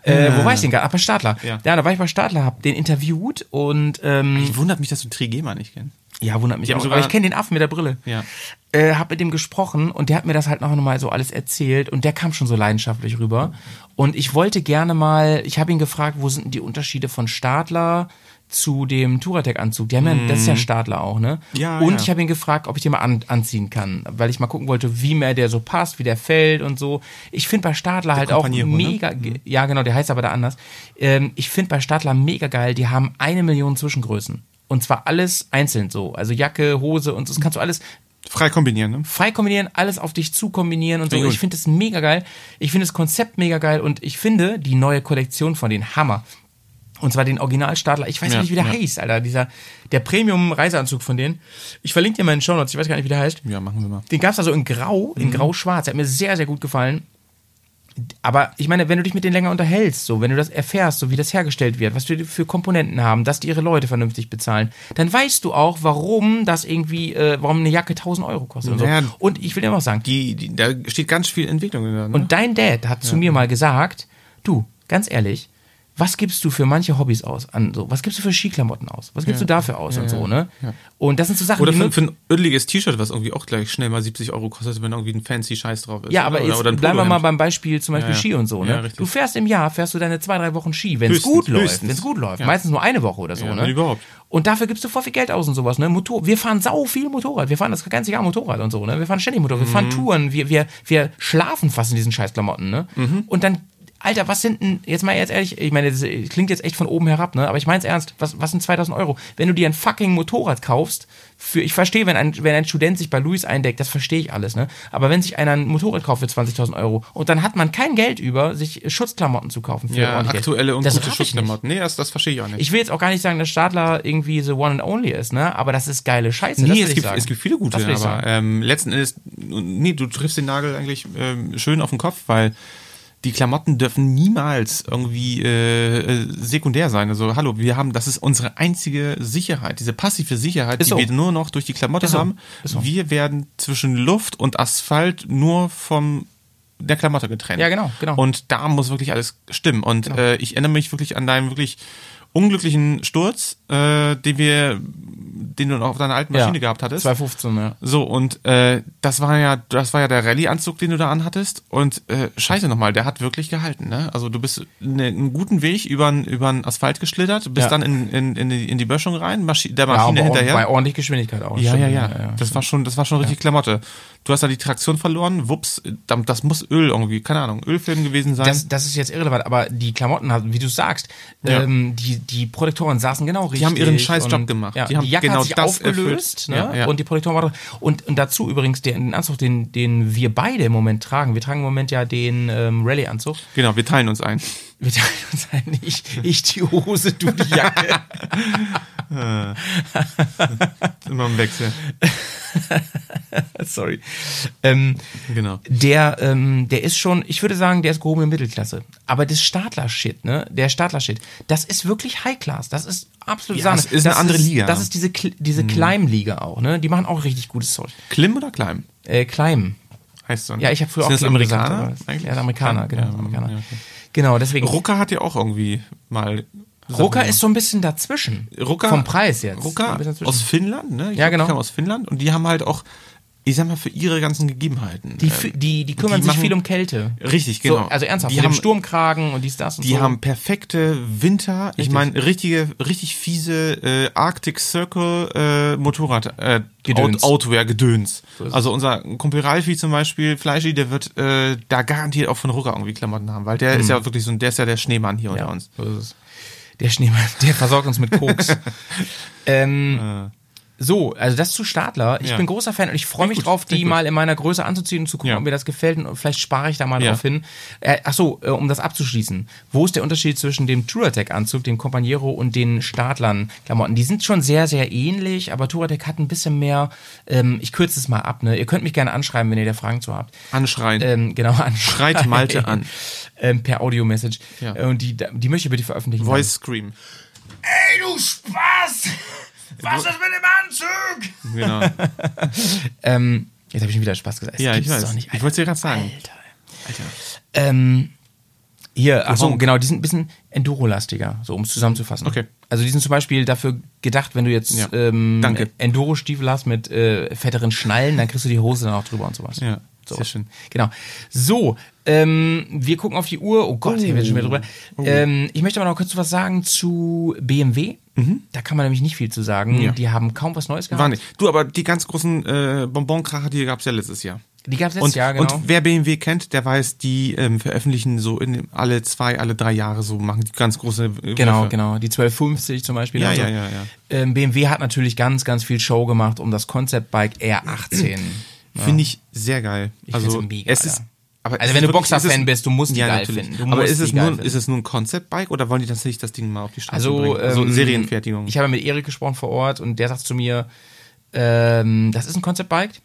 Äh, wo war ich denn gerade? Ach, bei Stadler. Ja. ja, da war ich bei Stadler, hab den interviewt und ähm, Ich wundert mich, dass du Trigema nicht kennst. ja, wundert mich haben auch. aber ich kenne den Affen mit der Brille. Ja. Äh, hab mit dem gesprochen und der hat mir das halt noch mal so alles erzählt und der kam schon so leidenschaftlich rüber. Und ich wollte gerne mal, ich habe ihn gefragt, wo sind denn die Unterschiede von Stadler zu dem Touratec-Anzug? Die haben ja, das ist ja Stadler auch, ne? Mhm. Ja, Und ja. ich habe ihn gefragt, ob ich den mal an, anziehen kann, weil ich mal gucken wollte, wie mehr der so passt, wie der fällt und so. Ich finde bei Stadler halt auch ne? mega, ge- ja genau, der heißt aber da anders. Ähm, ich finde bei Stadler mega geil, die haben eine Million Zwischengrößen. Und zwar alles einzeln so. Also Jacke, Hose und so. Das kannst du alles Frei kombinieren, ne? frei kombinieren, alles auf dich zu kombinieren und so. Ich finde das mega geil. Ich finde das Konzept mega geil und ich finde die neue Kollektion von den Hammer. Und zwar den Originalstadler. Ich weiß Ja, nicht, wie der ja. heißt, Alter. Dieser, der Premium-Reiseanzug von denen. Ich verlinke dir mal in den Shownotes. Ich weiß gar nicht, wie der heißt. Ja, machen wir mal. Den gab's also in Grau, Mhm. in Grau-Schwarz. Der hat mir sehr, sehr gut gefallen. Aber ich meine, wenn du dich mit denen länger unterhältst, so, wenn du das erfährst, so wie das hergestellt wird, was wir für Komponenten haben, dass die ihre Leute vernünftig bezahlen, dann weißt du auch, warum das irgendwie, äh, warum eine Jacke 1000 Euro kostet und so. Naja, Und ich will dir mal sagen, Die, die, da steht ganz viel Entwicklung in der, ne? und dein Dad hat zu mir mal gesagt, du, ganz ehrlich, was gibst du für manche Hobbys aus? An so, was gibst du für Skiklamotten aus? Was gibst du dafür aus und so, ne? Und das sind so Sachen, Oder für, für ein ödeliges T-Shirt, was irgendwie auch gleich schnell mal 70 Euro kostet, wenn irgendwie ein fancy Scheiß drauf ist. Ja, aber oder, jetzt oder bleiben wir mal beim Beispiel zum Beispiel Ja, ja. Ski und so. Ne? Ja, du fährst im Jahr, fährst du deine zwei, drei Wochen Ski, wenn es gut läuft. Wenn es gut läuft. Ja. Meistens nur eine Woche oder so. Ja, ne? überhaupt. Und dafür gibst du voll viel Geld aus und sowas. Ne? Motor, wir fahren sau viel Motorrad. Wir fahren das ganze Jahr Motorrad und so. Ne? Wir fahren ständig Motorrad. Wir Mhm. fahren Touren. Wir, wir, wir schlafen fast in diesen Scheißklamotten. Ne? Mhm. Und dann Alter, was sind denn, jetzt mal jetzt ehrlich, ich meine, das klingt jetzt echt von oben herab, ne? Aber ich mein's ernst, was, was sind 2000 Euro? Wenn du dir ein fucking Motorrad kaufst, für, ich verstehe, wenn ein, wenn ein Student sich bei Luis eindeckt, das verstehe ich alles, ne? Aber wenn sich einer ein Motorrad kauft für 20.000 Euro und dann hat man kein Geld über, sich Schutzklamotten zu kaufen für Ja, Geld. aktuelle und Das gute. Schutzklamotten. Nee, das, das verstehe ich auch nicht. Ich will jetzt auch gar nicht sagen, dass Stadler irgendwie the one and only ist, ne? Aber das ist geile Scheiße. das Nee, es gibt, sagen. es gibt viele gute, aber ähm, letzten Endes, nee, du triffst den Nagel eigentlich ähm, schön auf den Kopf, weil die Klamotten dürfen niemals irgendwie äh, äh, sekundär sein. Also hallo, wir haben, das ist unsere einzige Sicherheit, diese passive Sicherheit, Ist die so. wir nur noch durch die Klamotte Ist haben. So. Wir werden zwischen Luft und Asphalt nur vom der Klamotte getrennt. Ja, genau, genau. Und da muss wirklich alles stimmen. Und äh, ich erinnere mich wirklich an deinen wirklich unglücklichen Sturz, äh, den wir, den du noch auf deiner alten Maschine gehabt hattest. 215, ja. So, und äh, das war ja, das war ja der Rallye-Anzug, den du da anhattest. Und äh, scheiße nochmal, der hat wirklich gehalten, ne? Also du bist ne, einen guten Weg über den Asphalt geschlittert, bist Ja. dann in, in, in, die, in die Böschung rein, Maschi der Ja, Maschine aber hinterher. bei ordentlich Geschwindigkeit auch. Ja, ja, ja, Das war schon, das war schon richtig Klamotte. Du hast da die Traktion verloren, wups, da- das muss Öl irgendwie, keine Ahnung, Ölfilm gewesen sein. Das, das ist jetzt irrelevant, aber die Klamotten, wie du sagst, Ja. ähm, die, die Protektoren saßen genau richtig. Haben ihren scheiß Job und, gemacht. Ja, Die haben die Jacke genau hat sich das aufgelöst ne? Ja, und die waren und, und dazu übrigens den, den Anzug, den, den wir beide im Moment tragen. Wir tragen im Moment ja den ähm, Rallye-Anzug. genau, wir teilen uns ein. Wir teilen uns ein, ich, ich die Hose, du die Jacke. Immer im Wechsel. Sorry. Ähm, Genau. der, ähm, der ist schon, ich würde sagen, der ist gehobene Mittelklasse. Aber das Stadler-Shit, ne, der Stadler-Shit, das ist wirklich High-Class. Das ist absolut Ja, Sahne. es ist das eine andere Liga. Mhm. Das ist diese, diese Climb-Liga auch, ne? Die machen auch richtig gutes Zeug. Klim oder Kleim? Äh, Climb. Heißt so. ne? Ja, ich habe früher Sind auch das Climb Amerikaner gesagt? Ja, Amerikaner, genau. Ja, Amerikaner. ja, okay. Genau, deswegen. Rucker hat ja auch irgendwie mal. Rucker ist so ein bisschen dazwischen. Rucker, Vom Preis jetzt. Rucker aus Finnland, ne? Ich Ja, glaub, genau. Die kommen aus Finnland und die haben halt auch, ich sag mal, für ihre ganzen Gegebenheiten. Die, äh, fü- die, die kümmern die sich machen- viel um Kälte. Richtig, genau. So, also ernsthaft, Die haben- Sturmkragen und dies, das und Die so. haben perfekte Winter, ich Richtig. meine richtige, richtig fiese äh, Arctic Circle äh, Motorrad äh, Gedöns. Out Outwear Gedöns. So also unser Kumpel Ralfi zum Beispiel, Fleischi, der wird äh, da garantiert auch von Rucker irgendwie Klamotten haben, weil der ist ja wirklich so, ein- der ist ja der Schneemann hier Mhm. ja, unter uns. so ist es. Der Schneemann, der versorgt uns mit Koks. ähm, so, also das zu Stadler. Ich Ja. bin großer Fan und ich freue mich gut, drauf, die gut. mal in meiner Größe anzuziehen und zu gucken, Ja. ob mir das gefällt und vielleicht spare ich da mal Ja. drauf hin. Äh, ach so, äh, um das abzuschließen. Wo ist der Unterschied zwischen dem Touratec-Anzug, dem Companiero und den Stadlern-Klamotten? Die sind schon sehr, sehr ähnlich, aber Touratec hat ein bisschen mehr, ähm, ich kürze es mal ab, ne? Ihr könnt mich gerne anschreiben, wenn ihr da Fragen zu habt. Anschreien. Ähm, genau, anschreiben. Schreit Malte an. ähm, per Audio-Message. Ja. Äh, Und die, die möchte ich bitte veröffentlichen. Voice Scream. Ey, du Spaß! Was ist mit dem Anzug? Genau. Ähm, jetzt habe ich schon wieder Spaß gesagt. Das ja, ich weiß. Doch nicht. ich wollte es dir gerade sagen. Alter. Ähm, hier, ach so, genau, die sind ein bisschen Enduro-lastiger, so um es zusammenzufassen. Okay. Also die sind zum Beispiel dafür gedacht, wenn du jetzt Ja. ähm. Enduro-Stiefel hast mit äh, fetteren Schnallen, dann kriegst du die Hose dann auch drüber und sowas. Ja, so. sehr schön. Genau. So, ähm, wir gucken auf die Uhr. Oh Gott, hier wird schon wieder drüber. Ähm, ich möchte aber noch kurz was sagen zu BMW. Da kann man nämlich nicht viel zu sagen. Mhm. Ja. Die haben kaum was Neues gehabt. War nicht. Du, aber die ganz großen äh, Bonbonkracher, die gab es ja letztes Jahr. Die gab es letztes Und, Jahr, genau. und wer BMW kennt, der weiß, die ähm, veröffentlichen so in alle zwei, alle drei Jahre so, machen die ganz große äh, Genau, Würfe. genau. Die 1250 zum Beispiel. Ja, und so. ja, ja, ja. Ähm, BMW hat natürlich ganz, ganz viel Show gemacht um das Concept Bike R18. Finde ich sehr geil. Ich also mega, es ist, aber Also wenn du Boxer-Fan bist, du musst die ja, geil natürlich. finden. Du aber ist es, nur, ist es nur ein Concept-Bike oder wollen die tatsächlich das Ding mal auf die Straße Also, bringen? Also ähm, Serienfertigung. Ich habe mit Erik gesprochen vor Ort und der sagt zu mir, ähm, das ist ein Concept Bike.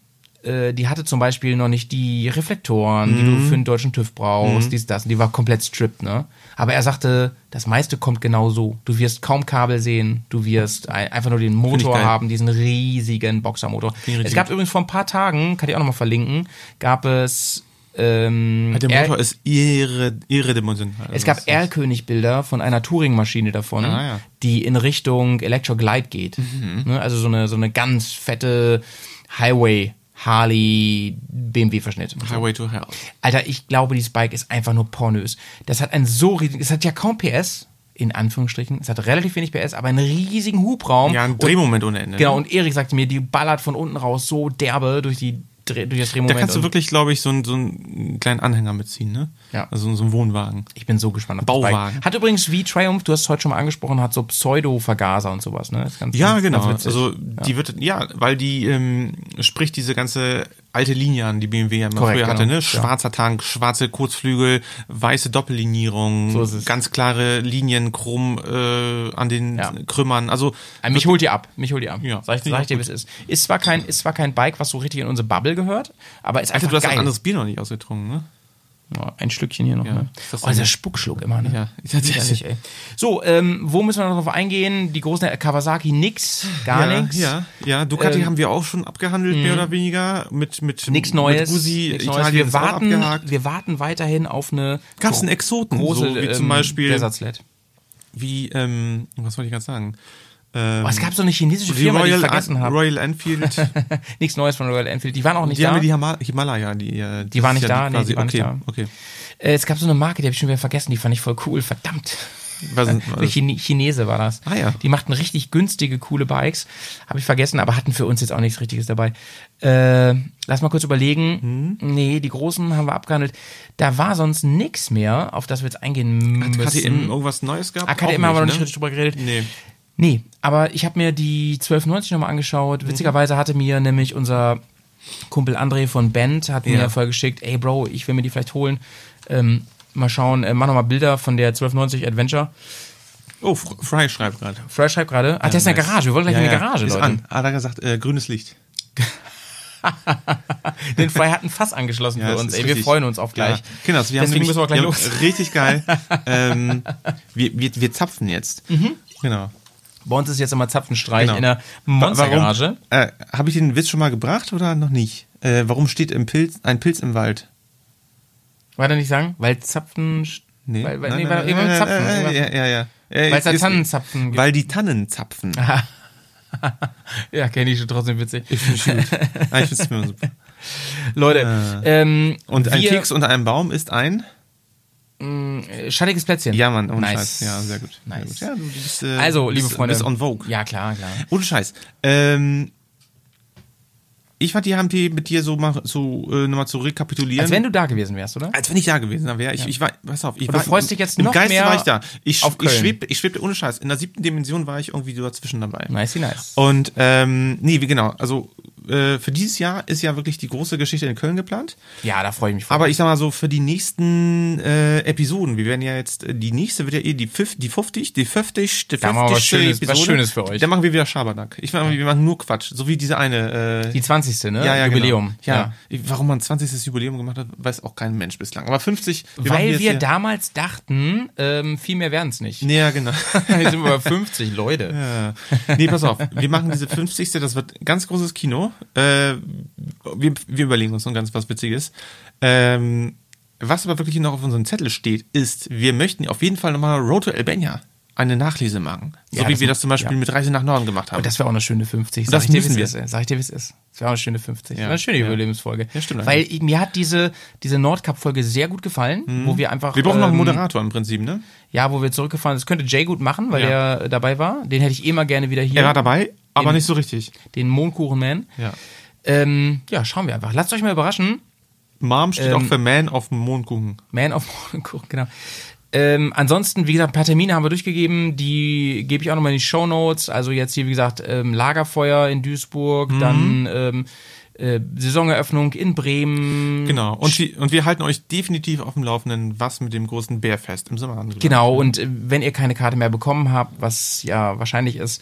Äh, Die hatte zum Beispiel noch nicht die Reflektoren, die Mhm. du für einen deutschen TÜV brauchst, dies, das. Und die war komplett stripped, ne? Aber er sagte, das meiste kommt genau so. Du wirst kaum Kabel sehen, du wirst ein, einfach nur den Motor haben, diesen riesigen Boxermotor. Es gab übrigens vor ein paar Tagen, kann ich auch nochmal verlinken, gab es ähm, der Er- Motor ist irre, irredimensional. es Also gab das ist- Erlkönig-Bilder von einer Touring-Maschine davon, Ah, ja. die in Richtung Electroglide geht. Ne, also so eine, so eine ganz fette Highway, Harley, BMW-Verschnitt. Highway to Hell. Alter, ich glaube, dieses Bike ist einfach nur pornös. Das hat ein so riesigen, es hat ja kaum PS, in Anführungsstrichen. Es hat relativ wenig PS, aber einen riesigen Hubraum. Ja, ein Drehmoment ohne Ende. Genau, ne? und Erik sagte mir, die ballert von unten raus so derbe durch die Dreh- durch das Da Drehmoment. kannst du wirklich, glaube ich, so, einen- so einen kleinen Anhänger mitziehen, ne? Ja. Also so einen Wohnwagen. Ich bin so gespannt auf Bauwagen. Hat übrigens wie Triumph, du hast es heute schon mal angesprochen, hat so Pseudo-Vergaser und sowas, ne? Ja, ganz, genau. Ganz also die wird, ja, weil die ähm, spricht diese ganze alte Linie an, die BMW ja immer Korrekt, früher hatte, genau. ne? Ja. Schwarzer Tank, schwarze Kurzflügel, weiße Doppellinierung, So ganz klare Linien, Chrom äh, an den Ja. Krümmern. Also Ah, mich holt die ab, mich holt die ab. Ja, sag ich, sag ich dir, wie es ist. Ist zwar kein, ist zwar kein Bike, was so richtig in unsere Bubble gehört, aber ist einfach du hast geil. ein anderes Bier noch nicht ausgetrunken, ne? Ein Stückchen hier noch, Ja. ne? Ist das Oh, dieser so? Spuckschluck immer, ne? Ja. Ich hatte- Widerlich, ey. So, ähm, wo müssen wir noch drauf eingehen? Die großen äh, Kawasaki nix, gar ja, nichts. Ja, ja, Ducati Ähm, haben wir auch schon abgehandelt, mehr oder weniger. Mit, mit, Nichts Neues. Mit Uzi, nix Neues. Wir warten, wir warten weiterhin auf eine Gab's einen Exoten, große, so wie zum ähm, Beispiel- Desert-Sled. Wie, ähm, was wollte ich gerade sagen? Ähm, Oh, es gab so eine chinesische die Firma, die Royal, ich vergessen habe. Royal Enfield. Nichts Neues von Royal Enfield. Die waren auch nicht die da. haben die Hima- Himalaya, die, äh, Die waren nicht ja da, nee, die waren okay, nicht da. Okay. Äh, es gab so eine Marke, die habe ich schon wieder vergessen, die fand ich voll cool. Verdammt. Was, was, Chine Chinese war das. Ah, ja. Die machten richtig günstige, coole Bikes. Habe ich vergessen, aber hatten für uns jetzt auch nichts Richtiges dabei. Äh, lass mal kurz überlegen. Hm? Nee, die großen haben wir abgehandelt. Da war sonst nichts mehr, auf das wir jetzt eingehen hat müssen. KTM irgendwas Neues gehabt? AKTM Auch haben wir noch nicht ne? richtig drüber geredet. Nee. Nee, aber ich habe mir die 1290 nochmal Mhm. angeschaut. Witzigerweise hatte mir nämlich unser Kumpel André von Band hat mir Ja. vorher geschickt, ey Bro, ich will mir die vielleicht holen. Ähm, mal schauen, äh, mach nochmal Bilder von der 1290 Adventure. Oh, Fr- Fry schreibt gerade. Fresh schreibt gerade. Ah, der ist in der. Garage. Wir wollen gleich Ja, in die ja, Garage, ist Leute. an. Hat er gesagt, äh, grünes Licht. Den Fry hat ein Fass angeschlossen Ja, für uns. ist Ey, wir richtig. freuen uns auf gleich. Ja. Kinders, wir haben Deswegen nämlich, müssen wir auch gleich wir los. Richtig geil. ähm, wir, wir, wir zapfen jetzt. Mhm. Genau. Bei uns ist jetzt immer Zapfenstreich Genau. in der Monstergarage. Äh, Habe ich den Witz schon mal gebracht oder noch nicht? Äh, warum steht im Pilz, ein Pilz im Wald? Weiter nicht sagen? Weil Zapfen... Weil, weil, Nein, nee, nein, weil nein, Zapfen. nein, irgendwas- Ja, ja, ja. Äh, Weil es da ist- Tannenzapfen gibt. Weil die Tannen zapfen. Ja, kenne ich schon trotzdem witzig. Ich finde gut. Ah, ich find's immer super. Leute, ähm, Und ein wir- Keks unter einem Baum ist ein? Äh, schattiges Plätzchen. Ja, Mann, ohne nice. Scheiß. Ja, sehr gut. Sehr Nice. gut. Ja, du bist, äh, Also, liebe bist, Freunde. bist on Vogue. Ja, klar, klar. Ohne Scheiß. Ähm, ich fand die HMT mit dir so mal so äh, nochmal zu rekapitulieren. Als wenn du da gewesen wärst, oder? Als wenn ich da gewesen wäre. Ich, ich war, pass auf, ich Und war, du freust dich jetzt im noch Geiste mehr war ich da. Ich, auf ich, Köln. schwebte, ich schwebte ohne Scheiß. In der siebten Dimension war ich irgendwie so dazwischen dabei. Nice, nice. Und ähm, nee, wie genau. Also äh, für dieses Jahr ist ja wirklich die große Geschichte in Köln geplant. Ja, da freue ich mich. voll. Aber ich sag mal so, für die nächsten äh, Episoden, wir werden ja jetzt, äh, die nächste wird ja eh die, fünf, die 50, die 50, die 50. Da machen wir was Schönes- was Schönes für euch. Dann machen wir wieder Schabernack. Ich meine, wir machen nur Quatsch. So wie diese eine. Äh, die 20. ne? ja, ja, Jubiläum. Genau. Ja. Warum man 20. Jubiläum gemacht hat, weiß auch kein Mensch bislang. Aber 50. machen Weil wir damals dachten, ähm, viel mehr werden es nicht. Nee, ja, genau. Jetzt sind wir bei 50 Leute. Ja. Nee, pass auf. Wir machen diese 50. Das wird ganz großes Kino. Äh, wir, wir überlegen uns noch ganz was Witziges. Ähm, was aber wirklich noch auf unserem Zettel steht, ist, wir möchten auf jeden Fall nochmal Road to Albania eine Nachlese machen. So Ja, wie das- wir das zum Beispiel ja. mit Reise nach Norden gemacht haben. Und das wäre auch eine schöne 50. Das Sag ich dir, müssen wie es wir. ist. Sag ich dir, wie es ist. Das wäre auch eine schöne 50. Ja. Eine schöne. Jubiläumsfolge. Ja, stimmt Weil mir hat diese, diese Nordcup-Folge sehr gut gefallen, wo wir einfach. wir brauchen noch einen ähm, Moderator im Prinzip, ne? Ja, wo wir zurückgefahren sind. Das könnte Jay gut machen, weil er dabei war. Den hätte ich immer gerne wieder hier. Er war dabei, aber nicht so richtig. Den Mondkuchen-Man. Ja. Ähm, ja, schauen wir einfach. Lasst euch mal überraschen. Mom steht Ähm, auch für Man auf dem Mondkuchen. Man of Mondkuchen, genau. Ähm, ansonsten, wie gesagt, ein paar Termine haben wir durchgegeben, die gebe ich auch nochmal in die Show Notes. Also jetzt hier, wie gesagt, ähm, Lagerfeuer in Duisburg, Mhm. dann ähm, äh, Saisoneröffnung in Bremen. Genau. Und, wir- und wir halten euch definitiv auf dem Laufenden, was mit dem großen Bärfest im Sommer angeht. Genau, und äh, wenn ihr keine Karte mehr bekommen habt, was ja wahrscheinlich ist,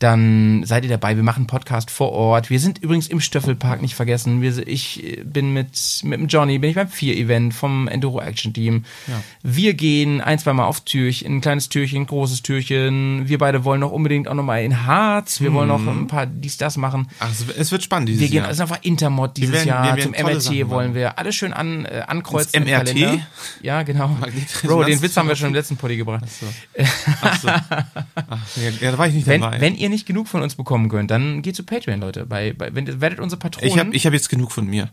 dann seid ihr dabei. Wir machen einen Podcast vor Ort. Wir sind übrigens im Stöffelpark, nicht vergessen. Wir, ich äh, bin mit, mit dem Johnny, bin ich beim Vier-Event vom Enduro Action Team. Ja. Wir gehen ein, zwei Mal auf Türchen, ein kleines Türchen, ein großes Türchen. Wir beide wollen noch unbedingt auch nochmal in Harz. Wir wollen noch ein paar dies, das machen. Ach, es, wird spannend dieses Wir gehen, Jahr. es ist einfach Intermod dieses werden- Jahr. Zum MRT Sachen wollen wir alles schön an, äh, ankreuzen. Im MRT? Kalender. Ja, genau. Bro, den Witz haben wir schon im letzten Poddy gebracht. Ach so. Ach, ja, ja, da war ich nicht Wenn, dabei. wenn ihr nicht genug von uns bekommen könnt, dann geht zu Patreon, Leute. Bei, bei, wenn, werdet unsere Patronen ich habe ich hab jetzt genug von mir.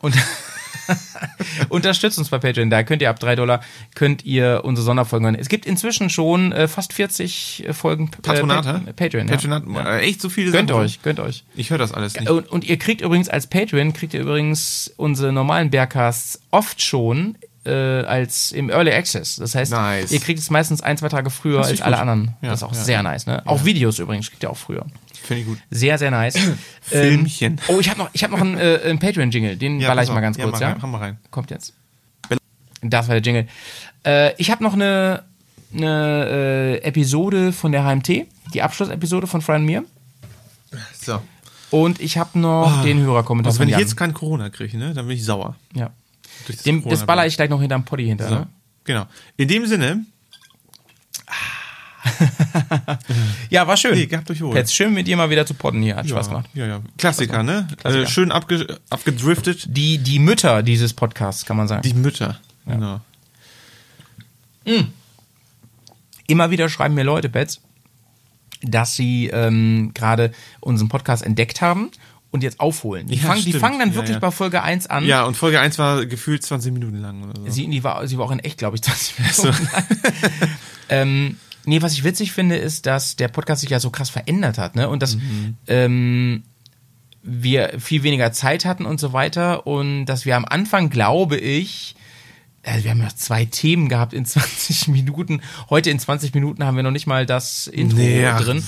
und unterstützt uns bei Patreon. Da könnt ihr ab 3 Dollar könnt ihr unsere Sonderfolgen hören. Es gibt inzwischen schon äh, fast 40 Folgen äh, Patronate? Pa- Patreon. Ja. Patronat, Ja. äh, echt so viele Gönnt Sachen. euch, gönnt euch. Ich höre das alles nicht. Und, und ihr kriegt übrigens als Patreon, kriegt ihr übrigens unsere normalen Bearcasts oft schon äh, als im Early Access. Das heißt, Nice. ihr kriegt es meistens ein, zwei Tage früher als alle gut. anderen. Ja, das ist auch ja. sehr nice. Ne? Auch Videos übrigens kriegt ihr auch früher. Finde ich gut. Sehr, sehr nice. Filmchen. Ähm, oh, ich habe noch, ich hab noch einen, äh, einen Patreon-Jingle. Den Ja, baller ich mal ganz Ja, kurz, mach ja? rein, hau mal rein. Kommt jetzt. Das war der Jingle. Äh, ich habe noch eine, eine äh, Episode von der HMT, die Abschlussepisode von Fran Mir. So. Und ich habe noch den Hörerkommentar Also wenn ich jetzt kein Corona kriege, ne, dann bin ich sauer. ja. Das Dem, das baller ich gleich noch hinterm Poddy hinter. So. Ne? Genau. In dem Sinne, Ja, war schön. Nee, gehabt euch wohl. Jetzt schön mit dir mal wieder zu podden hier. Hat Spaß ja, gemacht. ja, ja. Klassiker, ne? Klassiker. Äh, schön abge abgedriftet. Die, die Mütter dieses Podcasts, kann man sagen. Die Mütter. Genau. Immer wieder schreiben mir Leute, Bets, dass sie ähm, gerade unseren Podcast entdeckt haben und jetzt aufholen. Die, Ja, fangen, die fangen dann wirklich ja. bei Folge 1 an. Ja, und Folge 1 war gefühlt 20 Minuten lang oder so. Sie, die war, sie war auch in echt, glaube ich, 20 Minuten. ähm, nee, was ich witzig finde, ist, dass der Podcast sich ja so krass verändert hat, ne? Und dass Mhm. ähm, wir viel weniger Zeit hatten und so weiter. Und dass wir am Anfang, glaube ich, äh, wir haben ja zwei Themen gehabt in 20 Minuten. Heute in 20 Minuten haben wir noch nicht mal das Intro Nee, drin.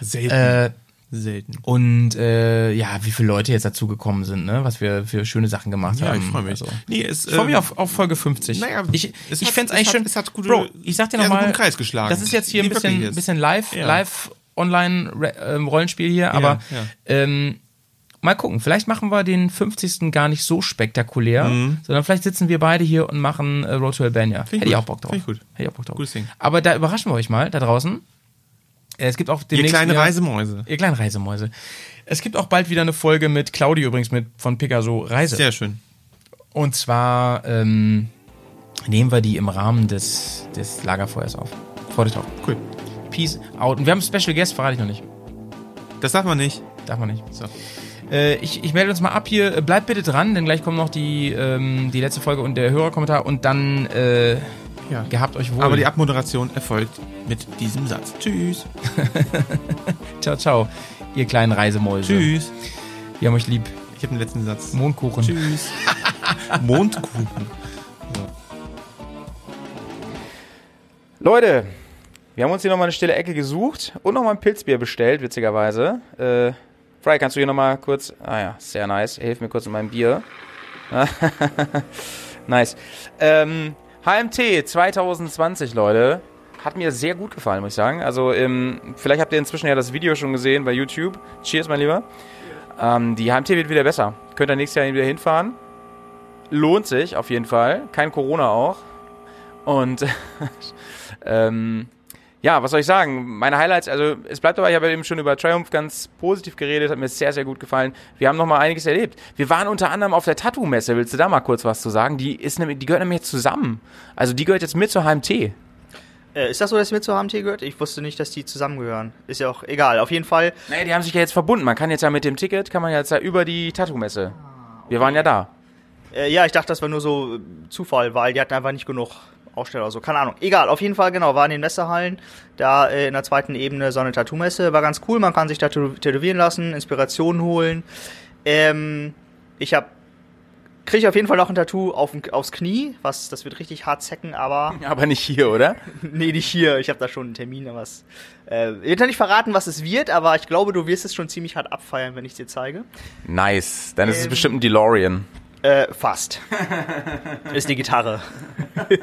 Selten. Äh, Selten. und äh, ja, wie viele Leute jetzt dazu gekommen sind, ne? was wir für schöne Sachen gemacht Ja, haben. ich freue mich. Also. Nee, es, Ich freue mich ähm, auf, auf Folge 50. Naja, ich ich fände es eigentlich hat- schön. es hat gute- Bro, ich sag dir nochmal. Kreis geschlagen. Das ist jetzt hier ein Nee, wirklich bisschen, bisschen live, Ja. live online ähm, Rollenspiel hier, aber. Ähm, mal gucken. Vielleicht machen wir den 50. gar nicht so spektakulär, sondern vielleicht sitzen wir beide hier und machen äh, Road to Albania. Mhm. ich Hätte ich gut. auch Bock drauf. Ich. Hätte ich auch Bock drauf. Aber da überraschen wir euch mal da draußen. Äh, Es gibt auch Ihr demnächst kleine wieder- Reisemäuse. Ihr kleinen Reisemäuse. Es gibt auch bald wieder eine Folge mit Claudio übrigens mit von Picasso Reise. Sehr schön. Und zwar ähm, nehmen wir die im Rahmen des, des Lagerfeuers auf. Freut euch drauf. Cool. Peace out. Und wir haben einen Special Guest, verrate ich noch nicht. Das darf man nicht. Darf man nicht. So. Äh, ich, ich melde uns mal ab hier. Äh, Bleibt bitte dran, denn gleich kommt noch die, ähm, die letzte Folge und der Hörerkommentar und dann äh, Ja. gehabt euch wohl. Aber die Abmoderation erfolgt mit diesem Satz. Tschüss. ciao, ciao, ihr kleinen Reisemäuse. Tschüss. Wir haben euch lieb. Ich habe den letzten Satz. Mondkuchen. Tschüss. Mondkuchen. Leute, wir haben uns hier nochmal eine stille Ecke gesucht und nochmal ein Pilzbier bestellt, witzigerweise. Äh, Fry, kannst du hier nochmal kurz. Ah ja, sehr nice. Hilf mir kurz mit meinem Bier. nice. Ähm, HMT 2020, Leute. Hat mir sehr gut gefallen, muss ich sagen. Also, ähm, vielleicht habt ihr inzwischen ja das Video schon gesehen bei YouTube. Cheers, mein Lieber. Ähm, die HMT wird wieder besser. Könnt ihr nächstes Jahr wieder hinfahren. Lohnt sich auf jeden Fall. Kein Corona auch. Und ähm, ja, was soll ich sagen? Meine Highlights, also es bleibt dabei, ich habe eben schon über Triumph ganz positiv geredet, hat mir sehr, sehr gut gefallen. Wir haben nochmal einiges erlebt. Wir waren unter anderem auf der Tattoo-Messe, willst du da mal kurz was zu sagen? Die, ist nämlich, die gehört nämlich jetzt zusammen. Also die gehört jetzt mit zur HMT. Äh, ist das so, dass ihr mit zur HMT gehört? Ich wusste nicht, dass die zusammengehören. Ist ja auch egal. Auf jeden Fall. Naja, die haben sich ja jetzt verbunden. Man kann jetzt ja mit dem Ticket, kann man jetzt ja über die Tattoo-Messe. Wir waren ja da. Äh, ja, ich dachte, das war nur so Zufall, weil die hatten einfach nicht genug Aussteller oder so. Keine Ahnung. Egal, auf jeden Fall, genau, war in den Messehallen. Da äh, in der zweiten Ebene so eine Tattoo-Messe. War ganz cool, man kann sich tätow tätowieren lassen, Inspirationen holen. Ähm, ich habe kriege ich auf jeden Fall noch ein Tattoo auf, aufs Knie, was das wird richtig hart zecken, aber Aber nicht hier, oder? nee, nicht hier. Ich habe da schon einen Termin, aber es äh, ich wird ja nicht verraten, was es wird, aber ich glaube, du wirst es schon ziemlich hart abfeiern, wenn ich es dir zeige. Nice. Dann ist es Ähm, bestimmt ein DeLorean. Äh, fast. Ist die Gitarre.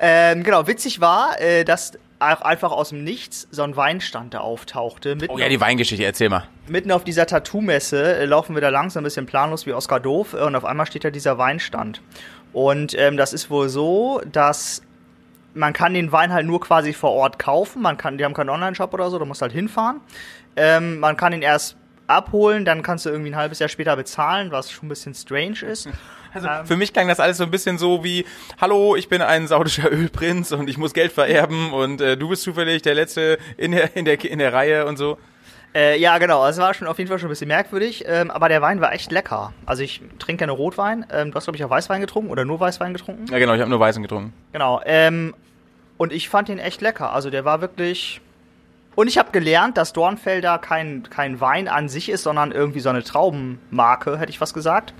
ähm, genau, witzig war, äh, dass auch einfach aus dem Nichts so ein Weinstand da auftauchte. Oh ja, die Weingeschichte, erzähl mal. mitten auf dieser Tattoo-Messe äh, laufen wir da langsam ein bisschen planlos wie Oscar Doof äh, und auf einmal steht da dieser Weinstand. Und ähm, das ist wohl so, dass man kann den Wein halt nur quasi vor Ort kaufen. Man kann, die haben keinen Online-Shop oder so, du musst halt hinfahren. Ähm, man kann ihn erst abholen, dann kannst du irgendwie ein halbes Jahr später bezahlen, was schon ein bisschen strange ist. Also für mich klang das alles so ein bisschen so wie, hallo, ich bin ein saudischer Ölprinz und ich muss Geld vererben und äh, du bist zufällig der Letzte in der, in der, in der Reihe und so. Äh, ja, genau. Es war schon auf jeden Fall schon ein bisschen merkwürdig, ähm, aber der Wein war echt lecker. Also ich trinke gerne Rotwein. Ähm, du hast, glaube ich, auch Weißwein getrunken oder nur Weißwein getrunken. Ja genau, ich habe nur Weißen getrunken. Genau. Ähm, und ich fand ihn echt lecker. Also der war wirklich. Und ich habe gelernt, dass Dornfelder kein, kein Wein an sich ist, sondern irgendwie so eine Traubenmarke, hätte ich was gesagt.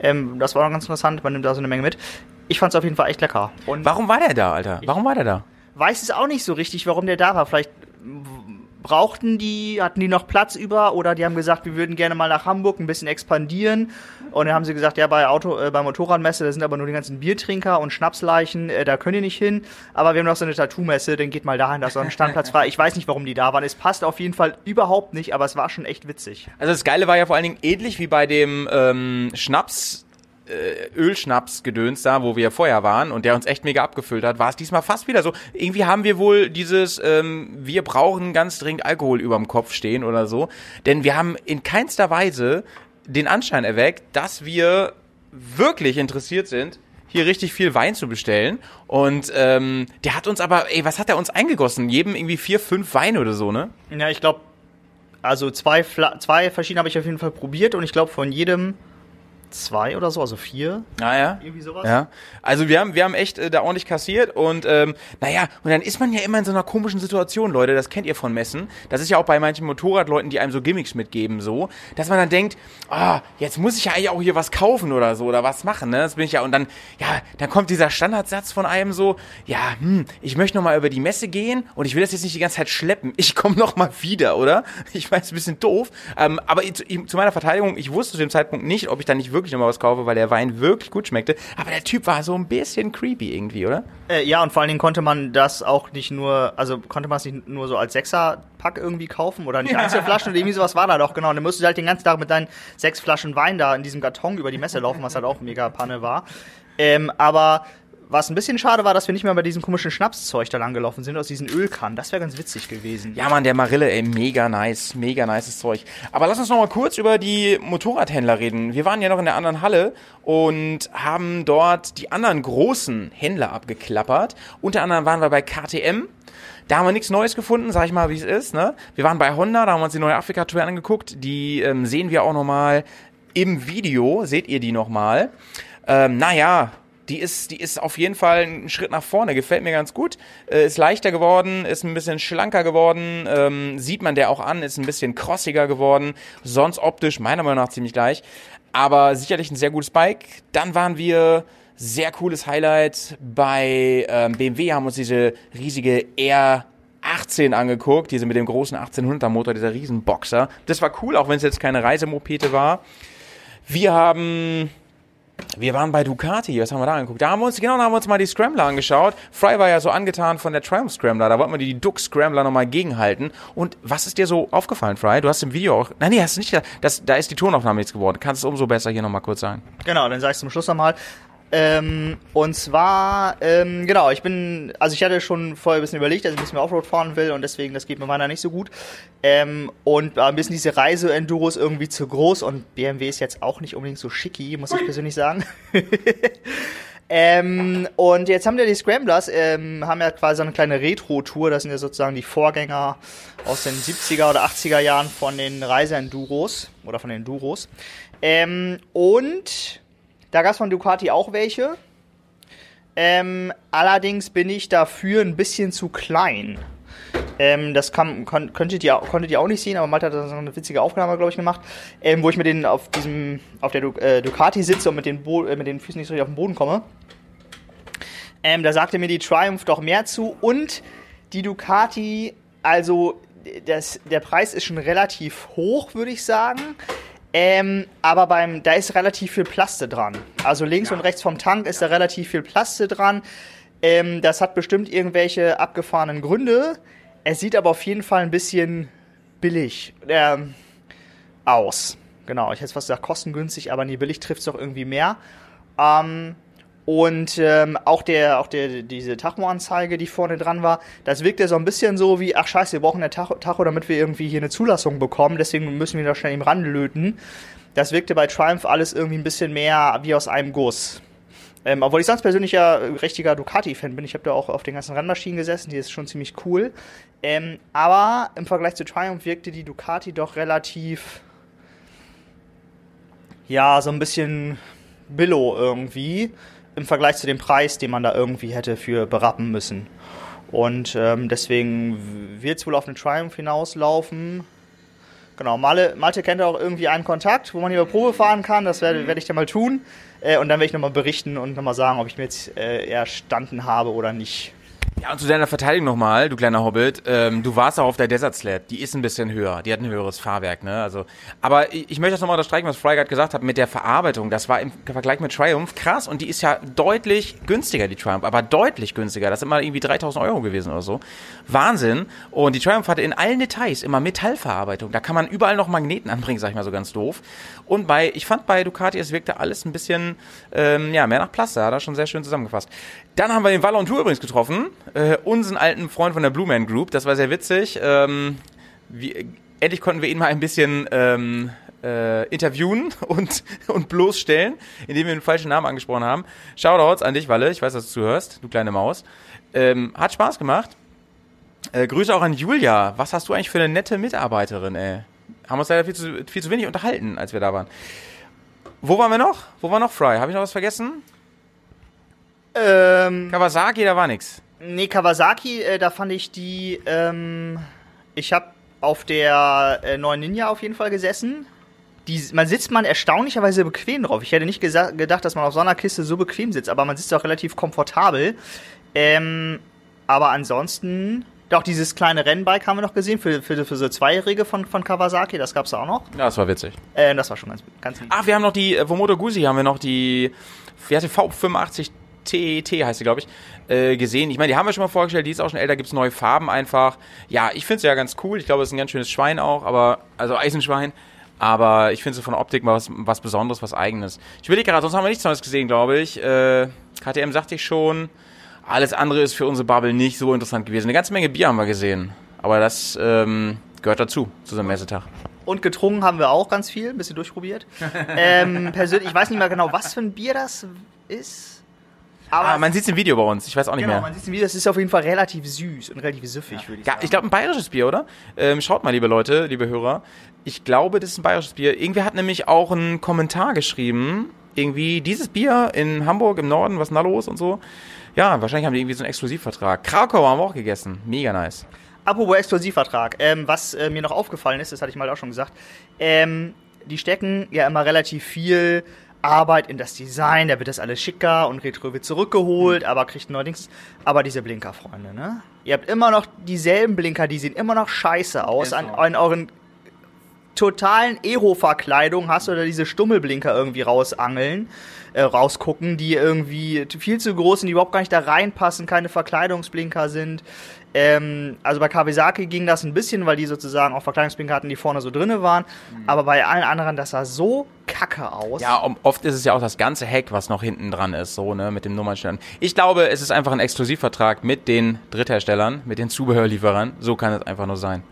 Ähm, das war noch ganz interessant, man nimmt da so eine Menge mit. Ich fand es auf jeden Fall echt lecker. Und Warum war der da, Alter? Warum war der da? weiß es auch nicht so richtig, warum der da war. Vielleicht brauchten die, hatten die noch Platz über oder die haben gesagt, wir würden gerne mal nach Hamburg ein bisschen expandieren. Und dann haben sie gesagt, ja, bei Auto, äh, bei Motorradmesse, da sind aber nur die ganzen Biertrinker und Schnapsleichen, äh, da könnt ihr nicht hin. Aber wir haben noch so eine Tattoo-Messe, dann geht mal dahin, da ist so ein Standplatz frei. Ich weiß nicht, warum die da waren. Es passt auf jeden Fall überhaupt nicht, aber es war schon echt witzig. Also das Geile war ja vor allen Dingen ähnlich wie bei dem ähm, Schnaps, äh, Ölschnaps-Gedöns da, wo wir vorher waren und der uns echt mega abgefüllt hat, war es diesmal fast wieder so. Irgendwie haben wir wohl dieses, ähm, wir brauchen ganz dringend Alkohol überm Kopf stehen oder so. Denn wir haben in keinster Weise den Anschein erweckt, dass wir wirklich interessiert sind, hier richtig viel Wein zu bestellen. Und ähm, der hat uns aber, ey, was hat er uns eingegossen? Jedem irgendwie vier, fünf Weine oder so, ne? Ja, ich glaube, also zwei, zwei verschiedene habe ich auf jeden Fall probiert und ich glaube von jedem zwei oder so, also vier. Ah ja. Irgendwie sowas. Ja, also wir haben, wir haben echt äh, da ordentlich kassiert und ähm, naja, und dann ist man ja immer in so einer komischen Situation, Leute, das kennt ihr von Messen. Das ist ja auch bei manchen Motorradleuten, die einem so Gimmicks mitgeben, so, dass man dann denkt, ah, jetzt muss ich ja eigentlich auch hier was kaufen oder so oder was machen, ne? Das bin ich ja, und dann, ja, dann kommt dieser Standardsatz von einem so, ja, hm, ich möchte noch mal über die Messe gehen und ich will das jetzt nicht die ganze Zeit schleppen. Ich komme noch mal wieder, oder? Ich weiß, ein bisschen doof, ähm, aber zu, zu meiner Verteidigung, ich wusste zu dem Zeitpunkt nicht, ob ich da nicht wirklich noch mal was kaufe, weil der Wein wirklich gut schmeckte. Aber der Typ war so ein bisschen creepy irgendwie, oder? Äh, ja, und vor allen Dingen konnte man das auch nicht nur, also konnte man es nicht nur so als Sechser-Pack irgendwie kaufen oder nicht Einzelflaschen oder irgendwie sowas war da doch, genau. Und dann musst du halt den ganzen Tag mit deinen sechs Flaschen Wein da in diesem Karton über die Messe laufen, was halt auch mega Panne war. Ähm, aber was ein bisschen schade war, dass wir nicht mehr bei diesem komischen Schnapszeug da langgelaufen sind, aus diesen Ölkannen. Das wäre ganz witzig gewesen. Ja, Mann, der Marille, ey, mega nice, mega nices Zeug. Aber lass uns noch mal kurz über die Motorradhändler reden. Wir waren ja noch in der anderen Halle und haben dort die anderen großen Händler abgeklappert. Unter anderem waren wir bei KTM. Da haben wir nichts Neues gefunden, sag ich mal, wie es ist. Ne? Wir waren bei Honda, da haben wir uns die neue Afrika-Tour angeguckt. Die ähm, sehen wir auch noch mal im Video. Seht ihr die noch mal? Ähm, naja, die ist, die ist auf jeden Fall ein Schritt nach vorne, gefällt mir ganz gut. Äh, ist leichter geworden, ist ein bisschen schlanker geworden, ähm, sieht man der auch an, ist ein bisschen crossiger geworden, sonst optisch meiner Meinung nach ziemlich gleich, aber sicherlich ein sehr gutes Bike. Dann waren wir sehr cooles Highlight bei ähm, BMW, haben uns diese riesige R 18 angeguckt, diese mit dem großen 1800er Motor, dieser Riesenboxer. Das war cool, auch wenn es jetzt keine Reisemopete war. Wir haben wir waren bei Ducati, was haben wir da angeguckt? Da haben wir uns, genau, da haben wir uns mal die Scrambler angeschaut. Fry war ja so angetan von der Triumph Scrambler, da wollten wir die Duke Scrambler nochmal gegenhalten. Und was ist dir so aufgefallen, Fry? Du hast im Video auch, nein, nee, hast du nicht, das, da ist die Tonaufnahme jetzt geworden. Kannst du es umso besser hier nochmal kurz sagen. Genau, dann sag ich zum Schluss nochmal. Ähm, und zwar, ähm, genau, ich bin, also ich hatte schon vorher ein bisschen überlegt, dass ich ein bisschen mehr Offroad fahren will und deswegen, das geht mir meiner nicht so gut. Ähm, und war ein bisschen diese Reise-Enduros irgendwie zu groß und BMW ist jetzt auch nicht unbedingt so schicki, muss ich persönlich sagen. ähm, und jetzt haben wir die Scramblers, ähm, haben ja quasi eine kleine Retro-Tour, das sind ja sozusagen die Vorgänger aus den 70er oder 80er Jahren von den Reise-Enduros oder von den Enduros. Ähm, und da gab es von Ducati auch welche. Ähm, allerdings bin ich dafür ein bisschen zu klein. Ähm, das kann, kon, könntet, ihr, konntet ihr auch nicht sehen, aber Malte hat da so eine witzige Aufnahme, glaube ich, gemacht, ähm, wo ich mit den auf diesem, auf der äh, Ducati sitze und mit den, Bo äh, mit den Füßen nicht so richtig auf den Boden komme. Ähm, da sagte mir die Triumph doch mehr zu und die Ducati, also das, der Preis ist schon relativ hoch, würde ich sagen. Ähm, aber beim, da ist relativ viel Plaste dran. Also links ja. und rechts vom Tank ist da relativ viel Plaste dran. Ähm, das hat bestimmt irgendwelche abgefahrenen Gründe. Es sieht aber auf jeden Fall ein bisschen billig ähm, aus. Genau, ich hätte fast gesagt kostengünstig, aber nee, billig trifft es doch irgendwie mehr. Ähm, und ähm, auch der, auch der, diese Tacho-Anzeige, die vorne dran war, das wirkte so ein bisschen so wie, ach scheiße, wir brauchen eine Tacho, Tacho, damit wir irgendwie hier eine Zulassung bekommen, deswegen müssen wir da schnell eben ranlöten. Das wirkte bei Triumph alles irgendwie ein bisschen mehr wie aus einem Guss. Ähm, obwohl ich sonst persönlich ja richtiger Ducati-Fan bin. Ich habe da auch auf den ganzen Rennmaschinen gesessen, die ist schon ziemlich cool. Ähm, aber im Vergleich zu Triumph wirkte die Ducati doch relativ, ja, so ein bisschen Billo irgendwie im Vergleich zu dem Preis, den man da irgendwie hätte für berappen müssen. Und ähm, deswegen wird es wohl auf eine Triumph hinauslaufen. Genau, Malte, Malte kennt auch irgendwie einen Kontakt, wo man hier Probe fahren kann. Das werde werd ich dann mal tun. Äh, und dann werde ich nochmal berichten und nochmal sagen, ob ich mir jetzt äh, erstanden habe oder nicht. Ja, und zu deiner Verteidigung nochmal, du kleiner Hobbit, ähm, du warst auch auf der Desert Sled, die ist ein bisschen höher, die hat ein höheres Fahrwerk, ne? Also, aber ich, ich möchte das nochmal unterstreichen, was gerade gesagt hat, mit der Verarbeitung, das war im Vergleich mit Triumph krass und die ist ja deutlich günstiger, die Triumph, aber deutlich günstiger, das sind immer irgendwie 3000 Euro gewesen oder so. Wahnsinn. Und die Triumph hatte in allen Details immer Metallverarbeitung, da kann man überall noch Magneten anbringen, sag ich mal so ganz doof. Und bei, ich fand bei Ducati, es wirkte alles ein bisschen, ähm, ja, mehr nach Plaster, hat er schon sehr schön zusammengefasst. Dann haben wir den Wallon Tour übrigens getroffen, äh, unseren alten Freund von der Blue Man Group. Das war sehr witzig. Ähm, wie, endlich konnten wir ihn mal ein bisschen ähm, äh, interviewen und, und bloßstellen, indem wir den falschen Namen angesprochen haben. Shoutouts an dich, Walle. Ich weiß, dass du zuhörst, du kleine Maus. Ähm, hat Spaß gemacht. Äh, Grüße auch an Julia. Was hast du eigentlich für eine nette Mitarbeiterin, ey? Haben uns leider viel zu, viel zu wenig unterhalten, als wir da waren. Wo waren wir noch? Wo war noch Fry? Habe ich noch was vergessen? Ähm, Kawasaki, da war nix. Nee, Kawasaki, äh, da fand ich die. Ähm, ich habe auf der äh, neuen Ninja auf jeden Fall gesessen. Die, man sitzt man erstaunlicherweise bequem drauf. Ich hätte nicht gedacht, dass man auf so einer Kiste so bequem sitzt, aber man sitzt auch relativ komfortabel. Ähm, aber ansonsten, doch dieses kleine Rennbike haben wir noch gesehen für, für, für so Zweijährige von, von Kawasaki, das gab's auch noch. Ja, das war witzig. Äh, das war schon ganz, ganz lieb. Ach, wir haben noch die, äh, Vomoto Guzzi haben wir noch die, wie hatte V85 TET heißt sie, glaube ich, äh, gesehen. Ich meine, die haben wir schon mal vorgestellt, die ist auch schon älter, gibt es neue Farben einfach. Ja, ich finde sie ja ganz cool. Ich glaube, es ist ein ganz schönes Schwein auch, aber, also Eisenschwein. Aber ich finde sie von der Optik mal was, was Besonderes, was Eigenes. Ich will gerade, sonst haben wir nichts Neues gesehen, glaube ich. Äh, KTM sagte ich schon. Alles andere ist für unsere Bubble nicht so interessant gewesen. Eine ganze Menge Bier haben wir gesehen. Aber das ähm, gehört dazu, zu so einem Messetag. Und getrunken haben wir auch ganz viel, ein bisschen durchprobiert. ähm, persönlich, ich weiß nicht mehr genau, was für ein Bier das ist. Aber ah, man sieht es im Video bei uns, ich weiß auch nicht genau, mehr. man sieht es im Video, das ist auf jeden Fall relativ süß und relativ süffig, ja. würde ich sagen. ich glaube, ein bayerisches Bier, oder? Ähm, schaut mal, liebe Leute, liebe Hörer. Ich glaube, das ist ein bayerisches Bier. Irgendwer hat nämlich auch einen Kommentar geschrieben irgendwie dieses Bier in Hamburg im Norden, was ist da los und so. Ja, wahrscheinlich haben die irgendwie so einen Exklusivvertrag. Krakau haben wir auch gegessen. Mega nice. Apropos Exklusivvertrag, ähm, was äh, mir noch aufgefallen ist, das hatte ich mal auch schon gesagt, ähm, die stecken ja immer relativ viel Arbeit in das Design, da wird das alles schicker und Retro wird zurückgeholt, aber kriegt neuerdings, aber diese Blinker-Freunde, ne? Ihr habt immer noch dieselben Blinker, die sehen immer noch scheiße aus. An, an euren totalen Ero-Verkleidung hast du da diese Stummelblinker irgendwie rausangeln, äh, rausgucken, die irgendwie viel zu groß sind, die überhaupt gar nicht da reinpassen, keine Verkleidungsblinker sind. Ähm, also bei Kawasaki ging das ein bisschen, weil die sozusagen auch Verkleidungsblinker hatten, die vorne so drinne waren. Aber bei allen anderen, das sah so kacke aus. Ja, um, oft ist es ja auch das ganze Heck, was noch hinten dran ist, so, ne, mit dem Nummernstern. Ich glaube, es ist einfach ein Exklusivvertrag mit den Drittherstellern, mit den Zubehörlieferern. So kann es einfach nur sein.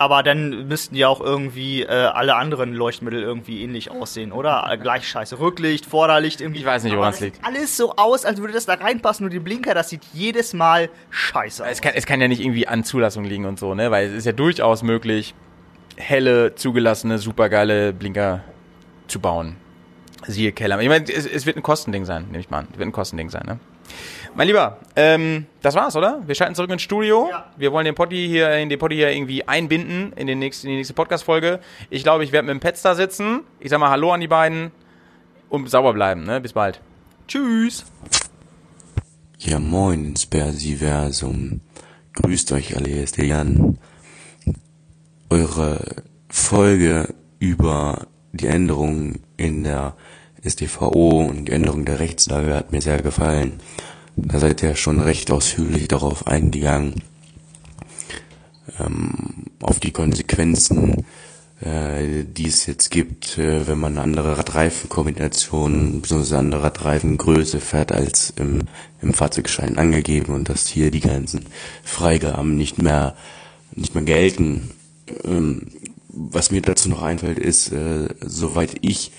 Aber dann müssten ja auch irgendwie äh, alle anderen Leuchtmittel irgendwie ähnlich aussehen, oder? Äh, Gleich scheiße. Rücklicht, Vorderlicht irgendwie. Ich weiß nicht, woran es liegt. sieht Alles so aus, als würde das da reinpassen. Nur die Blinker, das sieht jedes Mal scheiße aus. Es kann, es kann ja nicht irgendwie an Zulassung liegen und so, ne? Weil es ist ja durchaus möglich, helle, zugelassene, supergeile Blinker zu bauen. Siehe Keller. Ich meine, es, es wird ein Kostending sein, nehme ich mal an. Es wird ein Kostending sein, ne? Mein Lieber, ähm, das war's, oder? Wir schalten zurück ins Studio. Ja. Wir wollen den Poddy hier, in den Poddy hier irgendwie einbinden in, den nächsten, in die nächste Podcast-Folge. Ich glaube, ich werde mit dem Petz da sitzen. Ich sag mal Hallo an die beiden und sauber bleiben, ne? Bis bald. Tschüss. Ja moin ins Persiversum. Grüßt euch alle, hier ist der Jan. Eure Folge über die Änderungen in der StVO und die Änderung der Rechtslage hat mir sehr gefallen. Da seid ihr schon recht ausführlich darauf eingegangen, ähm, auf die Konsequenzen, äh, die es jetzt gibt, äh, wenn man eine andere Radreifenkombination bzw. andere Radreifengröße fährt als im, im Fahrzeugschein angegeben und dass hier die ganzen Freigaben nicht mehr nicht mehr gelten. Ähm, was mir dazu noch einfällt, ist, äh, soweit ich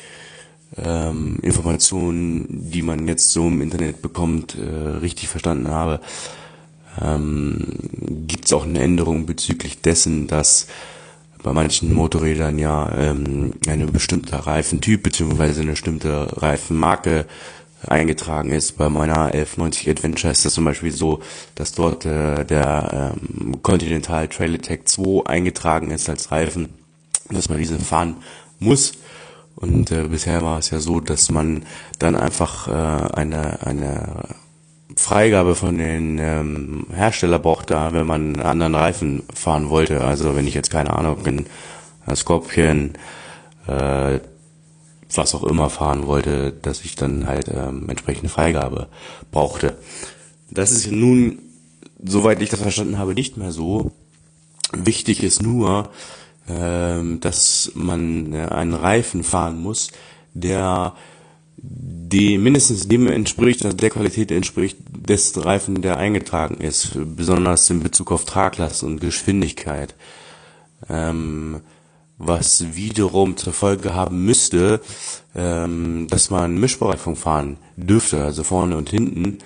ähm, Informationen, die man jetzt so im Internet bekommt, äh, richtig verstanden habe, ähm, gibt es auch eine Änderung bezüglich dessen, dass bei manchen Motorrädern ja ähm, eine bestimmte Reifentyp bzw. eine bestimmte Reifenmarke eingetragen ist. Bei meiner 1190 Adventure ist das zum Beispiel so, dass dort äh, der ähm, Continental Trail Attack 2 eingetragen ist als Reifen, dass man diese fahren muss. Und äh, bisher war es ja so, dass man dann einfach äh, eine, eine Freigabe von den ähm, Hersteller brauchte, wenn man einen anderen Reifen fahren wollte. Also wenn ich jetzt keine Ahnung, ein Scorpion, äh, was auch immer fahren wollte, dass ich dann halt ähm, entsprechende Freigabe brauchte. Das ist nun, soweit ich das verstanden habe, nicht mehr so. Wichtig ist nur, dass man äh, einen Reifen fahren muss, der die mindestens dem entspricht, also der Qualität entspricht des Reifen, der eingetragen ist, besonders in Bezug auf Traglast und Geschwindigkeit. Ähm, was wiederum zur Folge haben müsste, ähm, dass man Mischbereifung fahren dürfte, also vorne und hinten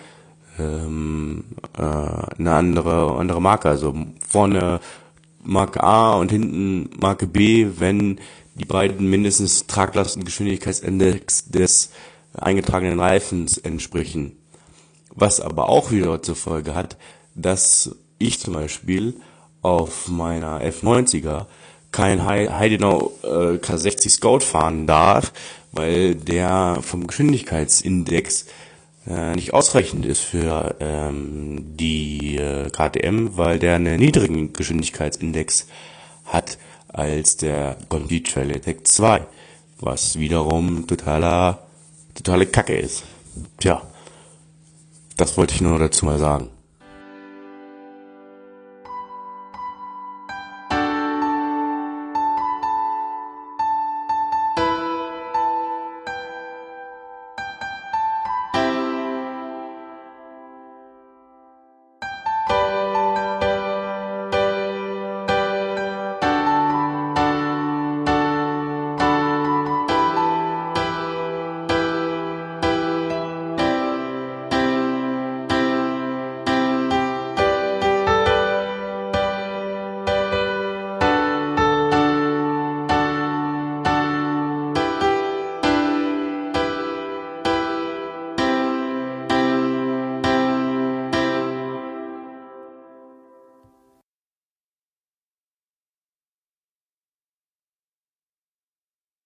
ähm, äh, eine andere andere Marke, also vorne Marke A und hinten Marke B, wenn die beiden mindestens Traglast- und Geschwindigkeitsindex des eingetragenen Reifens entsprechen. Was aber auch wieder zur Folge hat, dass ich zum Beispiel auf meiner F90er kein Hei- Heidenau äh, K60 Scout fahren darf, weil der vom Geschwindigkeitsindex nicht ausreichend ist für ähm, die äh, KTM, weil der einen niedrigen Geschwindigkeitsindex hat als der Conti Trail Attack 2, was wiederum totaler totale Kacke ist. Tja, das wollte ich nur dazu mal sagen.